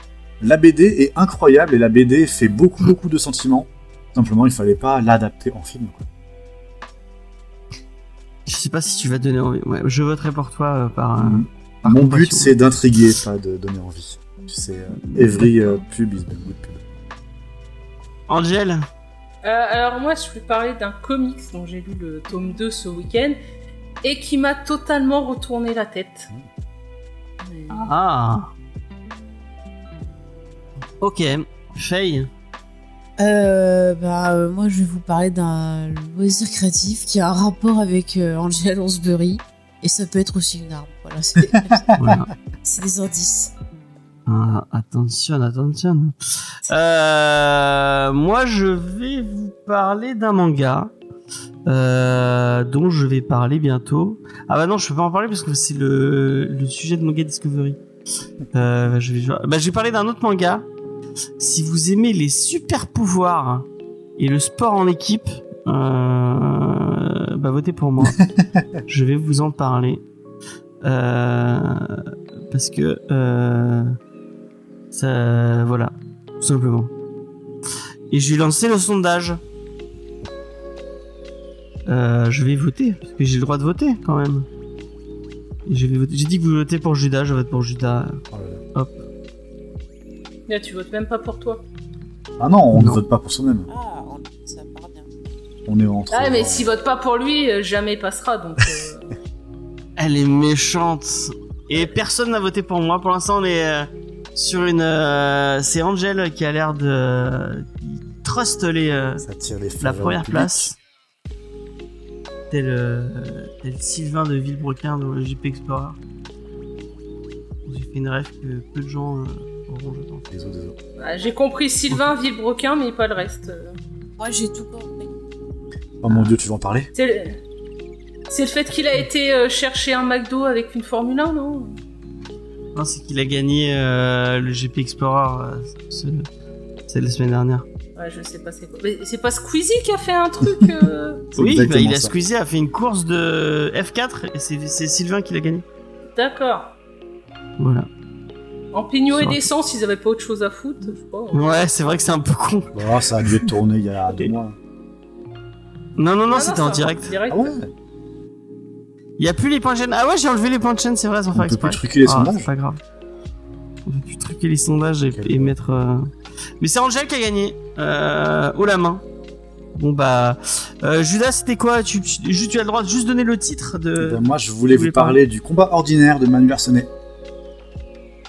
la BD est incroyable et la BD fait beaucoup, beaucoup de sentiments. Simplement, il fallait pas l'adapter en film. quoi. Je sais pas si tu vas donner envie. Ouais, je voterai pour toi euh, par. euh, par Mon compassion. but, c'est d'intriguer, pas de donner envie. Tu sais, euh, every euh, pub is a good pub. Angel. Euh, alors moi, je vais parler d'un comics dont j'ai lu le tome 2 ce week-end et qui m'a totalement retourné la tête. Mais- Ah. Ok. Faye. Euh, bah, euh, moi, je vais vous parler d'un loisir créatif qui a un rapport avec euh, Angela Lansbury. Et ça peut être aussi une arme. Voilà, c'est Voilà. des indices. Ah, attention, attention. Euh, moi, je vais vous parler d'un manga euh, dont je vais parler bientôt. Ah bah non, je peux pas en parler parce que c'est le, le sujet de Manga Discovery. Euh, je vais, bah, je vais parler d'un autre manga. Si vous aimez les super pouvoirs et le sport en équipe, euh, bah votez pour moi. je vais vous en parler. Euh, parce que euh, ça, voilà, tout simplement. Et j'ai lancé le sondage. Euh, je vais voter parce que j'ai le droit de voter quand même. Et je vais voter. J'ai dit que vous votez pour Judas, je vote pour Judas. Oh là là. Là, tu votes même pas pour toi. Ah non, on ne vote pas pour soi-même. Ah, ça part bien. On est entre. Ah, mais euh, s'il vote pas pour lui, euh, jamais il passera. Donc, euh, Elle est méchante. Et personne n'a voté pour moi. Pour l'instant, on est sur une. c'est Angel qui a l'air de. qui trust les. Ça tire les la première place. Tel, euh, tel Sylvain de Villebrequin dans le JP Explorer. J'ai fait une rêve que peu de gens Désolé, désolé. bah, j'ai compris Sylvain, Villebrequin, mais pas le reste. Euh, Moi, j'ai tout compris. Oh mon dieu, tu vas en parler? C'est le... c'est le fait qu'il a été euh, chercher un McDo avec une Formule 1, non? Non, c'est qu'il a gagné euh, le GP Explorer. euh, ce- C'est la semaine dernière. Ouais, je sais pas c'est quoi. Mais c'est pas Squeezie qui a fait un truc. euh, C'est Oui, bah, il a ça. squeezé, a fait une course de F4 et c'est c'est Sylvain qui l'a gagné. D'accord. Voilà. En pignon et Ça va. d'essence, ils avaient pas autre chose à foutre, je pas. Ouais, c'est vrai que c'est un peu con. Bon, ça a dû être tourné il y a deux mois. Non, non, non, Ah c'était en va, direct. Ah ouais Il y a plus les points de chaîne. Ah ouais, j'ai enlevé les points de chaîne, c'est vrai, sans On faire peut plus exprès. truquer les Ah, sondages C'est pas grave. On peut plus truquer les sondages et, mettre. euh, Mais c'est Angel qui a gagné. Euh, haut la main. Bon bah. euh, Judas, c'était quoi? Tu, tu, juste- tu as le droit de juste donner le titre de. Ben, Moi, je voulais Vous parler du combat ordinaire de Manu Arsenet.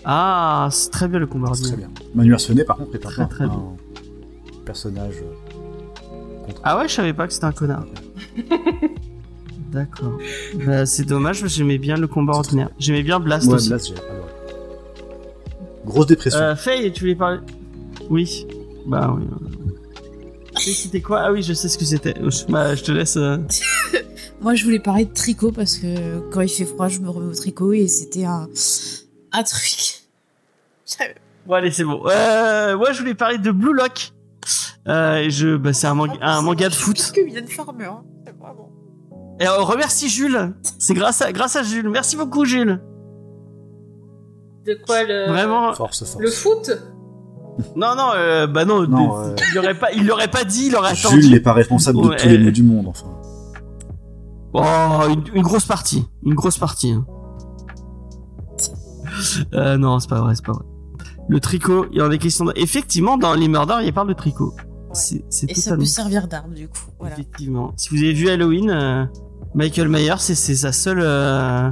Ah, c'est très bien le combat C'est très ordinaire. bien. Manu Arsenet, par contre, est un, Très, très un bien. personnage. euh, contre- Ah ouais, je savais pas que c'était un connard. D'accord. Bah, c'est dommage, j'aimais bien le combat ordinaire. J'aimais bien Blast Ouais, aussi. Blast, j'ai adoré. Grosse dépression. Euh, Faye, tu voulais parler? Oui. Bah oui. C'était quoi? Ah oui, je sais ce que c'était. Je- Bah, je te laisse. euh, Moi, je voulais parler de tricot parce que quand il fait froid, je me remets au tricot et c'était un, un truc. Bon, allez, c'est bon. Euh, moi, je voulais parler de Blue Lock. Euh, et je, bah, c'est un, manga- un manga de foot. que Mylène Farmer. hein. C'est vraiment- Et euh, remercie Jules. C'est grâce à, grâce à Jules. Merci beaucoup, Jules. De quoi le. Vraiment. Force, force. Le foot Non, non, euh, bah non. Non, de- euh, il l'aurait pas, il l'aurait pas dit, il aurait Jules attendu. n'est pas responsable de Ouais. tous les maux du monde, enfin. Oh, une, une grosse partie. Une grosse partie. hein. Euh, non, c'est pas vrai, c'est pas vrai. Le tricot, il y en a question. de- Effectivement, dans les Murders, il parle de tricot. C'est c'est Et ça totalement. peut servir d'arme, du coup. Voilà. Effectivement. Si vous avez vu Halloween, euh, Michael Myers, c'est c'est sa seule. euh,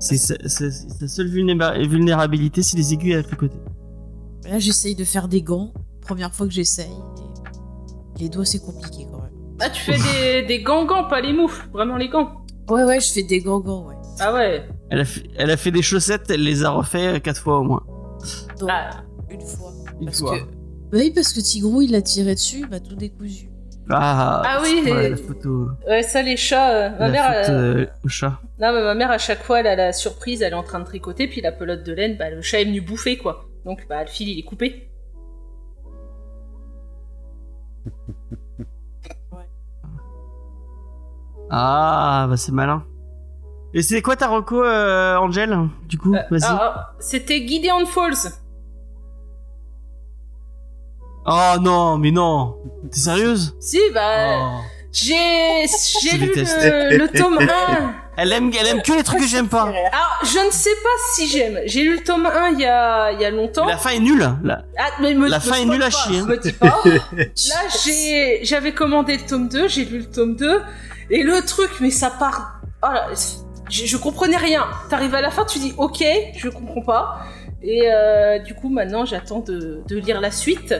c'est sa, seule vulnéra- vulnérabilité, c'est les aiguilles à l'autre côté. Là, j'essaye de faire des gants. Première fois que j'essaye. et Les doigts, c'est compliqué quand même. Ah, tu fais des, des gants-gants, pas les moufles, vraiment les gants. Ouais, ouais, je fais des gants, gants, ouais. Ah ouais. Elle a, fait, elle a fait des chaussettes, elle les a refait euh, quatre fois au moins. Donc, Ah, une fois. Une Parce fois. que. Bah oui, parce que Tigrou, il a tiré dessus, il m'a tout décousu. Ah, Ah oui, ouais, la photo. ouais, ça, les chats. euh, ma la mère. euh, euh, chat. Non, mais ma mère, à chaque fois, elle a la surprise, elle est en train de tricoter, puis la pelote de laine, bah, le chat est venu bouffer, quoi. Donc, bah, le fil, il est coupé. Ah, bah c'est malin. Et c'est quoi ta reco, euh, Angel Du coup, Euh, vas-y. ah, ah, C'était Gideon Falls. Oh non, mais non. T'es sérieuse? Si, bah, Oh. j'ai lu le, le tome 1. Elle aime, elle aime que les trucs que j'aime pas. Alors, je ne sais pas si j'aime. J'ai lu le tome 1 il y a, il y a longtemps. La fin est nulle. La- Ah, mais me, la me fin est nulle à chier, hein. Me dis pas. Là, j'ai, j'avais commandé le tome 2, j'ai lu le tome 2, et le truc, mais ça part. Oh là, je, je comprenais rien. T'arrives à la fin, tu dis ok, je comprends pas. Et euh, du coup, maintenant, j'attends de, de lire la suite.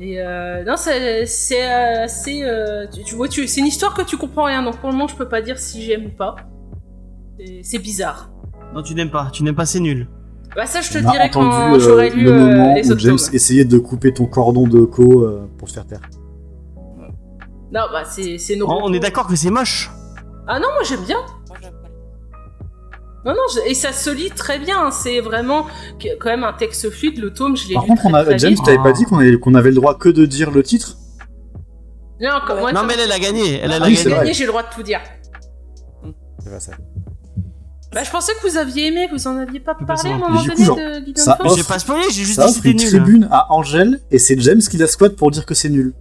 Et euh, non, c'est, c'est, euh, c'est, euh, tu, vois, tu, c'est une histoire que tu comprends rien, donc pour le moment, je peux pas dire si j'aime ou pas. C'est- bizarre. Non, tu n'aimes pas. Tu n'aimes pas, c'est nul. Bah ça, je te On a dirai quand euh, j'aurai lu le euh, moment les où autres James essayait de couper ton cordon de co euh, pour se faire taire. Non, bah c'est, c'est Oh, normal. on est d'accord que c'est moche. Ah non, moi j'aime bien. Moi, j'aime pas. Non, non, je- et ça se lit très bien. hein. C'est vraiment quand même un texte fluide. Le tome, je l'ai Par lu contre, très, on a, très James, t'avais pas dit qu'on avait, le droit que de dire le titre? Non, encore- moi, Non, mais elle, elle a gagné. Elle, Ah, a oui, j'ai c'est gagné. j'ai le droit de tout dire. C'est vrai, ça. Bah, je pensais que vous aviez aimé, vous en aviez pas parlé pas à un moment Du coup, donné genre, de Gideon ça J'ai pas spoilé, j'ai juste Ça dit offre une nul. tribune à Angèle et c'est James qui la squatte pour dire que c'est nul.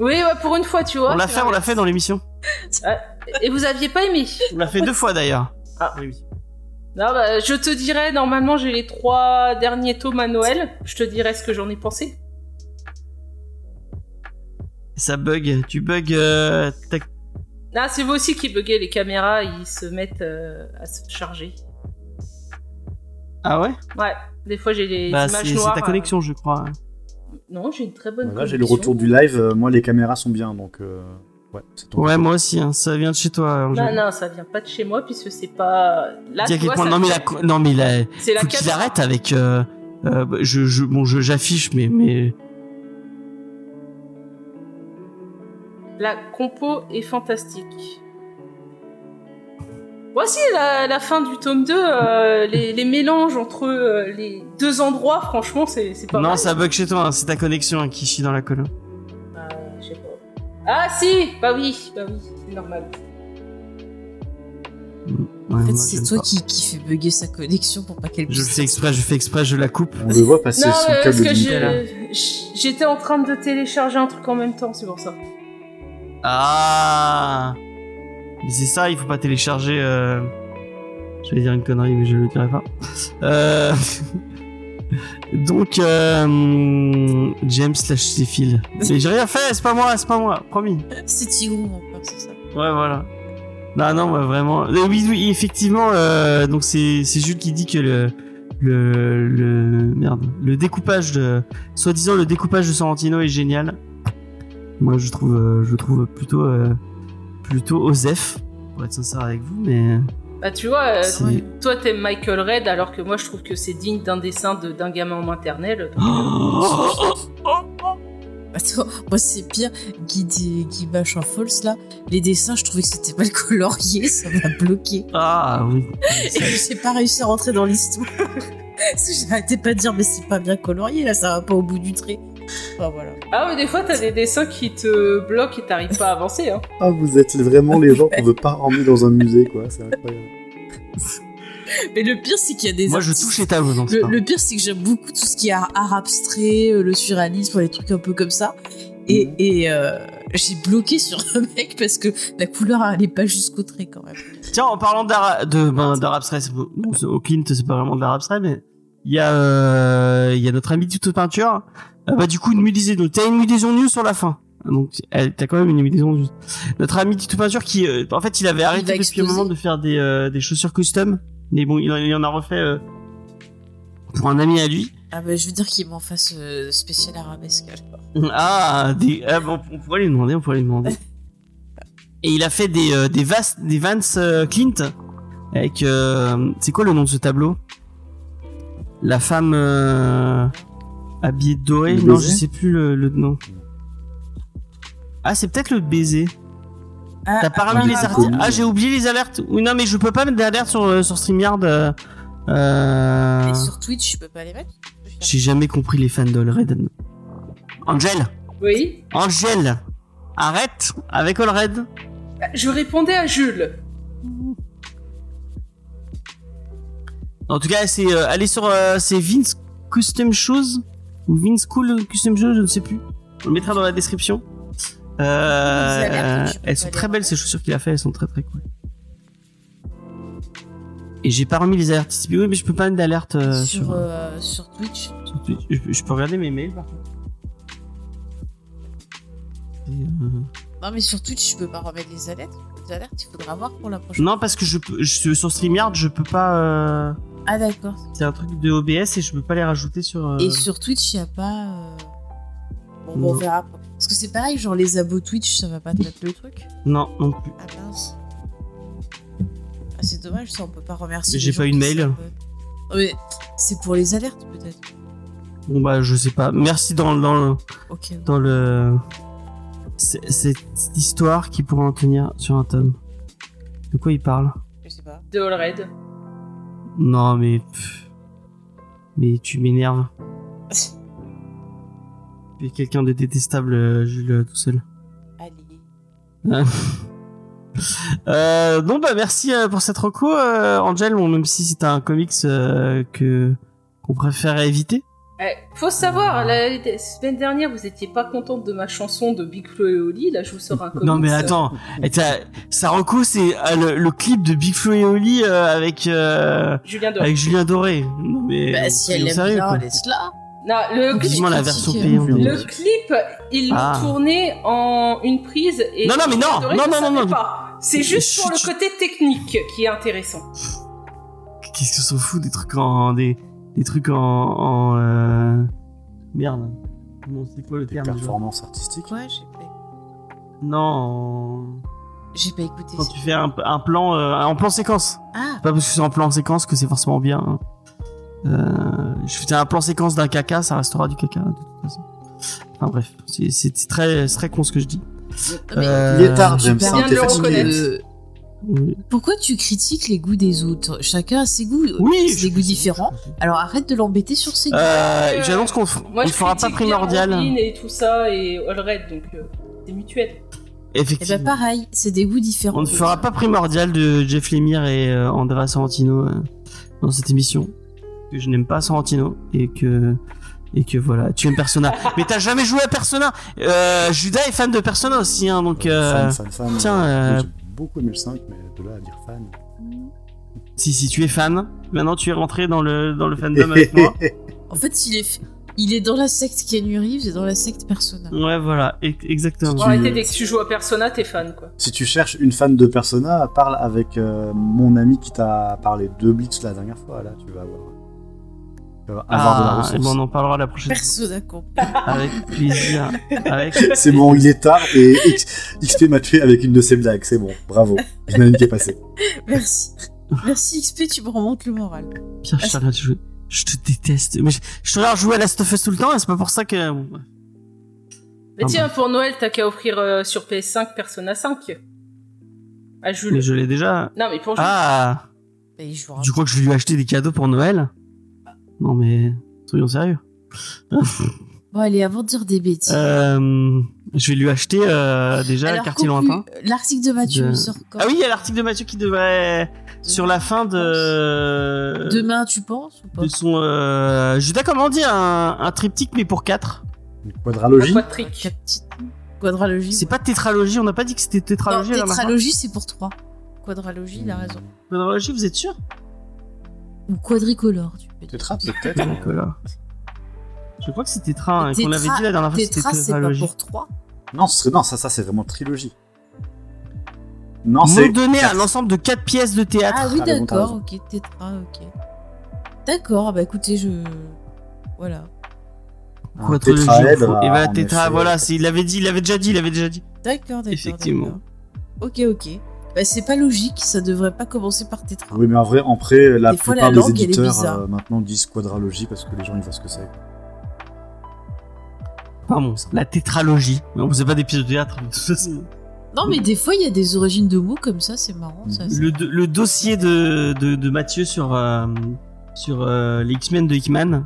Oui, ouais, pour une fois, tu vois. On l'a fait, on l'a fait dans l'émission. Et vous aviez pas aimé On l'a fait deux fois d'ailleurs. Ah. Non, bah, je te dirai, normalement, j'ai les trois derniers tomes à Noël. Je te dirai ce que j'en ai pensé. Ça bug. Tu bugs. euh, Ah, c'est vous aussi qui buguez les caméras, ils se mettent euh, à se charger. Ah ouais? Ouais, des fois j'ai des Bah, images c'est c'est noires. ta euh, connexion, je crois. Non, j'ai une très bonne Là, j'ai le retour du live. euh, moi, les caméras sont bien, donc. Ouais, c'est ton Ouais, moi aussi. hein, Ça vient de chez toi. Non, non, ça vient pas de chez moi puisque c'est pas. Là, tu vois, point- ça- Non, mais la. Non, mais la. c'est la Faut qu'il arrête avec. euh, euh, bah, je, je, bon, je, j'affiche, mais, mais. La compo est fantastique. Voici la, la fin du tome 2, euh, les, les mélanges entre euh, les deux endroits, franchement, c'est c'est pas non, mal. ça bug chez toi, hein, c'est ta connexion hein, qui chie dans la colonne. Ah si, bah oui, bah oui, c'est normal. En fait, c'est toi qui, qui fait bugger sa connexion pour pas qu'elle Je fais exprès, je fais exprès, je la coupe. On le voit passer Non, sous parce câble que j'étais en train de télécharger un truc en même temps, c'est pour ça. Ah Mais c'est ça, il faut pas télécharger. Euh... Je vais dire une connerie, mais je le dirai pas. Euh... Donc, euh... James ses fils. Mais j'ai rien fait, c'est pas moi, c'est pas moi, promis. C'est Tigrou, c'est ça. Ouais, voilà. Non, non, bah, vraiment. Euh, Oui, oui, effectivement. Euh, donc c'est c'est Jules qui dit que le le le merde le découpage de soi-disant le découpage de Sorrentino est génial. Moi, je trouve je trouve plutôt plutôt osef pour être sincère avec vous, mais Bah tu vois, euh, toi t'aimes Michael Red alors que moi je trouve que c'est digne d'un dessin de- d'un gamin en maternelle. Attends, moi c'est pire. Guy, Guy Bache en false là, les dessins, je trouvais que c'était mal colorié, ça m'a bloqué. ah oui. Et je sais pas réussi à rentrer dans l'histoire. Parce que j'arrêtais pas de dire, mais c'est pas bien colorié là, ça va pas au bout du trait. Enfin voilà. Ah mais des fois t'as des dessins qui te bloquent et t'arrives pas à avancer. Hein. Ah, vous êtes vraiment les gens qu'on veut pas emmener dans un musée, quoi. C'est incroyable. Mais le pire, c'est qu'il y a des Moi, je touche les tableaux, donc Le, le pire, c'est que j'aime beaucoup tout ce qui est art, art abstrait, euh, le surréalisme, les trucs un peu comme ça. Et, Mhm. et euh, j'ai bloqué sur un mec parce que la couleur allait pas jusqu'au trait quand même. Tiens, en parlant d'art de ben, d'art abstrait, au Clint, c'est pas vraiment de l'art abstrait, mais il y a euh, il y a notre ami Tuto Peinture. Euh, bah du coup une mudaison. Donc t'as une mudaison news sur la fin. Donc t'as quand même une mudaison news. Notre ami Tuto Peinture qui, euh, en fait, il avait arrêté va depuis un moment de faire des euh, des chaussures custom, mais bon, il en, il en a refait euh, pour un ami à lui. Ah bah je veux dire qu'il m'en fasse euh, spécial arabesque. alors. Ah, des, ah, bon, on pourrait lui demander, on pourrait lui demander. Et il a fait des euh, des Vans des Vans euh, Clint avec euh, c'est quoi le nom de ce tableau? La femme habillée de doré Le Non, je sais plus le, le nom. Ah, c'est peut-être le baiser. Ah, T'as pas ah, ramené les ah, articles j'ai oublié les alertes. Oui, non, mais je peux pas mettre d'alerte sur euh, sur Streamyard. Euh, euh, Et sur Twitch, je peux pas les mettre J'ai jamais compris les fans de Red. Angel, Oui. Angel, arrête avec All Red. Je répondais à Jules. En tout cas, c'est euh, allez sur euh, c'est Vince Custom Shoes ou Vince Cool Custom Shoes, je ne sais plus. On le mettra dans la description. Euh, elles sont très belles ces chaussures qu'il a fait, elles sont très très cool. Et j'ai pas remis les alertes. Oui, mais je peux pas mettre d'alerte euh, sur, sur, euh, sur Twitch. sur Twitch. Je, peux- je peux regarder mes mails par contre. Et, Non mais sur Twitch, je peux pas remettre les alertes. Les alertes, il faudra voir pour la prochaine. Non, parce que je je, sur StreamYard, je peux pas. Ah d'accord. C'est un truc de OBS et je peux pas les rajouter sur. euh, Et sur Twitch, il y a pas. euh, Bon, bon, on verra. Parce que c'est pareil, genre les abos Twitch, ça va pas te mettre le truc. Non, non plus. Ah mince. Ah, c'est dommage, ça, on peut pas remercier. J'ai les gens pas eu de qui mail. c'est pour les alertes peut-être. Bon bah je sais pas. Merci dans dans le Ok. dans le c'est- cette histoire qui pourrait en tenir sur un tome. De quoi il parle? Je sais pas. De All Red. Non mais pff. mais tu m'énerves. Tu es quelqu'un de détestable, euh, Jules, euh, tout seul. Allez. Euh, non bah merci euh, pour cette reco, euh, Angel. Bon, même si c'est un comics euh, que qu'on préfère éviter. Eh, faut savoir, la, la semaine dernière, vous étiez pas contente de ma chanson de Big Flo et Oli. Là, je vous sors un comics. Non mais attends, et t'as- sa reco c'est euh, le, le clip de Big Flo et Oli euh, avec euh, Julien Doré. avec Julien Doré. Non mais Bah, si elle aime sérieux, bien, quoi. laisse-la. Non, le clip, la version payante. le clip, ils l'ont Ah. tourné en une prise. Et Non, non, mais non, Doré non, non, non, non. pas. C'est juste pour le côté technique qui est intéressant. Qu'est-ce qu'on s'en fout des trucs en des des trucs en, en euh... merde. Comment c'est quoi le Des terme J'ai pas... Non, en- J'ai pas écouté. quand tu fais un, un plan euh, en plan séquence. Ah, C'est pas parce que c'est en plan séquence que c'est forcément bien. Euh, je fais un plan séquence d'un caca, ça restera du caca de toute façon. Enfin bref, c'est c'est- c'est très c'est très con ce que je dis. mais Euh, Il est tard, James. perds hein, Bien de le reconnaître. Oui. Pourquoi tu critiques les goûts des autres? Chacun a ses goûts. Oui, c'est des goûts différents. Alors arrête de l'embêter sur ses goûts. Euh, Ouais, J'annonce qu'on je fera pas primordial. Et tout ça et Allred, donc euh, c'est mutuel. Eh Effectivement. ben pareil, c'est des goûts différents. On ne fera pas primordial de Jeff Lemire et euh, Andrea Sorrentino euh, dans cette émission. Que je n'aime pas Sorrentino et que et que voilà, tu aimes Persona. Mais t'as jamais joué à Persona? Euh, Judas est fan de Persona aussi, hein, donc euh, Fan, fan, fan. tiens, euh, euh, beaucoup aimé le 5, mais de là à dire fan. si si tu es fan, maintenant tu es rentré dans le dans le fandom avec moi. En fait, il est, il est dans la secte Keanu Reeves et dans la secte Persona. Ouais, voilà, e- exactement. Bon, Tu- arrêtez, dès que tu joues à Persona, t'es fan, quoi. si tu cherches une fan de Persona, parle avec euh, mon ami qui t'a parlé de Blitz la dernière fois. Là, tu vas avoir, vas avoir de la Ah, ressource. ben, on en parlera la prochaine fois. Persona complet. Avec plaisir. Avec C'est bon, il est tard et X- XP m'a tué avec une de ses blagues. C'est bon, bravo. Une année qui est passée. Merci. Merci XP, tu me remontes le moral. Pierre, je t'arrête de jouer. Je te déteste. Mais je, je te regarde jouer à Last of Us tout le temps et c'est pas pour ça que. Mais Ah tiens, pour Noël, t'as qu'à offrir euh, sur PS5 Persona 5. À Jules. Mais je l'ai déjà. Non, mais pour Jules. Ah Bah, il jouera. Tu crois que je vais lui acheter des cadeaux pour Noël Non mais. Soyons sérieux. Bon, allez, avant de dire des bêtises. Euh, je vais lui acheter euh, déjà Alors, Quartier conclu, Lointain. L'article de Mathieu De- quand Ah oui, il y a l'article de Mathieu qui devrait. Sur la fin de. Demain, tu penses ou pas De son. Euh... Judas, comment dit un, un triptyque mais pour 4 Une Un quadralogie. Quadralogie. C'est pas tétralogie, on n'a pas dit que c'était Non, tétralogie fois tétralogie, c'est pour 3. Quadralogie, il a raison. Tétralogie, vous êtes sûr? Ou quadricolore, tu peux dire. Tétra, peut-être. Là. Je crois que c'était tétra, hein, qu'on avait dit la dernière fois que c'était Tétra, c'est pas pour 3. Non, ce non, ça, ça c'est vraiment trilogie. Non, c'est donné à quatre. l'ensemble de 4 pièces de théâtre. Ah oui, Ah, d'accord, ok, tétra, ok. D'accord, bah écoutez, je. Voilà. Un Quadrilogie, tétraèdre, faut- Et voilà, tétra, effet. voilà, c'est- il l'avait dit, il l'avait déjà dit, il l'avait déjà dit. D'accord, d'accord. Effectivement. d'accord. Ok, ok. Bah c'est pas logique, ça devrait pas commencer par tétra. Oui, mais en vrai, en vrai, la Des fois, plupart la des langue, éditeurs euh, maintenant disent quadralogie parce que les gens ils voient ce que c'est. Pardon, la tétralogie. Mais on faisait pas des pièces de théâtre. de toute façon. Non, mais des fois, il y a des origines de mots comme ça, c'est marrant. Ça. Le, le dossier de, de, de Mathieu sur, euh, sur euh, les X-Men de Hickman,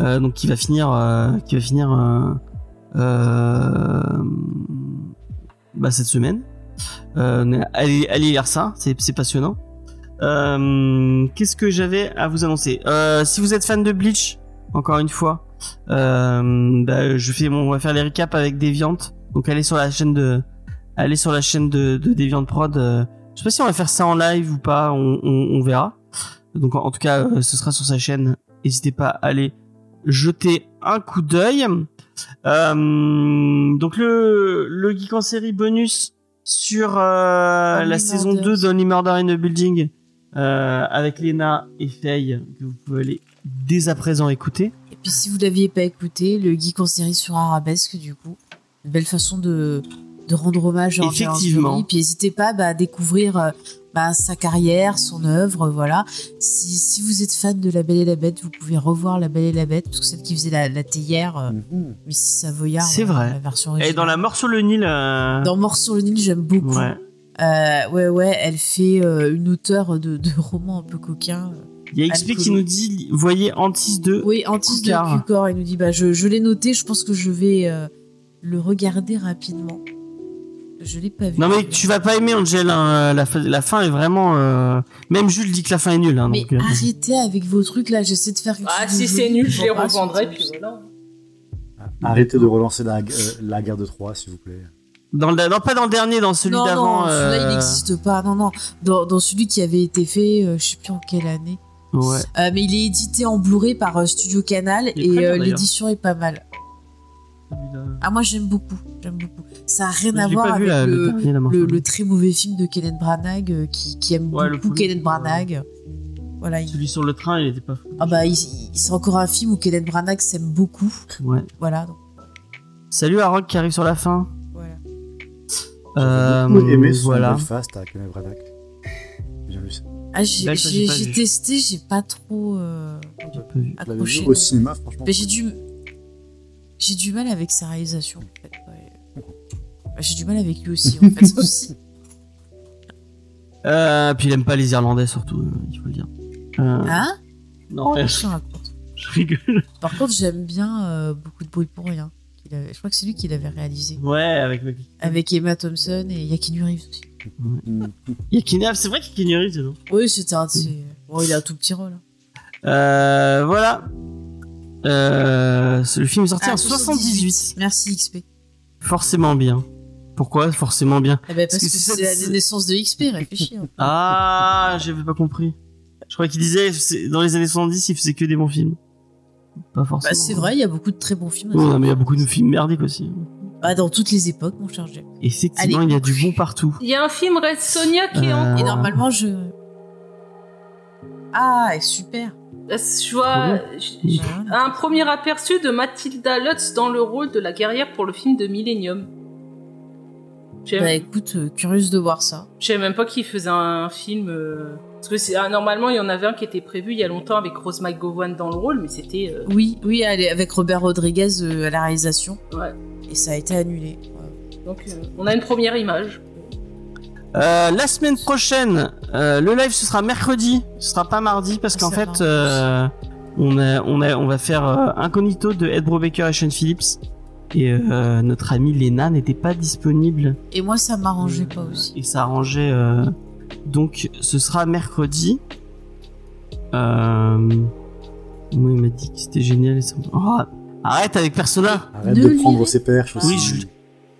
euh, donc qui va finir, euh, qui va finir euh, euh, bah, cette semaine. Euh, allez, lire ça, c'est passionnant. Euh, Qu'est-ce que j'avais à vous annoncer? Euh, Si vous êtes fan de Bleach, encore une fois, bah, je fais on va faire les recaps avec Deviant. Donc allez sur la chaîne de, sur la chaîne de, de Deviant Prod. je sais pas si on va faire ça en live ou pas, on, verra. Donc en, tout cas, ce sera sur sa chaîne. N'hésitez pas à aller jeter un coup d'œil. Donc le Geek en série bonus sur euh, la saison Murders. 2 d'Only Murder in the Building euh, avec Lena et Faye que vous pouvez aller dès à présent écouter. Et puis si vous l'aviez pas écouté, le geek en série sur Arabesque, du coup, une belle façon de, de rendre hommage à Effectivement. Lansbury. Puis n'hésitez pas bah, à découvrir euh, bah, sa carrière, son œuvre, voilà. Si, si vous êtes fan de La Belle et la Bête, vous pouvez revoir La Belle et la Bête, parce que celle qui faisait la, la théière, euh, Mhm. Savoyard, C'est vrai. la version Et originale. dans la mort sur le Nil. euh, Dans Mort sur le Nil, j'aime beaucoup. ouais. Euh, ouais, ouais, elle fait euh, une auteure de, de romans un peu coquins. Il y a XP qui nous dit voyez Antis 2. Oui, Antis de Cucor. Cucor, il nous dit bah je, je l'ai noté, je pense que je vais euh, le regarder rapidement. Je l'ai pas vu. Non mais tu vas pas aimer Angel, hein, la, fin, la fin est vraiment... euh, Même Jules dit que la fin est nulle. Hein, Mais donc, euh, arrêtez avec vos trucs là, j'essaie de faire Ah, si c'est nul, je les revendrai, puis voilà. Arrêtez de relancer la, euh, la guerre de Troie, s'il vous plaît. dans le, non, pas dans le dernier, dans celui Non, d'avant. non, celui-là il euh, n'existe pas. Non, non. Dans, dans celui qui avait été fait, euh, je sais plus en quelle année. Ouais. Euh, mais il est édité en Blu-ray par euh, Studio Canal et euh, l'édition est pas mal. Celui-là. Ah, moi j'aime beaucoup. J'aime beaucoup. Ça a rien à voir avec la- le, très mauvais film de Kenneth Branagh euh, qui, qui aime Ouais, beaucoup Kenneth Branagh. Voilà, il- Celui sur le train, il était pas fou. ah bah c'est encore un film où Kenneth Branagh s'aime beaucoup. Ouais. Voilà, donc Salut à Rock qui arrive sur la fin. voilà. Euh, J'ai beaucoup aimé son voilà. Belfast à Kenneth Branagh. Bien vu ça. Ah, j'ai vu. testé, j'ai pas trop euh, J'ai pas vu. Accroché. vu au cinéma, franchement. Mais j'ai du j'ai du mal avec sa réalisation en fait. ouais. Bah, J'ai du mal avec lui aussi en fait aussi. Euh, puis il aime pas les Irlandais surtout, euh, il faut le dire. Euh, Hein? Non, rien, Je je rigole. Par contre, j'aime bien euh, beaucoup de bruit pour rien. avait- Je crois que c'est lui qui l'avait réalisé. Ouais, avec avec- Avec Emma Thompson et Yakinu Reeves aussi. Il y a Keanu- c'est vrai qu'il y a Keanu Reeves dedans. Oui, c'était un de ses... Bon, il a un tout petit rôle. hein. Euh, voilà. Euh, le film est sorti Ah, en 78. Merci XP. Forcément bien. Pourquoi Forcément bien? Eh ben, parce Parce que que c'est la naissance de XP, réfléchis. hein. Ah, j'avais pas compris. Je crois qu'il disait dans les années 70, il faisait que des bons films. Pas forcément. Bah, c'est vrai, il y a beaucoup de très bons films. Ouais, non, mais il y a beaucoup de films merdiques aussi. Bah, dans toutes les époques, mon cher Jack. Effectivement, Allez. il y a du bon partout. Il y a un film Red Sonia qui est en Euh, Et normalement, je. Ah, super. Je vois un premier aperçu de Mathilda Lutz dans le rôle de la guerrière pour le film de Millennium. Bah écoute, euh, curieuse de voir ça. je savais même pas qu'il faisait un film. euh, Parce que c'est- ah, normalement, il y en avait un qui était prévu il y a longtemps avec Rose McGowan dans le rôle, mais c'était. euh, Oui, oui, elle est avec Robert Rodriguez euh, à la réalisation. Ouais. Et ça a été annulé. Ouais. Donc, euh, on a une première image. Euh, la semaine prochaine, euh, le live ce sera mercredi, ce sera pas mardi parce qu'en fait, euh, on a, on a, on va faire euh, Incognito de Ed Brubaker et Sean Phillips et euh, notre amie Lena n'était pas disponible Et moi, ça m'arrangeait pas aussi. et ça arrangeait. euh, donc ce sera mercredi. Euh, moi il m'a dit que c'était génial. et ça me- Oh, arrête avec Persona. Arrête Ne de prendre ses perches aussi. Oui, je-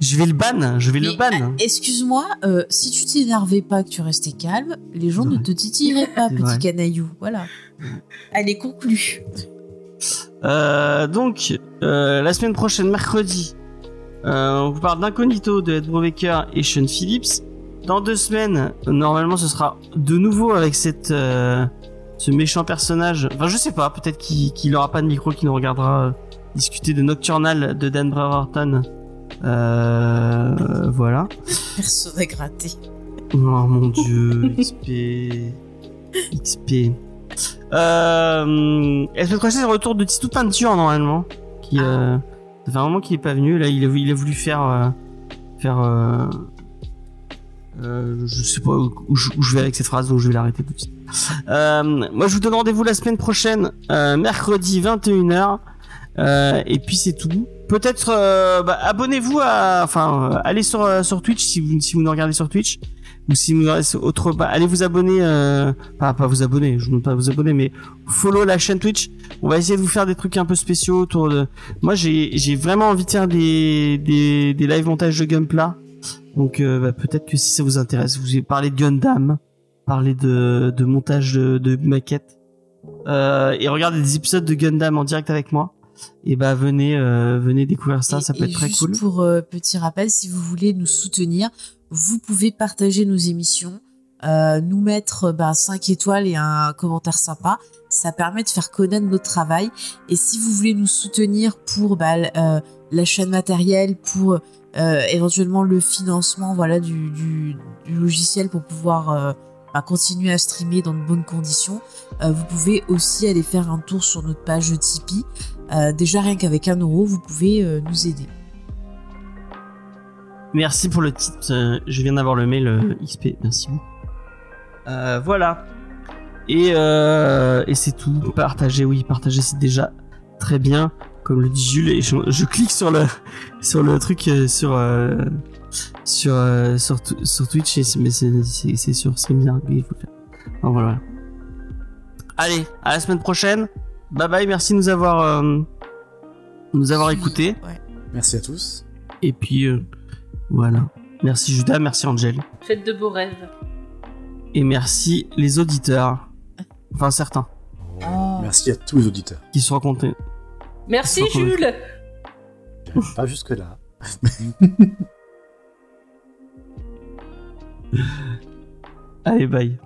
Je vais le ban, je vais le ban. ah, Excuse-moi, euh, si tu t'énervais pas, que tu restais calme, les gens ne te titilleraient pas, petit vrai. canaillou. Voilà. Allez, conclue. Euh, donc, euh, la semaine prochaine, mercredi, euh, on vous parle d'Incognito de Ed Brubaker et Sean Phillips. Dans deux semaines, normalement, ce sera de nouveau avec cette, euh, ce méchant personnage. Enfin, je sais pas, peut-être qu'il qu'il aura pas de micro, qu'il nous regardera euh, discuter de Nocturnal de Dan Brereton. Euh, voilà. Personne à gratter. Oh mon dieu, XP. XP. Euh, prochaine, c'est le retour de Titou Peinture normalement. Qui, euh, ça fait un moment qu'il est pas venu. Là, il a, il a voulu faire. euh, faire. Euh, euh, je sais pas où, où je, où je vais avec cette phrase, donc je vais l'arrêter tout de suite. Euh, moi, je vous donne rendez-vous la semaine prochaine, mercredi 21h. Euh, et puis c'est tout. Peut-être euh, bah, abonnez-vous à, enfin, euh, allez sur euh, sur Twitch si vous si vous nous regardez sur Twitch ou si vous regardez autre, bah, allez vous abonner, euh, pas pas vous abonner, je ne pas vous abonner, mais follow la chaîne Twitch. On va essayer de vous faire des trucs un peu spéciaux autour de. Moi j'ai j'ai vraiment envie de faire des des des live montages de Gunpla. Donc euh, bah, peut-être que si ça vous intéresse, vous parler de Gundam, parler de de montage de, de maquettes et regarder des épisodes de Gundam en direct avec moi et bah venez euh, venez découvrir ça, Et- ça peut être très juste cool. Pour euh, petit rappel, si vous voulez nous soutenir, vous pouvez partager nos émissions, euh, nous mettre bah, 5 étoiles et un commentaire sympa. Ça permet de faire connaître notre travail. Et si vous voulez nous soutenir pour bah, l'achat de matériel, pour éventuellement le financement voilà, du, du, du logiciel pour pouvoir bah, continuer à streamer dans de bonnes conditions, euh, vous pouvez aussi aller faire un tour sur notre page Tipeee. Euh, déjà rien qu'avec un euro, vous pouvez euh, nous aider. Merci pour le titre. euh, je viens d'avoir le mail XP. Merci voilà. Et, et c'est tout. Partager, oui, partager, c'est déjà très bien. Comme le dit Jules, je, clique sur le sur le truc sur sur sur, Twitch, mais c'est sur StreamYard. Allez, à la semaine prochaine. Bye bye. Merci de nous avoir euh, nous avoir écoutés. Ouais. Merci à tous. Et puis euh, voilà. Merci Judas, merci Angel. Faites de beaux rêves. Et merci les auditeurs. Enfin certains. Oh. Merci à tous les auditeurs. Qui sont racontés. Merci. Jules pas jusque là. Allez bye.